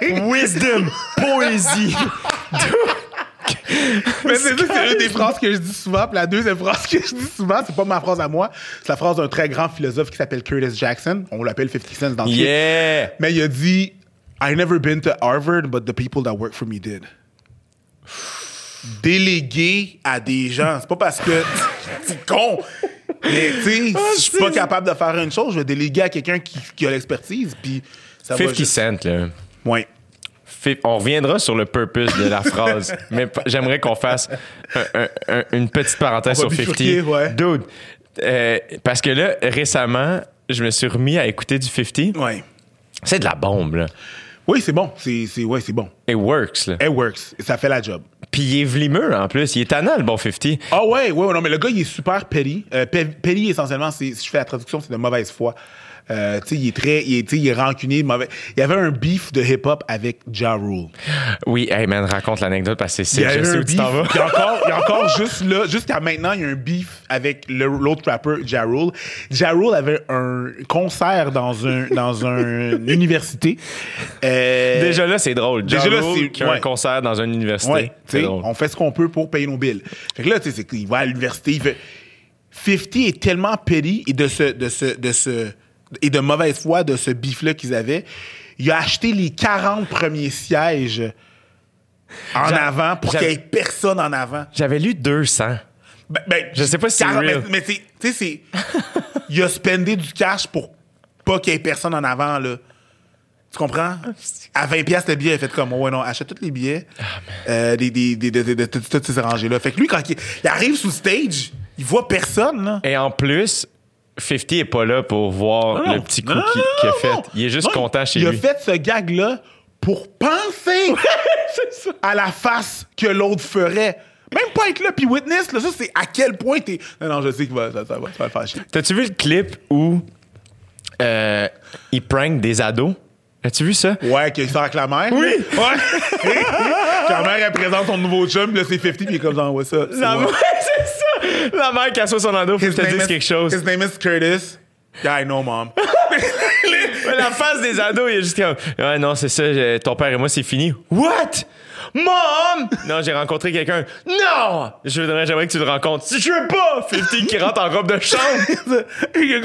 Wisdom, poésie! Mais c'est ça, c'est une des phrases que je dis souvent. Puis la deuxième phrase que je dis souvent, c'est pas ma phrase à moi, c'est la phrase d'un très grand philosophe qui s'appelle Curtis Jackson. On l'appelle 50 Cent dans le. Yeah! Mais il a dit I never been to Harvard, but the people that work for me did. Déléguer à des gens, c'est pas parce que c'est con. Mais tu sais, Ah, si je suis pas capable de faire une chose, je vais déléguer à quelqu'un qui, qui a l'expertise. Puis ça va 50 juste- Cent, là. Ouais. Fi- On reviendra sur le purpose de la phrase, mais j'aimerais qu'on fasse un- un- un- une petite parenthèse va sur 50. bifurquer, ouais. Dude, euh, parce que là, récemment, je me suis remis à écouter du 50. Ouais. C'est de la bombe, là. Oui, c'est bon. C'est, c'est, ouais, c'est bon. It works, là. It works. Ça fait la job. Puis il est vlimeux, en plus. Il est tannant, le bon 50. Ah ouais, ouais, ouais, non, mais le gars, il est super petty. Euh, essentiellement, si je fais la traduction, c'est de mauvaise foi. Euh, tu sais, il est très, il est, il est rancunier, mauvais. Il y avait un beef de hip-hop avec Ja Rule. Oui, hey man, raconte l'anecdote parce que c'est je sais où tu t'en vas. Il y a encore, il y a encore juste là, jusqu'à maintenant, il y a un beef avec le- l'autre rappeur Ja Rule. Ja Rule avait un concert dans un, dans un- une université. Euh, Déjà là, c'est drôle. Déjà Déjà là, c'est- qui a un ouais. concert dans une université. Ouais, tu c'est sais, drôle. on fait ce qu'on peut pour payer nos billes. Fait que là, tu sais, c'est qu'il va à l'université, il fait. 50 est tellement petty et de ce, de ce, de ce, et de mauvaise foi de ce bif-là qu'ils avaient. Il a acheté les 40 premiers sièges en avant pour qu'il n'y ait personne en avant. J'avais lu 200. Ben, ben, Je sais pas si c'est 40, real. Mais, mais c'est- tu sais, c'est. il a spendé du cash pour pas qu'il y ait personne en avant, là. Tu comprends? À 20$ piastres le billet, il fait comme, ouais, non, achète tous les billets. euh, des, des, des, des- des- de toutes ces rangées-là. Fait que lui, quand il, il arrive sous stage, il voit personne, là. Et en plus, 50 est pas là pour voir Non, le petit coup qu'il a fait. Il est juste Non, content chez il lui. a fait ce gag-là pour penser à la face que l'autre ferait. Même pas être là puis witness, là, ça, c'est à quel point t'es. Non, non, je sais que va- ça, ça va, ça va le faire chier. T'as-tu vu le clip où euh, il prank des ados? As-tu vu ça? Ouais, qu'il sort avec la mère? Oui! Ouais! La mère, elle présente son nouveau chum, là, c'est 50, puis il est comme genre, ouais, ça. La mère, qui assoit son ado, faut que je te dise is- quelque chose. His name is Curtis. Yeah, I know, mom. La face des ados, il est juste comme Ouais, non, c'est ça, ton père et moi, c'est fini. What? Mom! Non, j'ai rencontré quelqu'un. Non! Je voudrais, j'aimerais que tu le rencontres. Si je veux pas! 50 qui rentre en robe de chambre. puis,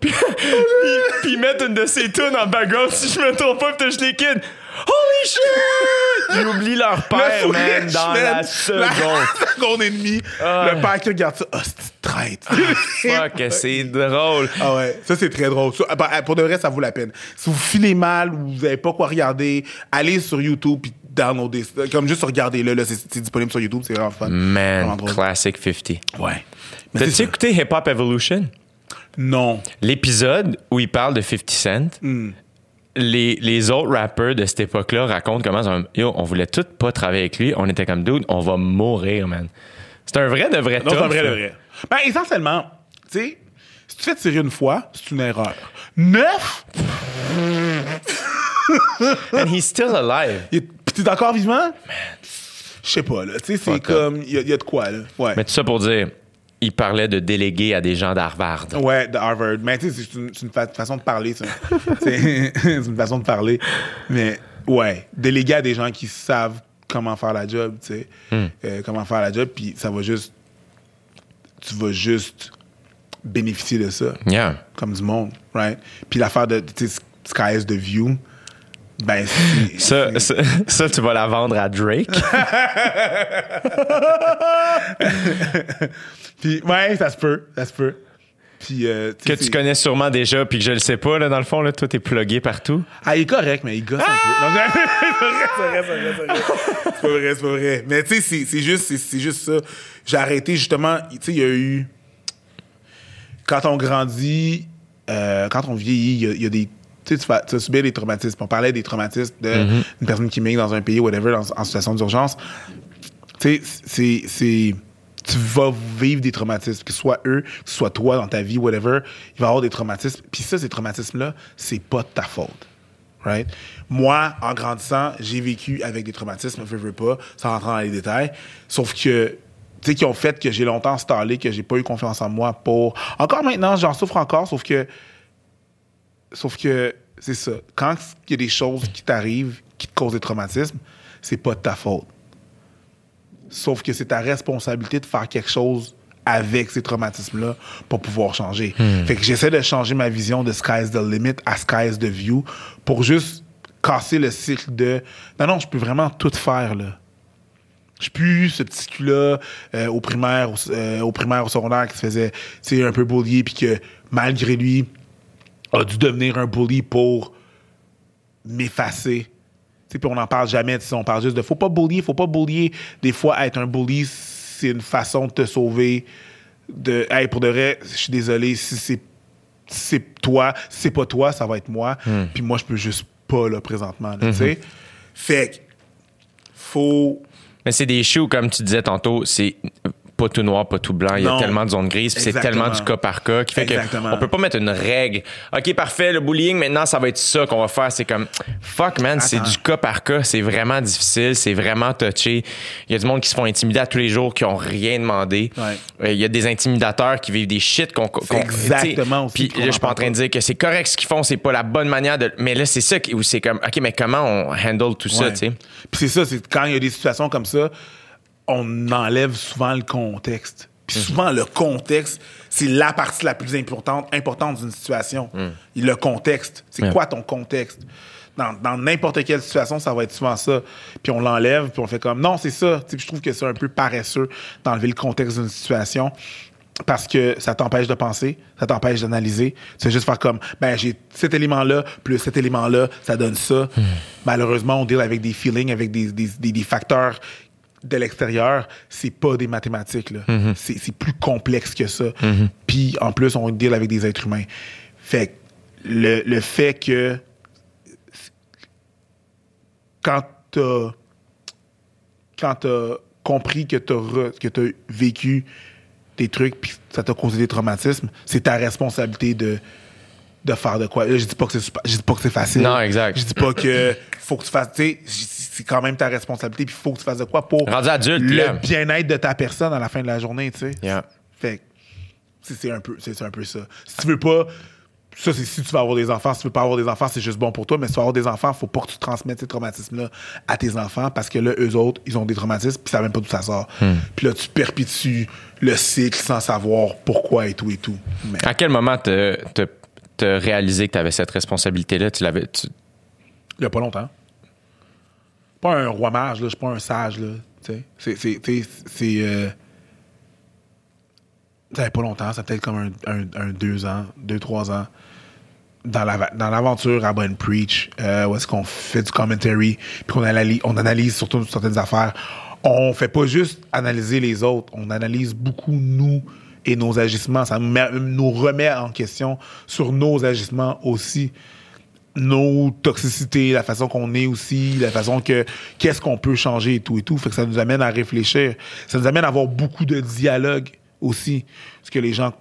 puis, une de ses tunes en background, si je me trompe pas, puis touche les kids. Holy shit! Ils oublient leur père, le man, dans man. la seconde. La seconde et demie. Ah. Le père qui regarde ça. Oh, c'est traite. Fuck, c'est drôle. Ah ouais, ça c'est très drôle. Bah, pour de vrai, ça vaut la peine. Si vous filez mal ou vous avez pas quoi regarder, allez sur YouTube puis downloadez. ça. Comme juste regardez-le, là, c'est c'est disponible sur YouTube, c'est vraiment fun. Vraiment Man, drôle. classic 50. Ouais. T'as-tu écouté Hip Hop Evolution? Non. L'épisode où il parle de 50 Cent, Hmm. Les, les autres rappeurs de cette époque-là racontent comment Yo, on voulait tous pas travailler avec lui. On était comme dude, on va mourir, man. C'est un vrai de vrai Non, c'est un vrai, le vrai. Ben, essentiellement, tu sais, si tu fais tirer une fois, c'est une erreur. Neuf, And he's still alive. il t'es encore vivant? Je sais pas, là. Tu sais, c'est comme, il y, y a de quoi, là. Ouais. Mais tout ça pour dire, il parlait de déléguer à des gens d'Harvard. Ouais, de Harvard. Mais tu sais, c'est une, c'est une fa- façon de parler, ça. c'est une façon de parler. Mais ouais, déléguer à des gens qui savent comment faire la job, tu sais. Euh, comment faire la job, puis ça va juste. Tu vas juste bénéficier de ça, Yeah. comme du monde, right? Puis l'affaire de, tu sais, Sky is the View, ben. Ça, ça, ça, tu vas la vendre à Drake. Puis, ouais, ça se peut, ça se peut. Puis, euh, que tu connais sûrement déjà, puis que je le sais pas, là, dans le fond, là, toi, t'es plugué partout. Ah, il est correct, mais il gosse un peu. C'est vrai, c'est vrai, c'est pas vrai, c'est pas vrai. Mais tu sais, c'est- juste, c'est- juste ça. J'ai arrêté justement, tu sais, il y a eu. Quand on grandit, euh, quand on vieillit, il y a- il y, a des. Tu sais, tu vas, subir des traumatismes. On parlait des traumatismes d'une personne qui migre dans un pays, whatever, dans- en situation d'urgence. Tu sais, c'est. c'est- Tu vas vivre des traumatismes, que ce soit eux, que ce soit toi dans ta vie, whatever. Il va y avoir des traumatismes. Puis ça, ces traumatismes-là, c'est pas de ta faute. Right? Moi, en grandissant, j'ai vécu avec des traumatismes, je veux pas, sans rentrer dans les détails. Sauf que, tu sais, qui ont fait que j'ai longtemps stallé, que j'ai pas eu confiance en moi pour. Encore maintenant, j'en souffre encore, sauf que. Sauf que, c'est ça. Quand il y a des choses qui t'arrivent, qui te causent des traumatismes, c'est pas de ta faute. Sauf que c'est ta responsabilité de faire quelque chose avec ces traumatismes-là pour pouvoir changer. Fait que j'essaie de changer ma vision de sky's the limit à sky's the view pour juste casser le cycle de non, non, je peux vraiment tout faire, là. Je suis plus ce petit cul-là euh, au primaire, au, euh, au primaire, au secondaire qui se faisait, tu sais, un peu bullier puis que malgré lui a dû devenir un bully pour m'effacer? Puis on n'en parle jamais de ça. On parle juste de faut pas bullier, faut pas bullier. Des fois, être un bully, c'est une façon de te sauver. De, hey, pour de vrai, je suis désolé, si c'est c'est toi, si c'est pas toi, ça va être moi. Puis moi, je peux juste pas, là, présentement, là, sais. Fait que, faut. Mais c'est des shows, comme tu disais tantôt, c'est pas tout noir, pas tout blanc. Il y a tellement de zones grises, c'est tellement du cas par cas qui fait Exactement. qu'on peut pas mettre une règle. OK, parfait, le bullying, maintenant, ça va être ça qu'on va faire. C'est comme, fuck, man, c'est du cas par cas. C'est vraiment difficile, c'est vraiment touché. Il y a du monde qui se font intimider à tous les jours, qui ont rien demandé. Ouais. Euh, Il y a des intimidateurs qui vivent des shit qu'on. qu'on- exactement Puis là, je suis pas en train de dire que c'est correct ce qu'ils font, c'est pas la bonne manière de. Mais là, c'est ça où c'est comme, OK, mais comment on handle tout ça, tu sais? Puis c'est ça, c'est quand il y a des situations comme ça, on enlève souvent le contexte. Puis Mhm. souvent, le contexte, c'est la partie la plus importante, importante d'une situation. Et Le contexte. C'est Mhm. Quoi ton contexte? Dans dans n'importe quelle situation, ça va être souvent ça. Puis on l'enlève, puis on fait comme non, c'est ça. Tu sais, puis je trouve que c'est un peu paresseux d'enlever le contexte d'une situation parce que ça t'empêche de penser, ça t'empêche d'analyser. Fais juste faire comme, ben, j'ai cet élément-là, plus cet élément-là, ça donne ça. Malheureusement, on deal avec des feelings, avec des, des, des- des facteurs de l'extérieur. C'est pas des mathématiques, là. C'est c'est plus complexe que ça. Puis, en plus, on deal avec des êtres humains. Fait que le, le fait que quand t'as quand t'as compris que t'as que t'as vécu des trucs puis ça t'a causé des traumatismes, c'est ta responsabilité de de faire de quoi. Là, je dis pas que c'est je dis pas que c'est facile. Non, exact. Je dis pas que faut que tu fasses, tu sais, c'est quand même ta responsabilité puis faut que tu fasses de quoi pour adulte, le là. bien-être de ta personne à la fin de la journée, tu sais. Yeah. Fait que c'est c'est un peu c'est c'est un peu ça. Si tu veux pas ça c'est si tu veux avoir des enfants, si tu veux pas avoir des enfants, c'est juste bon pour toi, mais si tu veux avoir des enfants, faut pas que tu transmettes ces traumatismes là à tes enfants parce que là eux autres, ils ont des traumatismes puis ils savent même pas d'où ça sort. Puis là tu perpétues le cycle sans savoir pourquoi et tout et tout. Mais À quel moment t'as réalisé que tu avais cette responsabilité-là? Tu l'avais. tu- il y a pas longtemps. Pas un roi mage là, je suis pas un sage. C'est c'est euh, ça fait pas longtemps, ça peut-être comme un, un, deux ans, deux, trois ans. Dans la- dans l'aventure à Bonne Preach, euh, où est-ce qu'on fait du commentary, puis qu'on analyse, on analyse surtout certaines affaires. On fait pas juste analyser les autres, on analyse beaucoup nous et nos agissements. Ça nous remet en question sur nos agissements aussi nos toxicités, la façon qu'on est aussi, la façon que qu'est-ce qu'on peut changer et tout et tout. Fait que ça nous amène à réfléchir. Ça nous amène à avoir beaucoup de dialogue aussi. Parce que les gens,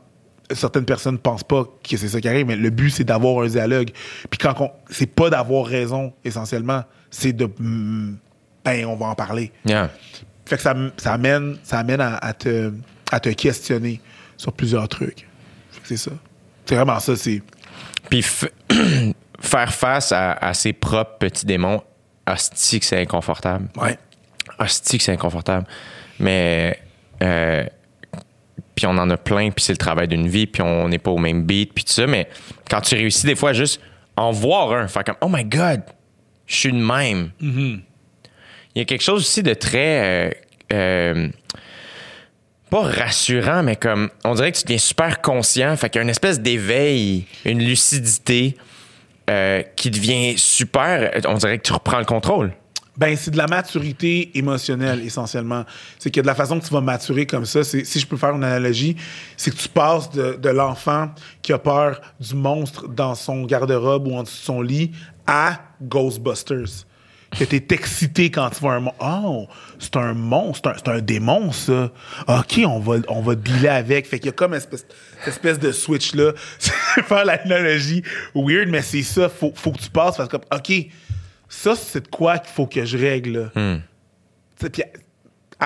certaines personnes pensent pas que c'est ça qui arrive, mais le but c'est d'avoir un dialogue. Puis quand on, c'est pas d'avoir raison essentiellement, c'est de, mm, ben on va en parler. Yeah. Fait que ça, ça amène, ça amène à, à te, à te questionner sur plusieurs trucs. C'est ça. C'est vraiment ça, c'est. Puis faire face à, à ses propres petits démons, hostie que c'est inconfortable. Ouais. Hostie que c'est inconfortable. Mais. euh, puis on en a plein, puis c'est le travail d'une vie, puis on n'est pas au même beat, puis tout ça. Mais quand tu réussis des fois juste en voir un, faire comme Oh my God, je suis de même. Il y a quelque chose aussi de très. euh, euh, pas rassurant, mais comme on dirait que tu deviens super conscient. Fait qu'il y a une espèce d'éveil, une lucidité euh, qui devient super. On dirait que tu reprends le contrôle. Ben, c'est de la maturité émotionnelle, essentiellement. C'est que de la façon que tu vas maturer comme ça, si je peux faire une analogie, c'est que tu passes de, l'enfant qui a peur du monstre dans son garde-robe ou en dessous de son lit à Ghostbusters. Que t'es excité quand tu vois un monstre. Oh, c'est un monstre, c'est un, c'est un démon, ça. OK, on va, on va dealer avec. Fait qu'il y a comme une espèce, cette espèce de switch-là. Faire l'analogie weird, mais c'est ça. Faut, faut que tu passes parce que, OK, ça, c'est de quoi qu'il faut que je règle. Puis à,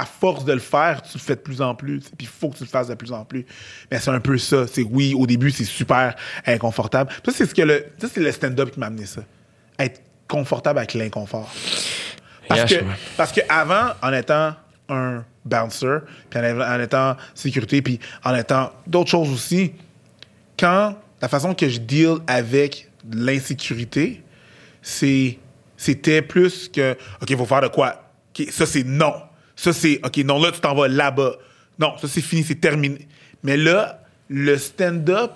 à force de le faire, tu le fais de plus en plus. Puis il faut que tu le fasses de plus en plus. Mais c'est un peu ça. C'est oui, au début, c'est super inconfortable. Ça, c'est ce que le, ça, c'est le stand-up qui m'a amené ça. Être confortable avec l'inconfort. Parce Yeah, que, parce que avant, en étant un bouncer, puis en, étant sécurité, puis en étant d'autres choses aussi, quand la façon que je deal avec l'insécurité, c'est c'était plus que OK, il faut faire de quoi? OK, ça c'est non. Ça c'est OK, non là tu t'en vas là-bas. Non, ça c'est fini, c'est terminé. Mais là, le stand-up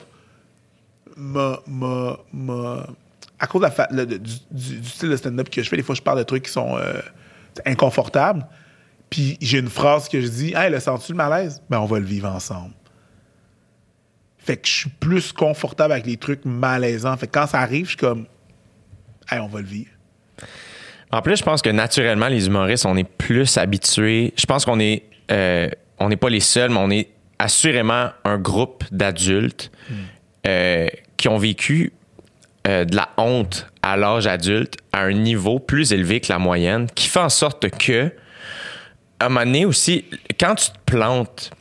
m'a à cause du style de stand-up que je fais, des fois, je parle de trucs qui sont euh, inconfortables. Puis j'ai une phrase que je dis Hey, le sens-tu le malaise? Ben, on va le vivre ensemble. Fait que je suis plus confortable avec les trucs malaisants. Fait que quand ça arrive, je suis comme Hey, on va le vivre. En plus, je pense que naturellement, les humoristes, on est plus habitués. Je pense qu'on est, euh, on n'est pas les seuls, mais on est assurément un groupe d'adultes euh, qui ont vécu euh, de la honte à l'âge adulte à un niveau plus élevé que la moyenne, qui fait en sorte que, à un moment donné aussi, quand tu te plantes,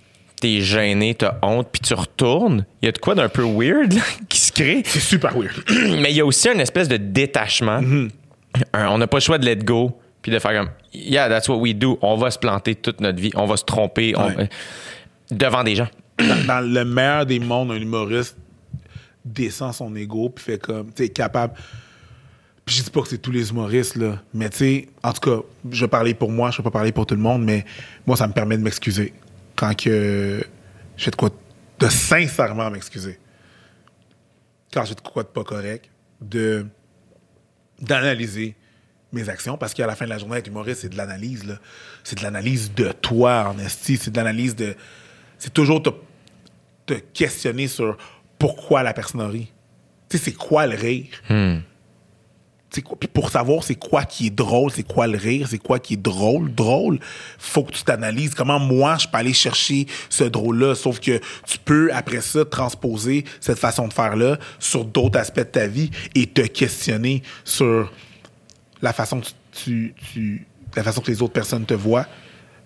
t'es gêné, t'as honte, puis tu retournes, il y a de quoi d'un peu weird là, qui se crée? C'est super weird. Mais il y a aussi une espèce de détachement. Un- on n'a pas le choix de let go puis de faire comme yeah that's what we do. On va se planter toute notre vie, on va se tromper on- devant des gens. dans, dans le meilleur des mondes, un humoriste descend son ego puis fait comme, tu sais, capable. Puis je dis pas que c'est tous les humoristes, là, mais tu sais, en tout cas, je vais parler pour moi, je vais pas parler pour tout le monde, mais moi, ça me permet de m'excuser quand que je fais de quoi de sincèrement m'excuser. Quand je fais de quoi de pas correct, de d'analyser mes actions parce qu'à la fin de la journée, être humoriste, c'est de l'analyse. là. C'est de l'analyse de toi, en. C'est de l'analyse de. C'est toujours te, te questionner sur pourquoi la personne a ri. Tu sais, c'est quoi le rire? Puis pour savoir c'est quoi qui est drôle, c'est quoi le rire, c'est quoi qui est drôle, drôle, faut que tu t'analyses. Comment moi, je peux aller chercher ce drôle-là? Sauf que tu peux, après ça, transposer cette façon de faire-là sur d'autres aspects de ta vie et te questionner sur la façon que tu, la façon que les autres personnes te voient,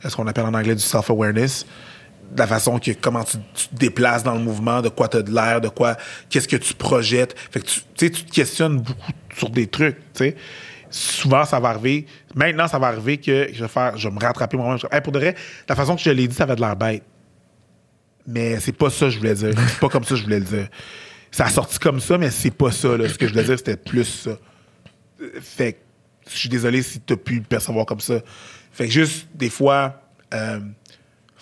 ce qu'on appelle en anglais du self-awareness, la façon que comment tu, te déplaces dans le mouvement, de quoi tu as de l'air, de quoi qu'est-ce que tu projettes. Fait que tu tu sais tu te questionnes beaucoup sur des trucs, tu sais. Souvent ça va arriver, maintenant ça va arriver que je vais faire je vais me rattraper moi-même, Hey, pour de vrai, la façon que je l'ai dit, ça avait de l'air bête. Mais c'est pas ça que je voulais dire. C'est pas comme ça que je voulais le dire. Ça a sorti comme ça, mais c'est pas ça. Là. Ce que je voulais dire, c'était plus ça. Fait que je suis désolé si tu as pu le percevoir comme ça. Fait que juste, des fois, euh,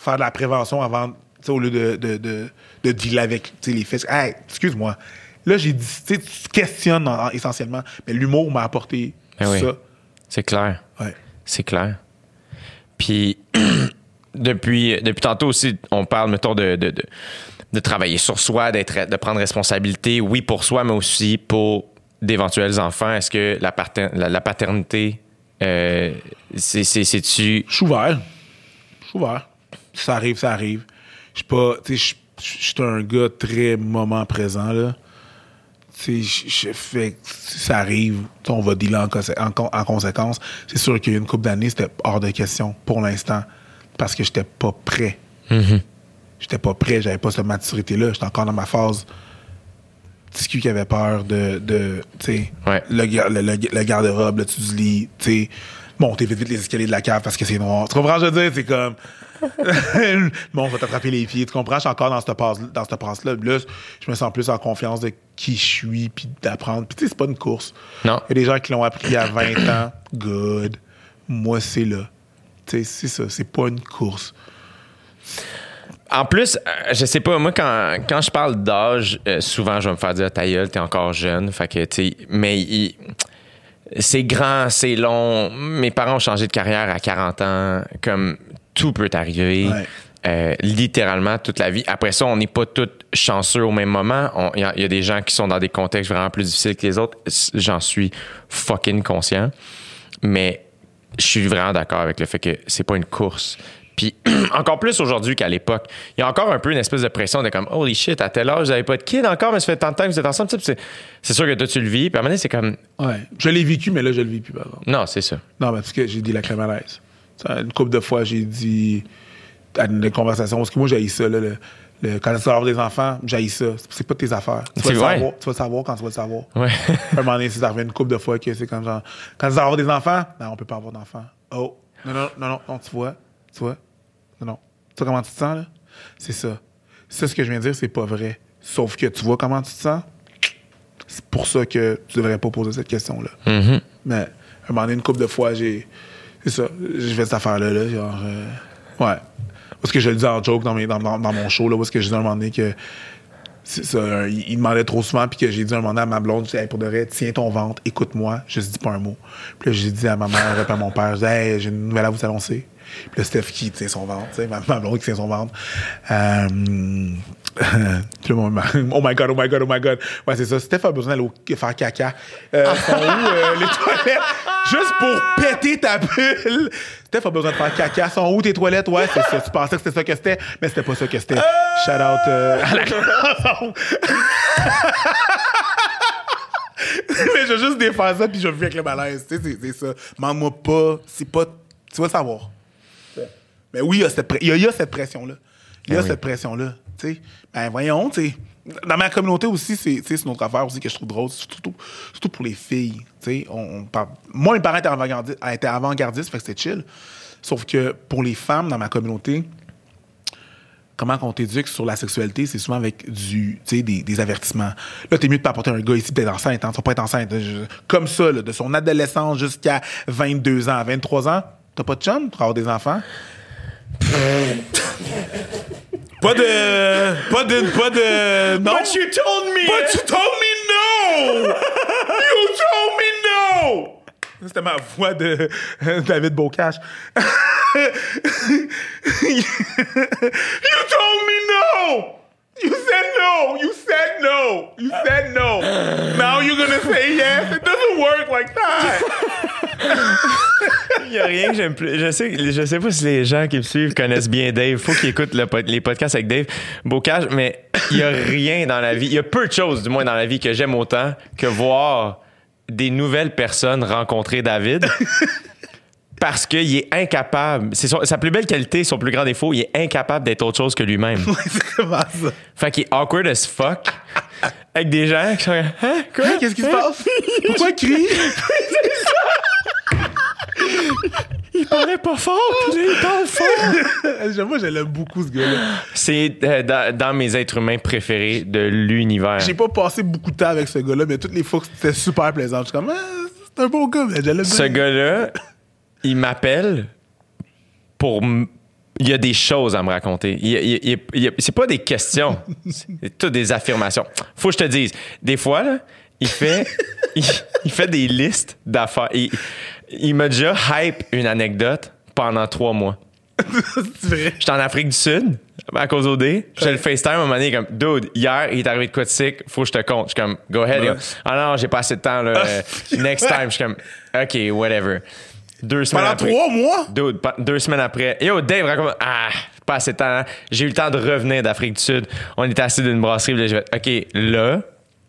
faire de la prévention avant, au lieu de, de, de, de dealer avec les faits. Hey, excuse-moi. Là, j'ai dit, tu questionnes en- en- essentiellement, mais l'humour m'a apporté Ben oui. ça. C'est clair. Ouais. C'est clair. Puis, depuis, depuis tantôt aussi, on parle, mettons, de, de, de, de travailler sur soi, d'être, de prendre responsabilité, oui, pour soi, mais aussi pour d'éventuels enfants. Est-ce que la, pater- la, la paternité, euh, c'est, c'est, c'est-tu. Je suis ouvert. Je suis ouvert. Ça arrive, ça arrive. Je suis pas. Tu sais, je- je suis un gars très moment présent, là. Tu sais, ça arrive, on va dealer en, en con- en conséquence. C'est sûr qu'il y a une couple d'années, c'était hors de question pour l'instant. Parce que j'étais pas prêt. J'étais pas prêt, j'avais pas cette maturité-là. J'étais encore dans ma phase. Petit cul qui avait peur de. de tu sais, Ouais. le, gar- le, le- le garde-robe, le dessus du lit, tu sais, monter vite vite les escaliers de la cave parce que c'est noir. Tu comprends je veux dire? C'est comme. bon, on va t'attraper les pieds. Tu comprends? Je suis encore dans cette passe, dans cette passe-là. Là, je me sens plus en confiance de qui je suis, puis d'apprendre. Puis tu sais, c'est pas une course. Non. Il y a des gens qui l'ont appris à 20 ans. Good. Moi, c'est là. Tu sais, c'est ça. C'est pas une course. En plus, euh, je sais pas, moi, quand, quand je parle d'âge, euh, souvent, je vais me faire dire ta gueule, t'es encore jeune. Fait que, tu sais, mais il- c'est grand, c'est long. Mes parents ont changé de carrière à 40 ans. Comme tout peut arriver. Ouais. euh, littéralement toute la vie. Après ça, on n'est pas tous chanceux au même moment. Il y, a- il y a des gens qui sont dans des contextes vraiment plus difficiles que les autres. J'en suis fucking conscient. Mais je suis vraiment d'accord avec le fait que c'est pas une course. Puis encore plus aujourd'hui qu'à l'époque, il y a encore un peu une espèce de pression de comme holy shit, à tel âge, vous n'avez pas de kid encore, mais ça fait tant de temps que vous êtes ensemble. C'est c'est sûr que toi tu le vis. Puis à un moment donné, c'est comme Ouais. Je l'ai vécu, mais là, je le vis plus, par exemple. non, c'est ça. Non, mais parce que j'ai dit la crème à l'aise. Ça, Une couple de fois, j'ai dit à une conversation, parce que moi, j'ai ça. Là, le, le- quand tu vas avoir des enfants, j'ai ça. C'est- pas tes affaires. Tu vas, le vrai. savoir, tu vas le savoir quand tu vas le savoir. Ouais. À un moment donné, c'est arrivé une couple de fois que c'est comme genre, quand tu vas avoir des enfants, non, on peut pas avoir d'enfants. Oh, non, non, non, non, non, tu vois, tu vois, non, non. Tu vois comment tu te sens, là? C'est ça. Ça, ce que je viens de dire, c'est pas vrai. Sauf que tu vois comment tu te sens? C'est pour ça que tu devrais pas poser cette question-là. Mhm. Mais à un moment donné, une couple de fois, j'ai. C'est ça. J'ai fait cette affaire-là, là, genre. euh, ouais. Parce que je le dis en joke dans, mes- dans, dans- dans mon show, là, parce que je dis à un moment donné que c'est ça, il, demandait trop souvent, puis que j'ai dit un moment donné à ma blonde, j'ai dit, Hey, pour de vrai, tiens ton ventre, écoute-moi, je dis pas un mot. Puis là, j'ai dit à ma mère et à mon père, j'ai dit, hey, j'ai une nouvelle à vous annoncer. Puis là, Steph qui tient son ventre, tu sais, ma, ma blonde qui tient son ventre. Euh, puis là, mon- oh my god, oh my god, oh my god. Ouais, c'est ça. Steph a besoin d'aller faire caca. Euh, sont où euh, les toilettes? Juste pour péter ta bulle. Steph a besoin de faire caca. Sont où tes toilettes? Ouais, c'est ça. Tu pensais que c'était ça que c'était, mais c'était pas ça que c'était. Shout out euh, à la mais je vais juste défaire ça, puis je vais vivre avec le malaise. Tu sais, c'est- c'est ça. Mande-moi pas. C'est pas. Tu vas savoir. Mais oui, il y a cette, pré- il y a, il y a cette pression-là. Il y a oui. cette pression-là. Tu sais, ben voyons, tu. Dans ma communauté aussi, c'est une autre affaire aussi que je trouve drôle, surtout, surtout pour les filles. On, on Moi, mes parents étaient avant-gardistes, étaient avant-gardistes, fait que c'était chill. Sauf que pour les femmes dans ma communauté, comment qu'on t'éduque sur la sexualité, c'est souvent avec du, des, des avertissements. Là, t'es mieux de pas apporter un gars ici peut-être enceinte, hein, tu vas pas être enceinte. Je- comme ça, là, de son adolescence jusqu'à 22 ans, 23 ans, t'as pas de chum pour avoir des enfants? Pas de... Pas de... Pas de... Non? But you told me! But you told me no! You told me no! C'était ma voix de David Bocage. you told me no! You said no! You said no! You said no! Now you're gonna say yes? It doesn't work like that! Il y a rien que j'aime plus. Je sais, je sais pas si les gens qui me suivent connaissent bien Dave. Faut qu'ils écoutent les podcasts avec Dave Bocage, mais il y a rien dans la vie. Il y a peu de choses, du moins dans la vie, que j'aime autant que voir des nouvelles personnes rencontrer David. Parce qu'il est incapable. C'est sa plus belle qualité, son plus grand défaut, il est incapable d'être autre chose que lui-même. C'est comment ça? Fait qu'il est awkward as fuck. Avec des gens qui sont. Hein? Quoi? Hein, Qu'est-ce qui se passe? Pourquoi il crie? Il parlait pas fort, puis là, il parle fort. Je l'aime beaucoup, ce gars-là. C'est euh, dans, dans mes êtres humains préférés de l'univers. J'ai pas passé beaucoup de temps avec ce gars-là, mais toutes les fois que c'était super plaisant. Je suis comme, Ah, c'est un beau gars, mais je l'aime Ce bien. gars-là, il m'appelle pour. m- Il y a des choses à me raconter. Il, il- c'est pas des questions, c'est toutes des affirmations. Faut que je te dise, des fois, là, il fait, il, il fait des listes d'affaires. Il, il m'a déjà hype une anecdote pendant trois mois. J'étais en Afrique du Sud, à cause OD. J'étais le FaceTime à un moment donné, comme, dude, hier, il est arrivé de quoi de sick, faut que je te compte. Je suis comme, go ahead. Ouais. Ah non, j'ai pas assez de temps, là. Euh, Next time. Je suis comme, OK, whatever. Deux semaines Pendant après. trois mois? Dude, deux semaines après. Yo, Dave, raconte Ah, pas assez de temps. hein. J'ai eu le temps de revenir d'Afrique du Sud. On était assis d'une brasserie. là, j'ai fait, OK, là,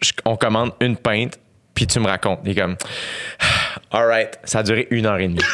je- on commande une pinte, puis tu me racontes. Il est comme, all right. Ça a duré une heure et demie.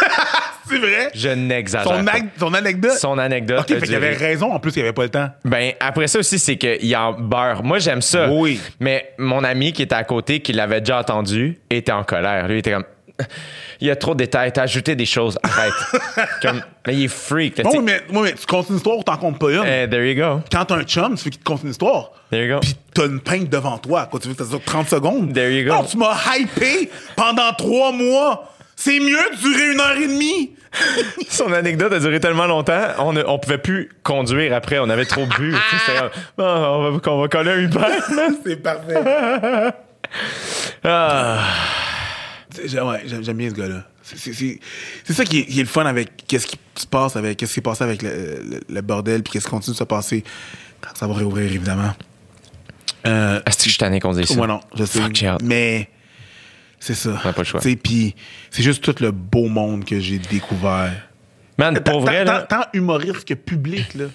C'est vrai? Je n'exagère Son, pas. son anecdote? Son anecdote. Ok, fait qu'il avait raison, en plus, il avait pas le temps. ben, après ça aussi, c'est qu'il en beurre. Moi, j'aime ça. Oui. Mais mon ami qui était à côté, qui l'avait déjà entendu, était en colère. Lui, il était comme. Il y a trop de détails. T'as ajouté des choses. Arrête. comme, mais il est freak. là, Bon, mais, tu comptes une histoire ou t'en comptes pas une? Eh, there you go. Quand t'as un chum, tu veux qu'il te conte une histoire. There you go. Puis t'as une pinte devant toi. Quoi, tu veux que ça dure 30 secondes? There you go. Non, tu m'as hypé pendant trois mois. C'est mieux de durer une heure et demie. Son anecdote a duré tellement longtemps, on, ne, on pouvait plus conduire après. On avait trop bu. Ah, on, va, on va coller un Uber. C'est parfait. Ah. Ouais, j'aime bien ce gars-là. C'est- ça qui est, qui est le fun avec qu'est-ce qui se passe avec qu'est-ce qui est passé avec le, le- le bordel puis qu'est-ce qui continue de se passer quand ça va réouvrir évidemment. Euh, Est-ce que je suis tanné qu'on dise ça? moi non, je sais. Fuck. Mais c'est ça. On pas le choix. Puis c'est juste tout le beau monde que j'ai découvert. Man, pour Tant- vrai, là. tant humoriste que public là.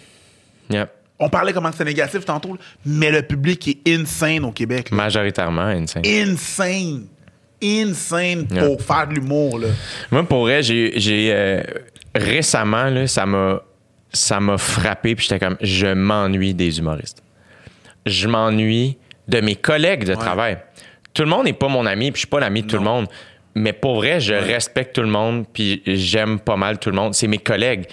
Yep. On parlait comment c'est négatif tantôt, là, mais le public est insane au Québec. là. Majoritairement, insane. Insane. Insane Yeah. pour faire de l'humour. Moi, pour vrai, j'ai, j'ai euh, récemment, là, ça m'a, ça m'a frappé, puis j'étais comme, je m'ennuie des humoristes. Je m'ennuie de mes collègues de travail. Tout le monde n'est pas mon ami, puis je suis pas l'ami de tout le monde. Mais pour vrai, je respecte tout le monde, puis j'aime pas mal tout le monde. C'est mes collègues.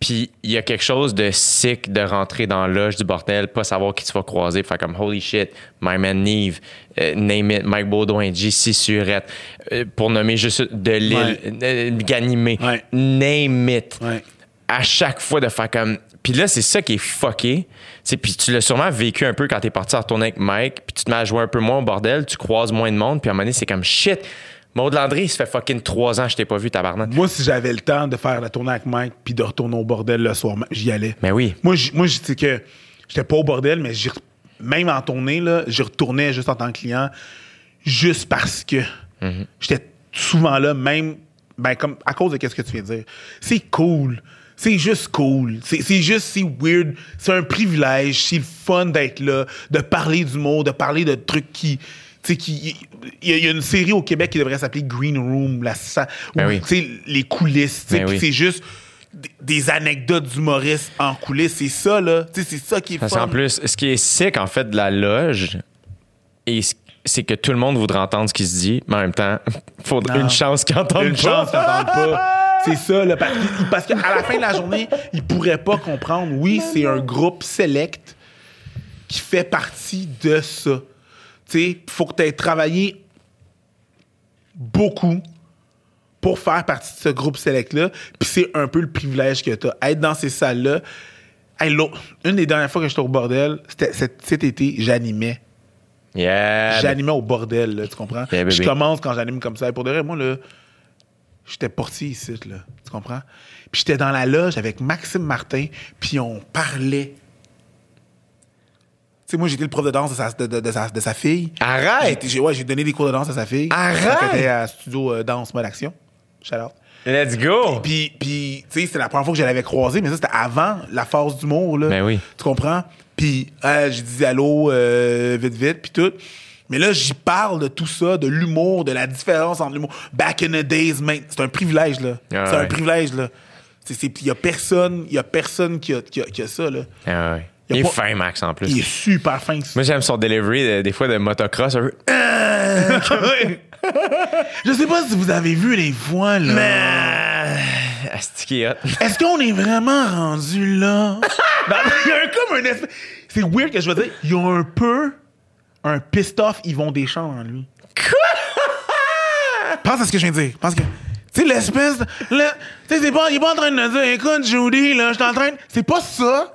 Puis il y a quelque chose de sick de rentrer dans l'âge du bordel, pas savoir qui tu vas croiser, faire comme holy shit, my man Neve, euh, name it, Mike Baudouin, JC Surette, euh, pour nommer juste de l'île, Ouais. euh, Ganimé, Ouais. name it. Ouais. À chaque fois de faire comme Puis là, c'est ça qui est fucké. Puis tu l'as sûrement vécu un peu quand t'es parti en tournée avec Mike, puis tu te mets à jouer un peu moins au bordel, tu croises moins de monde, puis à un moment donné, c'est comme shit. Maud Landry, ça fait fucking trois ans que je t'ai pas vu, tabarnak. Moi, si j'avais le temps de faire la tournée avec Mike puis de retourner au bordel le soir, j'y allais. Mais oui. Moi, j- moi, c'est que j'étais pas au bordel, mais j'y même en tournée, là, j'y retournais juste en tant que client, juste parce que j'étais souvent là, même ben, comme à cause de qu'est-ce que tu viens de dire. C'est cool. C'est juste cool. C'est c'est juste, c'est weird. C'est un privilège. C'est le fun d'être là, de parler du mot, de parler de trucs qui. Tu sais, qui. Il y, a- il y a une série au Québec qui devrait s'appeler Green Room, la, Ben où, oui. tu sais, les coulisses. tu sais, Ben oui. c'est juste des, anecdotes d'humoristes en coulisses. C'est ça, là. Tu sais, c'est ça qui est Parce fun. qu'en plus, ce qui est sick, en fait, de la loge, et c'est que tout le monde voudrait entendre ce qui se dit, mais en même temps, il faudrait Non. une chance qu'ils entendent Une pas. chance qu'ils pas. C'est ça, là, parce, que- parce qu'à la fin de la journée, ils pourraient pas comprendre. Oui, c'est un groupe select qui fait partie de ça. Il faut que tu aies travaillé beaucoup pour faire partie de ce groupe select-là. Puis c'est un peu le privilège que tu as. Être dans ces salles-là. Hey, une des dernières fois que j'étais au bordel, c'était cet, été, j'animais. Yeah. J'animais au bordel, là, tu comprends? Yeah, je commence quand j'anime comme ça. Et pour de vrai, moi, là, j'étais portier ici, là. Tu comprends? Puis j'étais dans la loge avec Maxime Martin, puis on parlait. Sais, moi, j'étais le prof de danse de sa, de, de- de sa, de sa fille. Arrête! J'ai ouais, j'ai donné des cours de danse à sa fille. Arrête! Quand elle était à Studio euh, Danse Mode Action. Shout out. Let's go! Puis, puis tu sais, c'était la première fois que je l'avais croisé, mais ça, c'était avant la phase d'humour, là. Ben oui. Tu comprends? Puis, euh, j'ai dit allô, euh, vite, vite, puis tout. Mais là, j'y parle de tout ça, de l'humour, de la différence entre l'humour. Back in the days, man. C'est un privilège, là. Ah c'est un privilège, là. Il y a personne, y a personne qui a, qui a- qui a ça, là. Ah ouais. Il est pas- fin, Max, en plus. Il est super fin. Moi, j'aime son delivery, de- des fois, de motocross. un peu. Je sais pas si vous avez vu les voix, là. Est hot. Est-ce qu'on est vraiment rendu là? Il y a un, comme un espèce. C'est weird que je veux dire. Il y a un peu un pissed off Yvon Deschamps en lui. Quoi? Pense à ce que je viens de dire. Pense que. Tu sais, l'espèce. le- Tu sais, c'est pas, il est pas en train de me dire, écoute, Judy, là, je suis en train. C'est pas ça.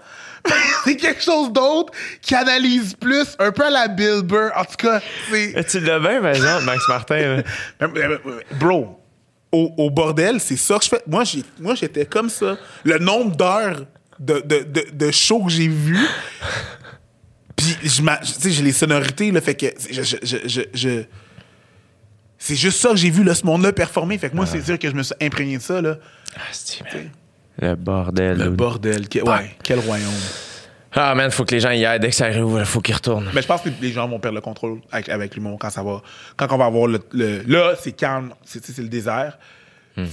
c'est quelque chose d'autre qui analyse plus, un peu à la Bill Burr. En tout cas, c'est. Tu l'as bien, par exemple, Max Martin. Bro, au, au bordel, c'est ça que je fais. Moi, j'ai, moi, j'étais comme ça. Le nombre d'heures de, de, de, de shows que j'ai vus, puis je m'a- tu sais, j'ai les sonorités, là, fait que je, je, je, je- c'est juste ça que j'ai vu, là, ce monde-là performer. Fait que moi, c'est sûr que je me suis imprégné de ça, là. Ah. Le bordel. Le bordel. que- ouais, quel royaume. Ah, man, faut que les gens y aillent. Dès que ça arrive, il faut qu'ils retournent. Mais je pense que les gens vont perdre le contrôle avec, avec l'humour quand ça va. Quand on va avoir le. le- là, c'est calme. C'est, le désert.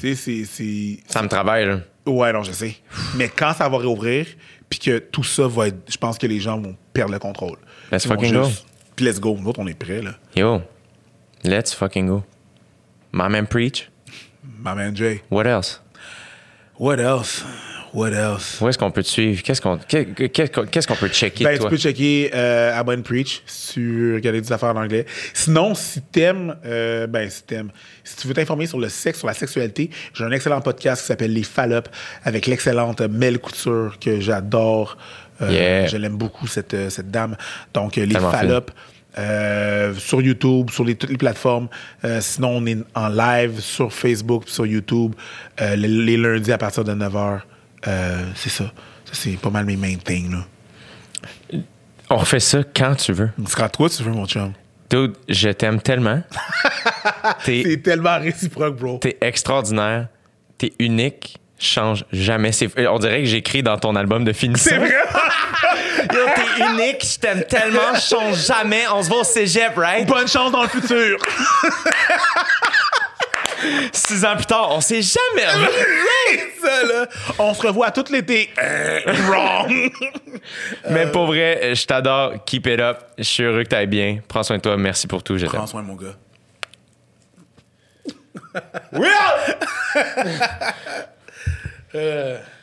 Sais, c'est, c'est, Ça me travaille, là. Ouais, non, je sais. Mais quand ça va réouvrir, puis que tout ça va être. Je pense que les gens vont perdre le contrôle. Let's Ils fucking go. Puis let's go. Nous autres, on est prêts, là. Yo, let's fucking go. My man preach. My man Jay. What else? What else? What else? Où est-ce qu'on peut te suivre? Qu'est-ce qu'on qu'est- qu'est-ce qu'on peut checker, Ben, tu peux checker euh, and Preach sur regarder des affaires en anglais. Sinon, si t'aimes, euh, ben, si t'aimes, si tu veux t'informer sur le sexe, sur la sexualité, j'ai un excellent podcast qui s'appelle Les Fallops avec l'excellente Mel Couture que j'adore. Euh, Yeah. Je l'aime beaucoup, cette, euh, cette dame. Donc, euh, Les Fallops. Euh, sur YouTube, sur les, toutes les plateformes. Euh, sinon, on est en live sur Facebook, sur YouTube, euh, les, les lundis à partir de 9h. Euh, c'est ça. Ça, c'est pas mal mes main things, là. On refait ça quand tu veux. Ce sera toi, tu veux, mon chum. Dude, je t'aime tellement. T'es C'est tellement réciproque, bro. t'es extraordinaire. T'es unique. Change jamais. C'est- On dirait que j'écris dans ton album de finition. C'est vrai? Yo, t'es unique. Je t'aime tellement. Je change jamais. On se voit au cégep, right? Bonne chance dans le futur. Six ans plus tard, on s'est jamais revu. ça, là. On se revoit tout l'été. Euh, wrong. Mais pour vrai, je t'adore. Keep it up. Je suis heureux que t'ailles bien. Prends soin de toi. Merci pour tout. Je t'aime. Prends soin, mon gars. Oui!